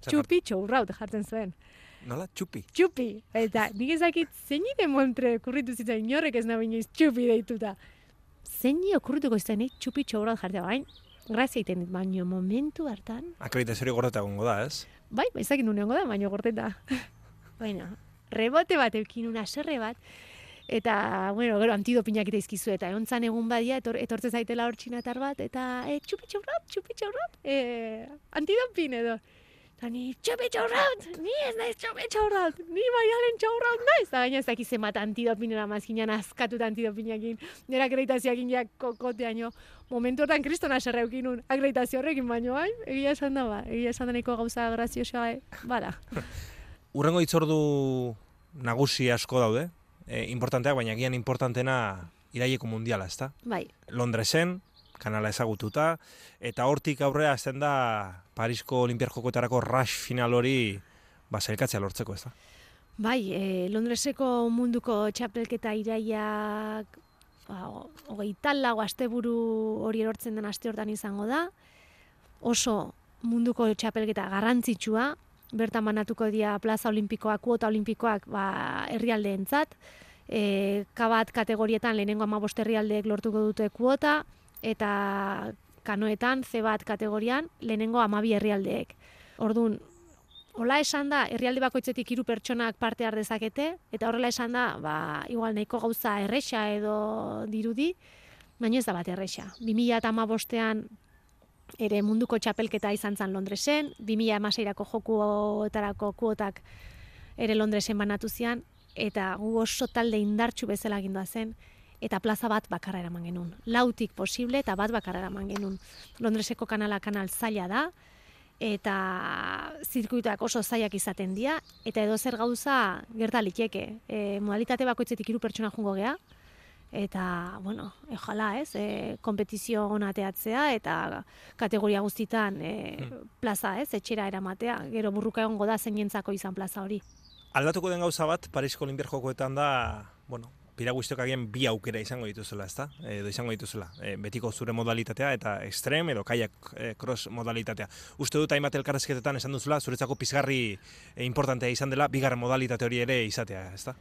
Txupi txaurraut jartzen zuen. Nola, txupi? Txupi. Eta nik ezakit, zein ide montre kurritu zitzen, inorrek ez nahi txupi deituta. Zein okurrituko izan, txupi txaurraut jartzen, bain, grazia iten dit, baino momentu hartan... Akreditazio gorteta gongo da, ez? Bai, bai, zakin duen da, baino gorteta. Baina, rebote bat eukin una serre bat, eta, bueno, gero, antidopinak eta izkizu, eta egon egun badia, etor, etortze zaitela hor txinatar bat, eta, e, txupi txaurrat, txupi txaurrat, e, antidopin edo. Eta ni, txope txaurraut, ni ez naiz txope txaurraut, ni baialen txaurraut naiz. Eta gaina ez dakiz emat antidopinera mazkinan askatut antidopinakin, nera akreditazioakin ja kokoteaino. Momentu hortan kristona serreukin un, akreditazio horrekin baino, hain, egia esan da ba, egia esan da neko gauza graziosoa, eh? bada. Urrengo itzordu nagusi asko daude, e, importanteak, baina gian importantena iraieko mundiala, ezta? Bai. Londresen, kanala ezagututa, eta hortik aurrea azten da Parisko Olimpiar Jokoetarako rush final hori ba, lortzeko, ez da? Bai, e, Londreseko munduko txapelketa iraiak ba, hogei talago asteburu hori erortzen den aste hortan izango da, oso munduko txapelketa garrantzitsua, bertan manatuko dira plaza olimpikoak, kuota olimpikoak ba, herrialdeentzat, e, kabat kategorietan lehenengo amabost herrialdeek lortuko dute kuota, eta kanoetan C bat kategorian lehenengo amabi herrialdeek. Orduan, hola esan da, herrialde bakoitzetik hiru pertsonak parte har dezakete, eta horrela esan da, ba, igual nahiko gauza erresa edo dirudi, baina ez da bat erresa. 2000 eta amabostean ere munduko txapelketa izan zen Londresen, 2000 amaseirako jokuetarako kuotak ere Londresen banatu zian, eta gu oso talde indartxu bezala gindua zen, eta plaza bat bakarra eraman genuen. Lautik posible eta bat bakarra eraman genuen. Londreseko kanala kanal zaila da, eta zirkuituak oso zailak izaten dira, eta edo zer gauza gerta liteke. E, modalitate bakoitzetik hiru pertsona jungo gea, eta, bueno, ejala ez, e, kompetizio onateatzea, eta kategoria guztitan e, plaza ez, etxera eramatea, gero burruka egongo da zeinentzako izan plaza hori. Aldatuko den gauza bat, Parisko Olimpiar Jokoetan da, bueno, piraguiztok agian bi aukera izango dituzela, ezta? Edo izango dituzela. E, betiko zure modalitatea eta extrem edo kaiak e, cross modalitatea. Uste dut hainbat elkarrezketetan esan duzula, zuretzako pizgarri e, importantea izan dela, bigarren modalitate hori ere izatea, ezta?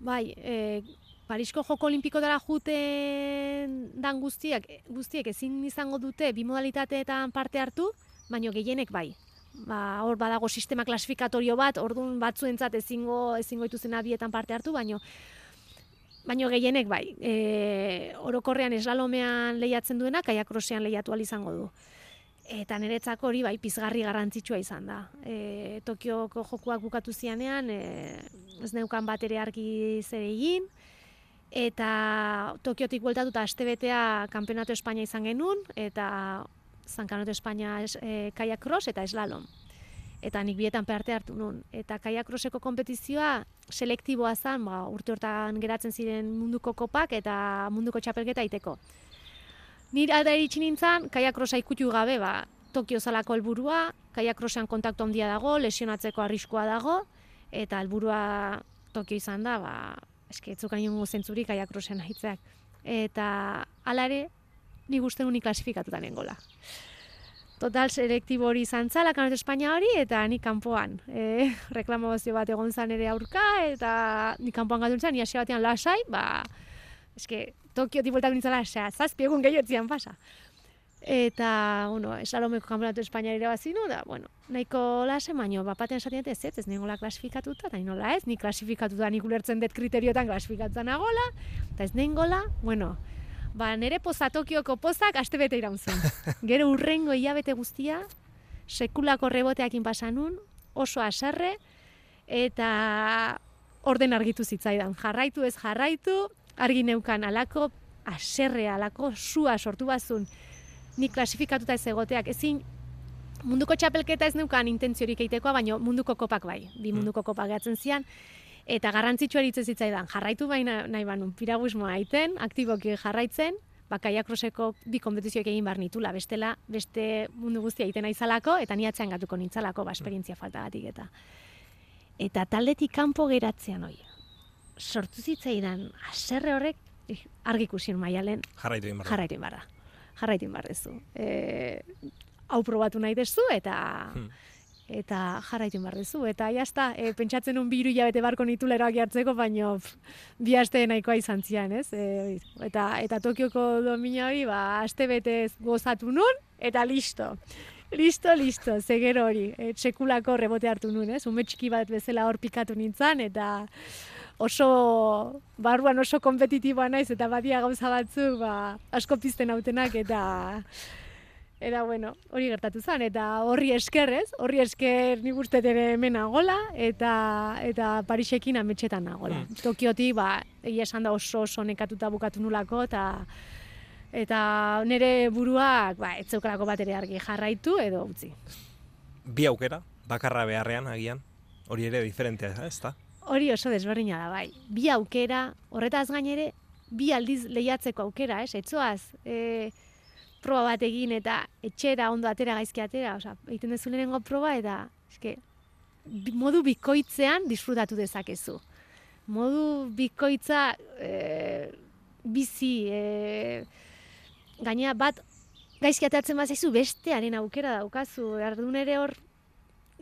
Bai, e, Parisko Joko Olimpiko dara juten dan guztiak, guztiek ezin izango dute bi modalitateetan parte hartu, baino gehienek bai. Ba, hor badago sistema klasifikatorio bat, orduan batzuentzat ezingo ezingo ituzen abietan parte hartu, baino Baino gehienek bai, e, orokorrean eslalomean lehiatzen duena, kaiakrosean lehiatu izango du. Eta niretzako hori bai pizgarri garrantzitsua izan da. E, Tokioko jokuak bukatu zianean, e, ez neukan bat ere argi zer egin, eta Tokiotik bueltatuta astebetea Kampeonato Espainia izan genuen, eta Zankanot Espainia e, kaiakros eta eslalom eta nik bietan parte hartu nun. Eta kaiakroseko kompetizioa selektiboa zen, ba, urte hortan geratzen ziren munduko kopak eta munduko txapelketa iteko. Nire da eritxin nintzen, kaiakrosa ikutu gabe, ba, Tokio zalako helburua, kaiakrosean kontaktu handia dago, lesionatzeko arriskoa dago, eta helburua Tokio izan da, ba, eske etzukan ingo zentzurik aiakrosen hitzeak. Eta hala ere, ni uste uni klasifikatuta nengola. Total selektibo hori izan zala, kanot Espainia hori, eta ni kanpoan. E, reklamazio bat egon zan ere aurka, eta ni kanpoan gatu ni asia batean lasai, ba, eske, Tokio tipoltak nintzala, zazpi egun gehiotzian pasa. Eta, bueno, esalomeko kanponatu Espainia ere bazinu, da, bueno, nahiko lase, baino, bapatean esaten ez, ez, ez nengola klasifikatuta, eta nola ez, ni klasifikatuta nik ulertzen dut kriteriotan klasifikatuta nagola, eta ez nengola, bueno, ba, nere poza Tokioko pozak aste bete iraun zen. Gero urrengo hilabete guztia, sekulako reboteakin pasanun, oso asarre, eta orden argitu zitzaidan. Jarraitu ez jarraitu, argi neukan alako, aserre alako, sua sortu bazun, nik klasifikatuta ez egoteak, ezin munduko txapelketa ez neukan intentziorik egitekoa, baina munduko kopak bai, bi mm. munduko kopak gehatzen zian, eta garrantzitsua eritzen zitzaidan, jarraitu baina nahi banun, piraguismoa aiten, aktiboki jarraitzen, bakaia kroseko bi kompetizioek egin bar nitula, bestela, beste mundu guztia egiten aizalako, eta ni atzean gatuko nintzalako, ba, esperientzia falta batik eta. Eta taldetik kanpo geratzean hoi. Sortu zitzaidan, aserre horrek, argikusien maialen, jarraitu inbarra. Jarraitu inbarra jarraitin barrezu. E, hau probatu nahi dezu eta hmm. Eta jarraitin barrezu. Eta jazta, e, pentsatzen un biru jabete barko nitula eroak jartzeko, baino bi aste nahikoa izan zian, ez? E, eta, eta Tokioko domina hori, ba, aste bete gozatu nun, eta listo. Listo, listo, zegero hori, e, txekulako rebote hartu nun, ez? Ume txiki bat bezala hor pikatu nintzen, eta oso barruan oso kompetitiboa naiz eta badia gauza batzu ba, asko pizten autenak eta Eta bueno, hori gertatu zen, eta horri esker, ez? Horri esker nik uste ere hemen nagola, eta, eta Parisekin ametxetan nagola. Mm. Tokioti, ba, egia esan da oso oso nekatuta bukatu nulako, eta eta nire buruak, ba, etzeukarako bat ere argi jarraitu edo utzi. Bi aukera, bakarra beharrean, agian, hori ere diferentea, ez da? hori oso desberdina da bai. Bi aukera, horretaz gainere, bi aldiz lehiatzeko aukera, ez? Etzoaz, e, proba bat egin eta etxera ondo atera gaizki atera, osea, egiten dezu lehenengo proba eta eske, modu bikoitzean disfrutatu dezakezu. Modu bikoitza e, bizi, e, gaina bat gaizki ateratzen bat zaizu bestearen aukera daukazu, erdun ere hor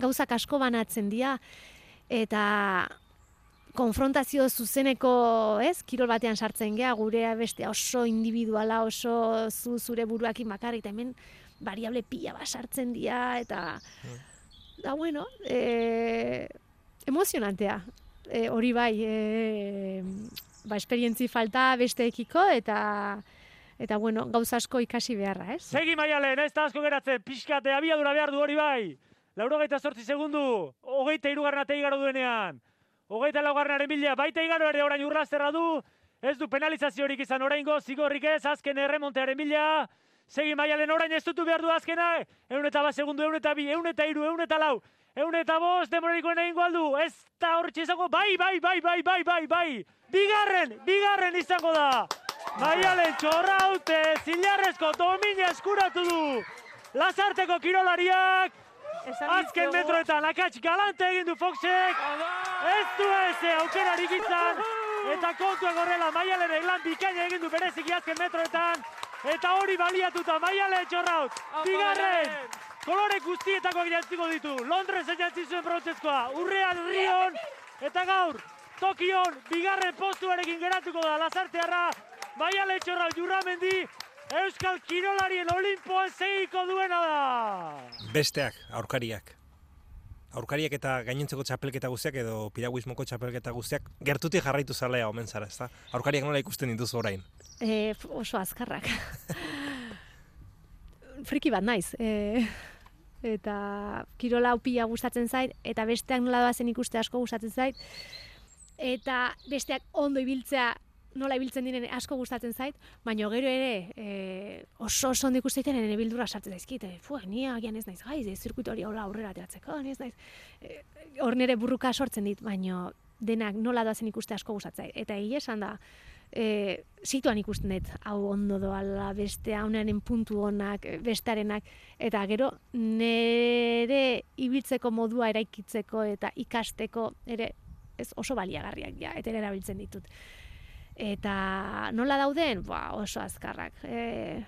gauzak asko banatzen dira, eta konfrontazio zuzeneko, ez, kirol batean sartzen gea, gure beste oso individuala, oso zu zure buruakin bakarrik, eta hemen variable pila bat sartzen dira, eta, mm. da, bueno, e, emozionantea, e, hori bai, e, ba, esperientzi falta besteekiko, eta, eta, bueno, gauz asko ikasi beharra, ez? Segi maialen, ez da asko geratzen, pixkate, abiadura behar du hori bai, lauro gaita sortzi segundu, hogeita irugarren atei garo duenean, Hogeita laugarrenaren bila, baita igaro ere orain urrazterra du, ez du penalizaziorik izan oraingo, zigorrik ez, azken erremontearen bila, segi maialen orain ez dutu behar du azkena, eun eta bat segundu, eun eta bi, eun eta iru, eun eta lau, eun eta bost, demorarikoen egin aldu, ez da horretxe izango, bai, bai, bai, bai, bai, bai, bai, bigarren, bigarren izango da, maialen txorra haute, zilarrezko domina eskuratu du, Lazarteko kirolariak, Azken metroetan, akatz galante egin du Foxek. Ez du ez, eh, aukera izan. Eta kontua gorrela, maialen eglan bikaina egin du bereziki azken metroetan. Eta hori baliatuta, maiale txorraut. Bigarren, kolore guztietako jantziko ditu. Londres jantzizuen zuen brontzezkoa. Urrean, Rion, eta gaur, Tokion, bigarren postuarekin geratuko da. Lazartearra, maiale txorraut, jurramendi, Euskal Kirolarien Olimpoan segiko duena da! Besteak, aurkariak. Aurkariak eta gainentzeko txapelketa guztiak edo piraguismoko txapelketa guztiak gertutik jarraitu zalea omen zara, ezta? Aurkariak nola ikusten dituzu orain? E, oso azkarrak. Friki bat naiz. E, eta kirola upia gustatzen zait, eta besteak nola doazen ikuste asko gustatzen zait. Eta besteak ondo ibiltzea nola ibiltzen diren asko gustatzen zait, baina gero ere e, oso oso ondo ikusten ere bildura sartzen zaizkit. E, fu, ni agian ez naiz gaiz, ez zirkuito hori hola aurrera ateratzeko, ez naiz. E, hor nere burruka sortzen dit, baina denak nola doazen ikuste asko gustatzen Eta egia esan da, e, situan ikusten dut hau ondo doala beste haunaren puntu honak, bestarenak, eta gero nere ibiltzeko modua eraikitzeko eta ikasteko ere ez oso baliagarriak ja, eta erabiltzen ditut. Eta nola dauden? Ba, oso azkarrak. E,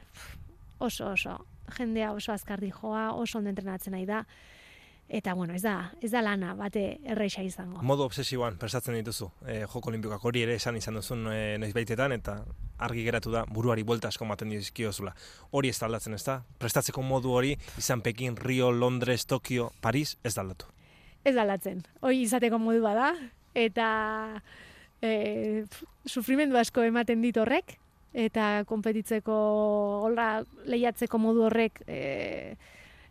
oso, oso. Jendea oso azkar joa, oso ondo entrenatzen nahi da. Eta, bueno, ez da, ez da lana, bate erreixa izango. Modu obsesiboan, prestatzen dituzu, e, joko olimpikak hori ere esan izan duzun e, noiz baitetan, eta argi geratu da, buruari buelta asko maten dizkiozula. Hori ez da aldatzen, ez da? Prestatzeko modu hori, izan Pekin, Rio, Londres, Tokio, Paris, ez da aldatu. Ez da aldatzen, hori izateko modu bada, eta e, sufrimendu asko ematen dit horrek, eta konpetitzeko, hola, lehiatzeko modu horrek, e,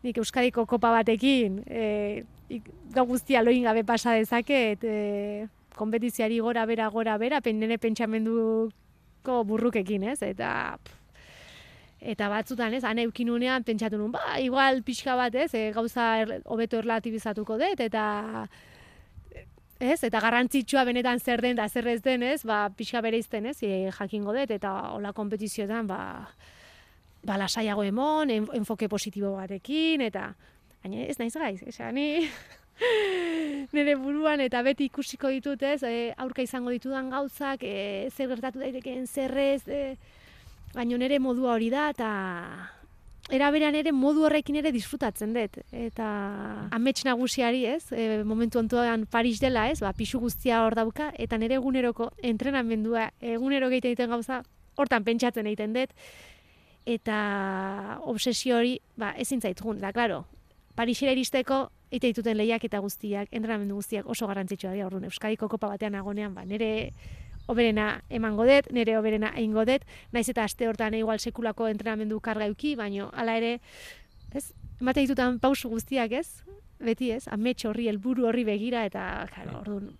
nik Euskadiko kopa batekin, e, gau guztia loin gabe pasa dezaket, e, kompetiziari gora bera, gora bera, nire pentsamenduko burrukekin, ez? Eta eta batzutan, ez, ane eukinunean pentsatu nun, ba, igual pixka bat, ez, e, gauza er, hobeto erlatibizatuko dut, eta ez, eta garrantzitsua benetan zer den da zer ez den, ez, ba, pixka bere izten, ez, e, jakingo dut, eta hola kompetizioetan, ba, ba, lasaiago emon, enfoke positibo batekin, eta baina ez naiz gaiz, esa, ni nire buruan eta beti ikusiko ditut ez, e, aurka izango ditudan gauzak, e, zer gertatu daitekeen zerrez, e, baina nire modua hori da, eta era berean ere modu horrekin ere disfrutatzen dut. Eta amets nagusiari ez, e, momentu ontuan Paris dela ez, ba, pixu guztia hor dauka, eta nire eguneroko entrenamendua, egunero egiten egiten gauza, hortan pentsatzen egiten dut, eta obsesio hori ba, ezin zaitun. Da, klaro, Parisera iristeko, eite dituten lehiak eta guztiak, entrenamendu guztiak oso garrantzitsua dira, orduan, Euskadiko kopa batean agonean, ba, nire oberena emango dut, nire oberena egingo dut, naiz eta aste hortan igual sekulako entrenamendu karga euki, baino hala ere, ez, emate ditutan pausu guztiak, ez? Beti, ez? Amets horri, helburu horri begira, eta, claro, orduan,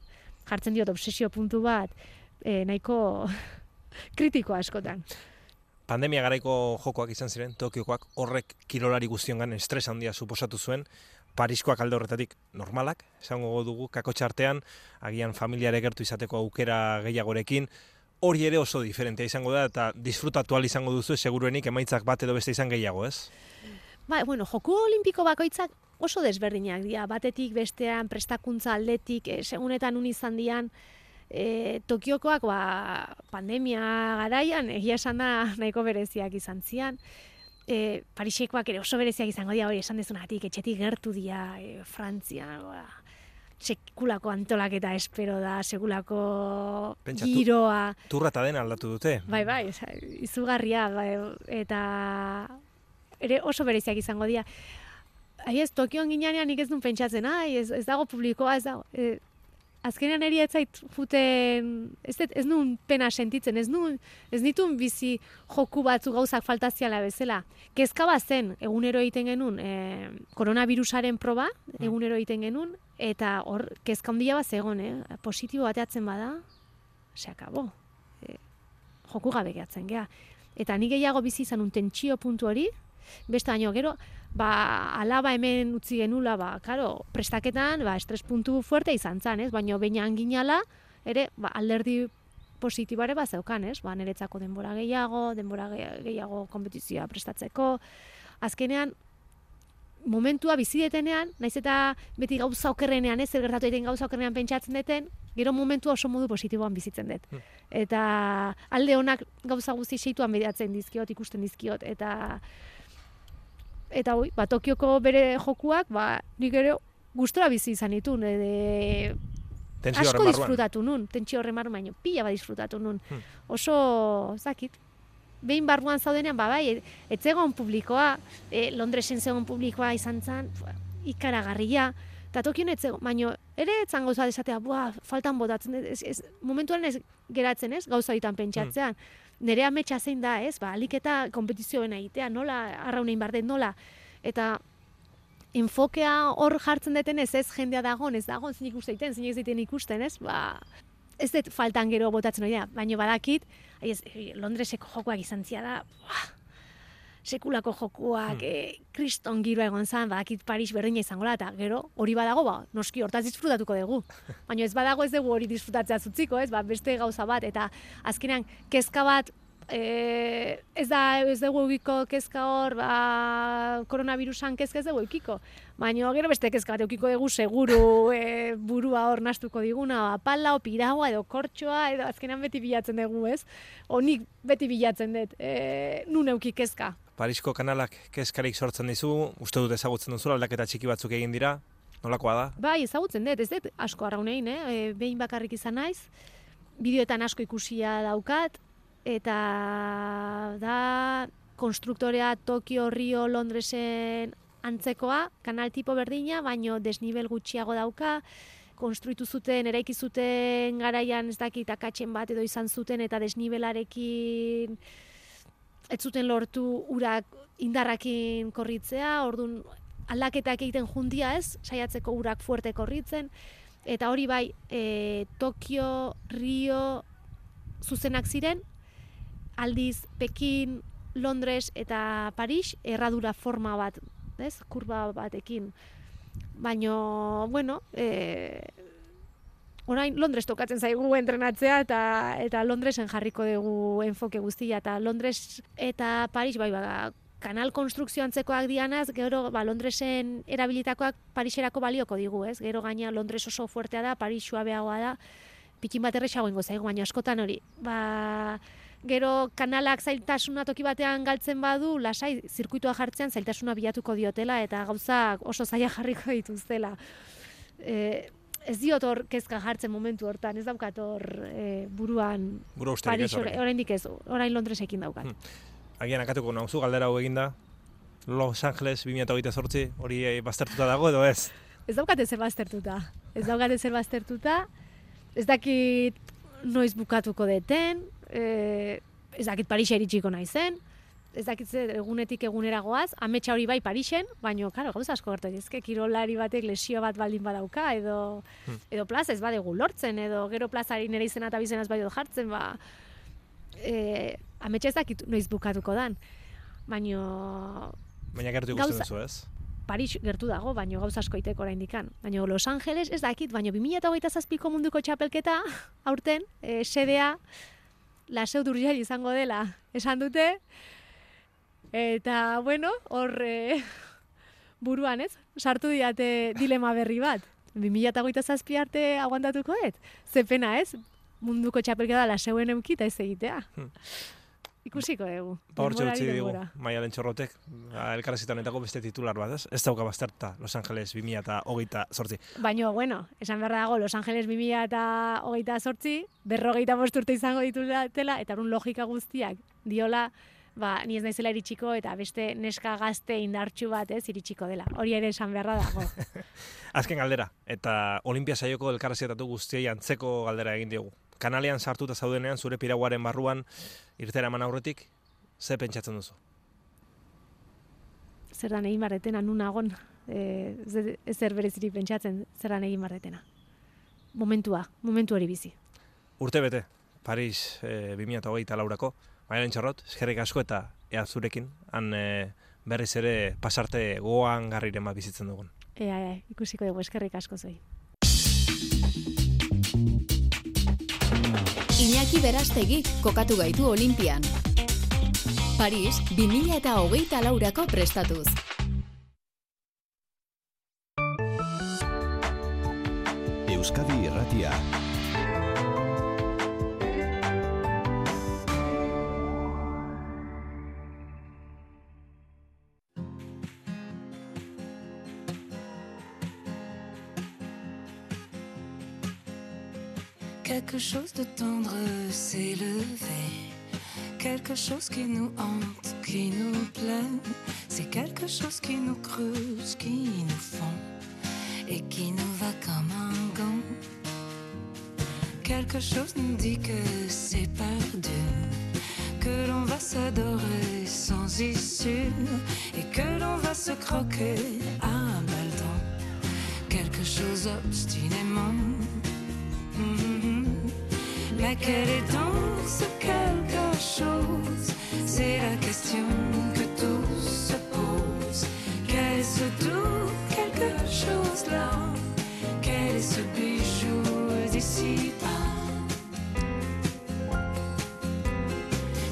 jartzen diot obsesio puntu bat, e, nahiko kritiko askotan pandemia garaiko jokoak izan ziren, Tokiokoak horrek kirolari guztiongan estres handia suposatu zuen, Pariskoak alde horretatik normalak, esango dugu, kako txartean, agian familiare gertu izateko aukera gehiagorekin, hori ere oso diferentea izango da, eta disfrutatu izango duzu, seguruenik emaitzak bat edo beste izan gehiago, ez? Ba, bueno, joku olimpiko bakoitzak oso desberdinak dira, batetik bestean prestakuntza aldetik, eh, segunetan un izan dian, e, Tokiokoak ba, pandemia garaian egia esan da nahiko bereziak izan zian. E, Parisekoak ere oso bereziak izango dira hori esan dezunatik, etxetik gertu dira e, Frantzia, ba, sekulako antolaketa espero da, sekulako giroa. Turra eta dena aldatu dute. Bai, bai, izugarria, bai, eta ere oso bereziak izango dira. Ai ez, Tokioan ginean nik ez duen pentsatzen, ai, ez, ez dago publikoa, ez dago, e, azkenean eri etzait juten, ez, ez nun pena sentitzen, ez nun, ez nitun bizi joku batzu gauzak faltaziala bezala. Kezka zen, egunero egiten genuen, e, koronavirusaren proba, mm. egunero egiten genuen, eta hor, kezka handia bat zegoen, eh? positibo bateatzen bada, se akabo. E, joku gabe gehatzen, geha. Eta nik gehiago bizi izan un tentsio puntu hori, beste baino gero, ba, alaba hemen utzi genula, ba, karo, prestaketan, ba, estres puntu fuerte izan zan, ez? Baina baina anginala, ere, ba, alderdi positibare bat zeukan, ez? Ba, niretzako denbora gehiago, denbora gehiago kompetizioa prestatzeko. Azkenean, momentua bizi detenean, naiz eta beti gauza okerrenean, ez, zer gertatu egiten gauza okerrenean pentsatzen deten, gero momentua oso modu positiboan bizitzen dut. Hmm. Eta alde honak gauza guzti seituan bidatzen dizkiot, ikusten dizkiot, eta eta hoi, ba, Tokioko bere jokuak, ba, nik ere gustora bizi izan ditun, de, asko disfrutatu nun, tentsio horre marruan, baino, pila ba disfrutatu nun. Hmm. Oso, zakit, behin barruan zaudenean, ba, bai, etzegon publikoa, e, Londresen zegoen publikoa izan zen, ikaragarria, eta tokion etzegon, baino, ere etzan gauza desatea, bua, faltan botatzen, ez, ez, momentuan ez geratzen ez, gauza ditan pentsatzean. Hmm nire ametsa zein da, ez? Ba, alik eta kompetizioen egitea, nola, arraunein bardet, nola? Eta enfokea hor jartzen deten ez, ez jendea dagoen, ez dagoen, zinik usteiten, zinik ez diten ikusten, ez? Ba, ez dut faltan gero botatzen hori da, baina badakit, ez, Londreseko jokoak izan zia da, sekulako jokuak, hmm. e, kriston giroa egon zan, badakit Paris berdina izango eta gero hori badago, ba, noski hortaz disfrutatuko dugu. Baina ez badago ez dugu hori disfrutatzea zutziko, ez, ba, beste gauza bat, eta azkenean kezka bat e, ez da ez dugu eukiko kezka hor, ba, koronavirusan kezka ez dugu eukiko. Baina gero beste kezka bat eukiko dugu seguru e, burua hor nastuko diguna, ba, pala, o piraua edo kortxoa, edo azkenan beti bilatzen dugu ez. Onik beti bilatzen dut, e, nun euki kezka. Parisko kanalak kezkarik sortzen dizu, uste dut ezagutzen duzu, aldaketa txiki batzuk egin dira, nolakoa da? Bai, ezagutzen dut, ez dut asko arraunein, eh? E, behin bakarrik izan naiz, bideoetan asko ikusia daukat, eta da konstruktorea Tokio, Rio, Londresen antzekoa, kanal tipo berdina, baino desnibel gutxiago dauka, konstruitu zuten, eraiki zuten garaian ez dakit akatzen bat edo izan zuten eta desnibelarekin ez zuten lortu urak indarrakin korritzea, ordun aldaketak egiten jundia ez, saiatzeko urak fuerte korritzen, eta hori bai, e, Tokio, Rio, zuzenak ziren, aldiz Pekin, Londres eta Paris erradura forma bat, ez? Kurba batekin. Baino, bueno, e, orain Londres tokatzen zaigu entrenatzea eta eta Londresen jarriko dugu enfoke guztia eta Londres eta Paris bai ba, kanal konstrukzio antzekoak dianaz, gero ba, Londresen erabilitakoak Pariserako balioko digu, ez? Gero gaina Londres oso fuertea da, Paris suabeagoa da, pikin bat errexago ingo zaigu, baina askotan hori. Ba, gero kanalak zailtasuna toki batean galtzen badu, lasai, zirkuitua jartzean zailtasuna bilatuko diotela, eta gauzak oso zaila jarriko dituztela. E, ez diot hor kezka jartzen momentu hortan, ez daukat hor e, buruan Buru Paris, oraindik ez, orain Londresekin daukat. Hmm. Agian akatuko nauzu galdera hau eginda, Los Angeles 2008 hori e, baztertuta dago edo ez? Ez daukat ez baztertuta. Ez daukat ez baztertuta. Ez dakit noiz bukatuko deten, e, ez dakit Parisa iritsiko naizen, ez dakit ze egunetik egunera goaz, ametsa hori bai Parisen, baino, karo, gauza asko gertu ezke, kirolari batek lesio bat baldin badauka, edo, hmm. edo plaza ez badegu lortzen, edo gero plazari nire izena eta bizenaz bai jartzen, ba, e, ametsa ez dakit noiz bukatuko dan, baino... Baina gertu ikusten duzu ez? Paris gertu dago, baino gauza asko iteko oraindikan. Baino Los Angeles ez dakit, baino 2027ko munduko txapelketa aurten, e, sedea laseu durrial izango dela, esan dute. Eta, bueno, hor e, buruan, ez? Sartu diate dilema berri bat. 2008 zazpi arte aguantatuko, ez? Zepena, ez? Munduko txapelketa laseuen eukita ez egitea. Hmm. Ikusiko dugu. Ba hor txortzi dugu, maialen txorrotek, ba, elkarrezitan beste titular bat, ez? Ez dauka bazterta Los Angeles 2000 eta hogeita sortzi. Baina, bueno, esan behar dago Los Angeles 2000 eta hogeita sortzi, berrogeita bosturte izango dituzatela, eta un logika guztiak diola, ba, ni ez naizela iritsiko, eta beste neska gazte indartxu bat, ez, iritsiko dela. Hori ere esan beharra dago. Azken galdera, eta Olimpia saioko elkarreziatatu guztiei antzeko galdera egin diogu kanalean sartuta zaudenean zure piraguaren barruan irtera eman aurretik, ze pentsatzen duzu? Zer da egin barretena, nun agon, e, zer bereziri pentsatzen, zer da egin barretena. Momentua, momentu hori bizi. Urte bete, Paris e, 2008 laurako, Maialen txarrot, eskerrik asko eta ea zurekin, han e, berriz ere pasarte goan garriren bat bizitzen dugun. Ea, ea, ikusiko dugu eskerrik asko zoi. Iñaki Berastegi kokatu gaitu Olimpian. Paris, 2000 eta hogeita laurako prestatuz. Euskadi Irratia. Quelque chose de tendre s'est levé, quelque chose qui nous hante, qui nous plaît, c'est quelque chose qui nous creuse, qui nous fond et qui nous va comme un gant. Quelque chose nous dit que c'est perdu, que l'on va s'adorer sans issue et que l'on va se croquer à balles Quelque chose obstinément quel est donc ce quelque chose C'est la question que tous se posent. Quel est ce doux quelque chose là? Quel est ce bijou d'ici bas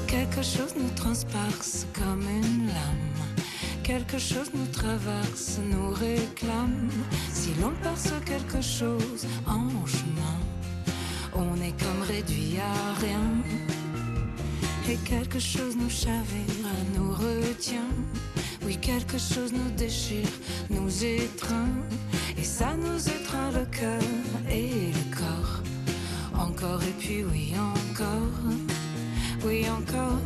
Quelque chose nous transperce comme une lame. Quelque chose nous traverse, nous réclame. Si l'on perce quelque chose en chemin, on est comme réduit à rien. Et quelque chose nous chavire, nous retient. Oui, quelque chose nous déchire, nous étreint. Et ça nous étreint le cœur et le corps. Encore et puis oui, encore. Oui, encore.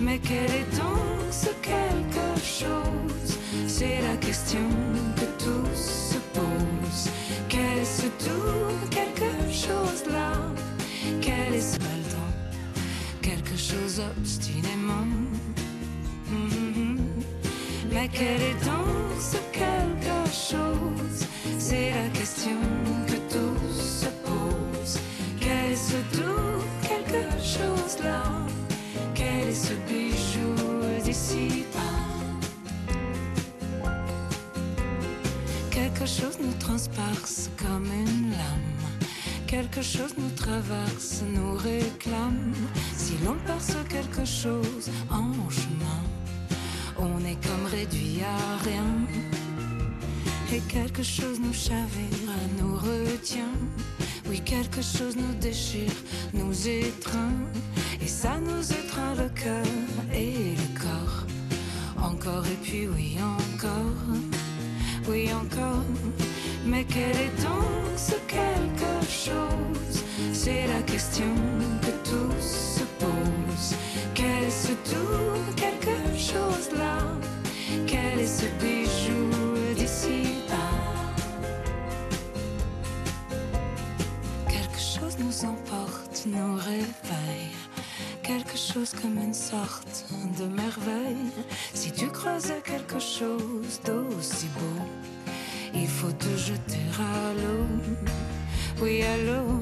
Mais quel est donc ce quelque chose? C'est la question que tous se posent. Qu'est-ce tout? Chose là Quel est ce temps Quelque chose obstinément. Mhm. Mais quel est donc ce quelque chose? C'est la question que tous se posent. Qu'est-ce tout quelque chose là Quel est ce bijou d'ici Quelque chose nous transperce comme une lame. Quelque chose nous traverse, nous réclame. Si l'on perce quelque chose en chemin, on est comme réduit à rien. Et quelque chose nous chavire, nous retient. Oui, quelque chose nous déchire, nous étreint. Et ça nous étreint le cœur et le corps. Encore et puis oui, encore. Oui, encore. Mais quel est donc ce quelque chose? C'est la question que tous se posent. Qu'est-ce tout quelque chose là Quel est ce bijou d'ici Quelque chose nous emporte, nous réveille. Quelque chose comme une sorte de merveille. Si tu creusais quelque chose d'aussi beau, il faut te jeter à l'eau. Oui, à l'eau.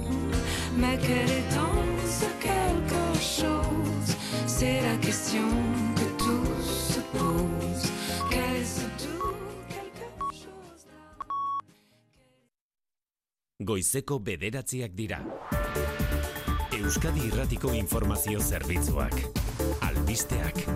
Mais quel est donc ce quelque chose C'est la question que tous se posent. Qu'est-ce tout quelque chose Goizeko bederatziak dira. Euskadi Irratiko Informazio Zerbitzuak. Albisteak.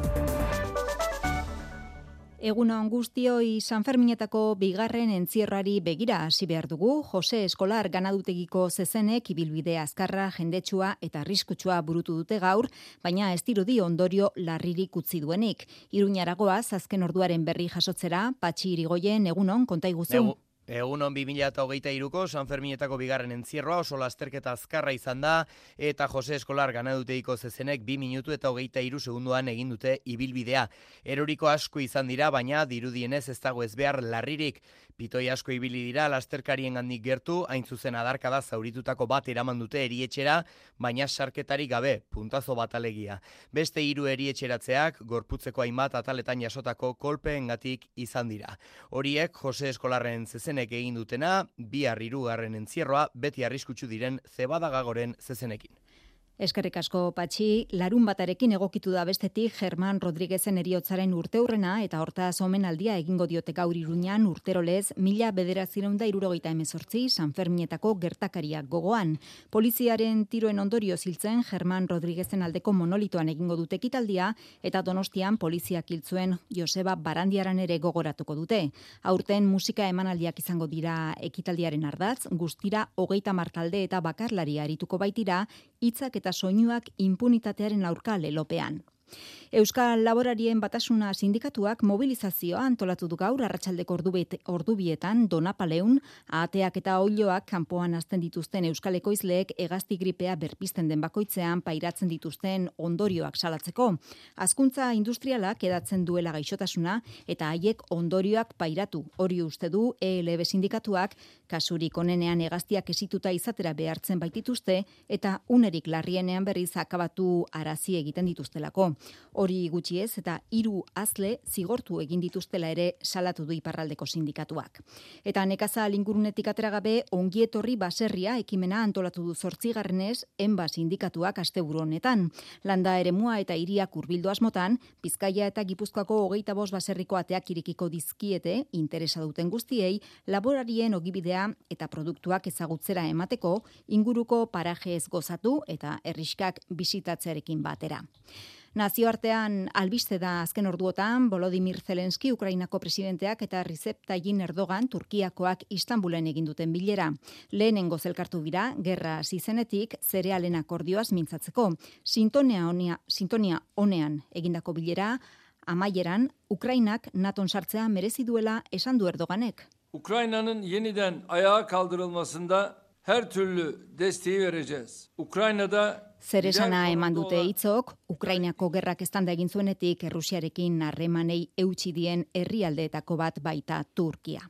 Egun on guztioi Sanferminetako bigarren entzierrari begira hasi behar dugu, Jose Eskolar ganadutegiko zezenek ibilbide azkarra, jendetsua eta arriskutsua burutu dute gaur, baina ez dirudi ondorio larririk utzi duenik. Iruñaragoaz, azken orduaren berri jasotzera, patxi irigoien, egun on, Egunon 2023ko San Ferminetako bigarren entzierroa oso lasterketa azkarra izan da eta Jose Eskolar ganaduteiko zezenek 2 minutu eta hogeita iru segunduan egin dute ibilbidea. Eroriko asko izan dira, baina dirudienez ez dago ez behar larririk. Pitoi asko ibili dira lasterkarien gandik gertu, hain zuzen adarkada zauritutako bat eraman dute erietxera, baina sarketari gabe, puntazo bat alegia. Beste hiru erietxeratzeak, gorputzeko hainbat ataletan jasotako kolpeengatik izan dira. Horiek Jose Eskolarren zezenek egin dutena, bihar hirugarren entzierroa beti arriskutsu diren zebadagagoren zezenekin. Eskerrik asko patxi, larun batarekin egokitu da bestetik Germán Rodríguezen eriotzaren urteurrena eta hortaz omenaldia egingo diote gaur iruñan urterolez mila bederatzireunda irurogeita emezortzi San Ferminetako gertakariak gogoan. Poliziaren tiroen ondorio ziltzen Germán Rodríguezen aldeko monolitoan egingo dute ekitaldia eta donostian poliziak hiltzuen Joseba Barandiaran ere gogoratuko dute. Aurten musika emanaldiak izango dira ekitaldiaren ardatz, guztira hogeita martalde eta bakarlari arituko baitira, hitzak eta soinuak impunitatearen aurka lelopean. Euskal Laborarien Batasuna Sindikatuak mobilizazioa antolatu du gaur arratsaldeko ordubietan Donapaleun ateak eta oiloak kanpoan azten dituzten Euskal Ekoizleek hegazti gripea berpisten den bakoitzean pairatzen dituzten ondorioak salatzeko. Hazkuntza industrialak edatzen duela gaixotasuna eta haiek ondorioak pairatu. Hori uste du ELB sindikatuak kasurik onenean hegaztiak esituta izatera behartzen baitituzte eta unerik larrienean berriz akabatu arazi egiten dituztelako. Hori gutxi ez eta hiru azle zigortu egin dituztela ere salatu du iparraldeko sindikatuak. Eta nekazal ingurunetik atera gabe ongietorri baserria ekimena antolatu du zortzigarrenez enba sindikatuak asteburu honetan. Landa eremua eta hiriak hurbildu asmotan, Bizkaia eta Gipuzkoako hogeita bost baserriko ateak irekiko dizkiete interesa duten guztiei laborarien ogibidea eta produktuak ezagutzera emateko inguruko paraje ez gozatu eta herriskak bisitatzearekin batera. Nazioartean albiste da azken orduotan Volodymyr Zelensky Ukrainako presidenteak eta Recep Tayyip Erdogan Turkiakoak Istanbulen egin duten bilera. Lehenengo zelkartu bira, gerra zizenetik zerealen akordioaz mintzatzeko. Sintonia honia, sintonia honean egindako bilera amaieran Ukrainak naton sartzea merezi duela esan du Erdoganek. Ukrayna'nın yeniden ayağa kaldırılmasında her türlü desteği vereceğiz. Ukrayna'da Zer esana eman dute hitzok, Ukrainako gerrak estanda egin zuenetik Errusiarekin harremanei eutxi dien herrialdeetako bat baita Turkia.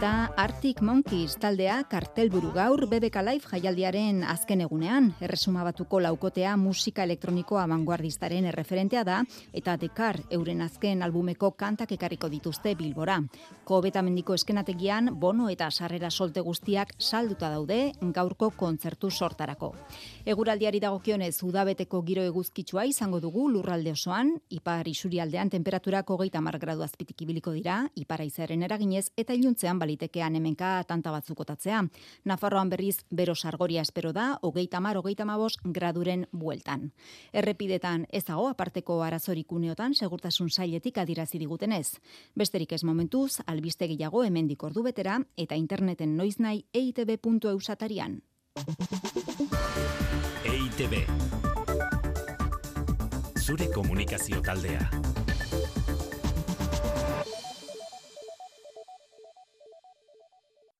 Eta Arctic Monkeys taldea kartelburu gaur BBK Live jaialdiaren azken egunean. Erresuma batuko laukotea musika elektronikoa vanguardistaren erreferentea da eta Dekar euren azken albumeko kantak ekarriko dituzte Bilbora. Kobetamendiko eskenategian bono eta sarrera solte guztiak salduta daude gaurko kontzertu sortarako. Eguraldiari dagokionez udabeteko giro eguzkitsua izango dugu lurralde osoan, ipar isurialdean temperaturak hogeita mar gradu azpitik ibiliko dira, ipara izaren eraginez eta iluntzean balitekean hemenka tanta batzukotatzea. Nafarroan berriz bero sargoria espero da, hogeita mar, hogeita mabos graduren bueltan. Errepidetan ez dago aparteko arazorik uneotan segurtasun sailetik adirazi digutenez. Besterik ez momentuz, albiste gehiago hemendik ordu betera eta interneten noiz nahi eitb.eusatarian. EITB. Zure komunikazio taldea.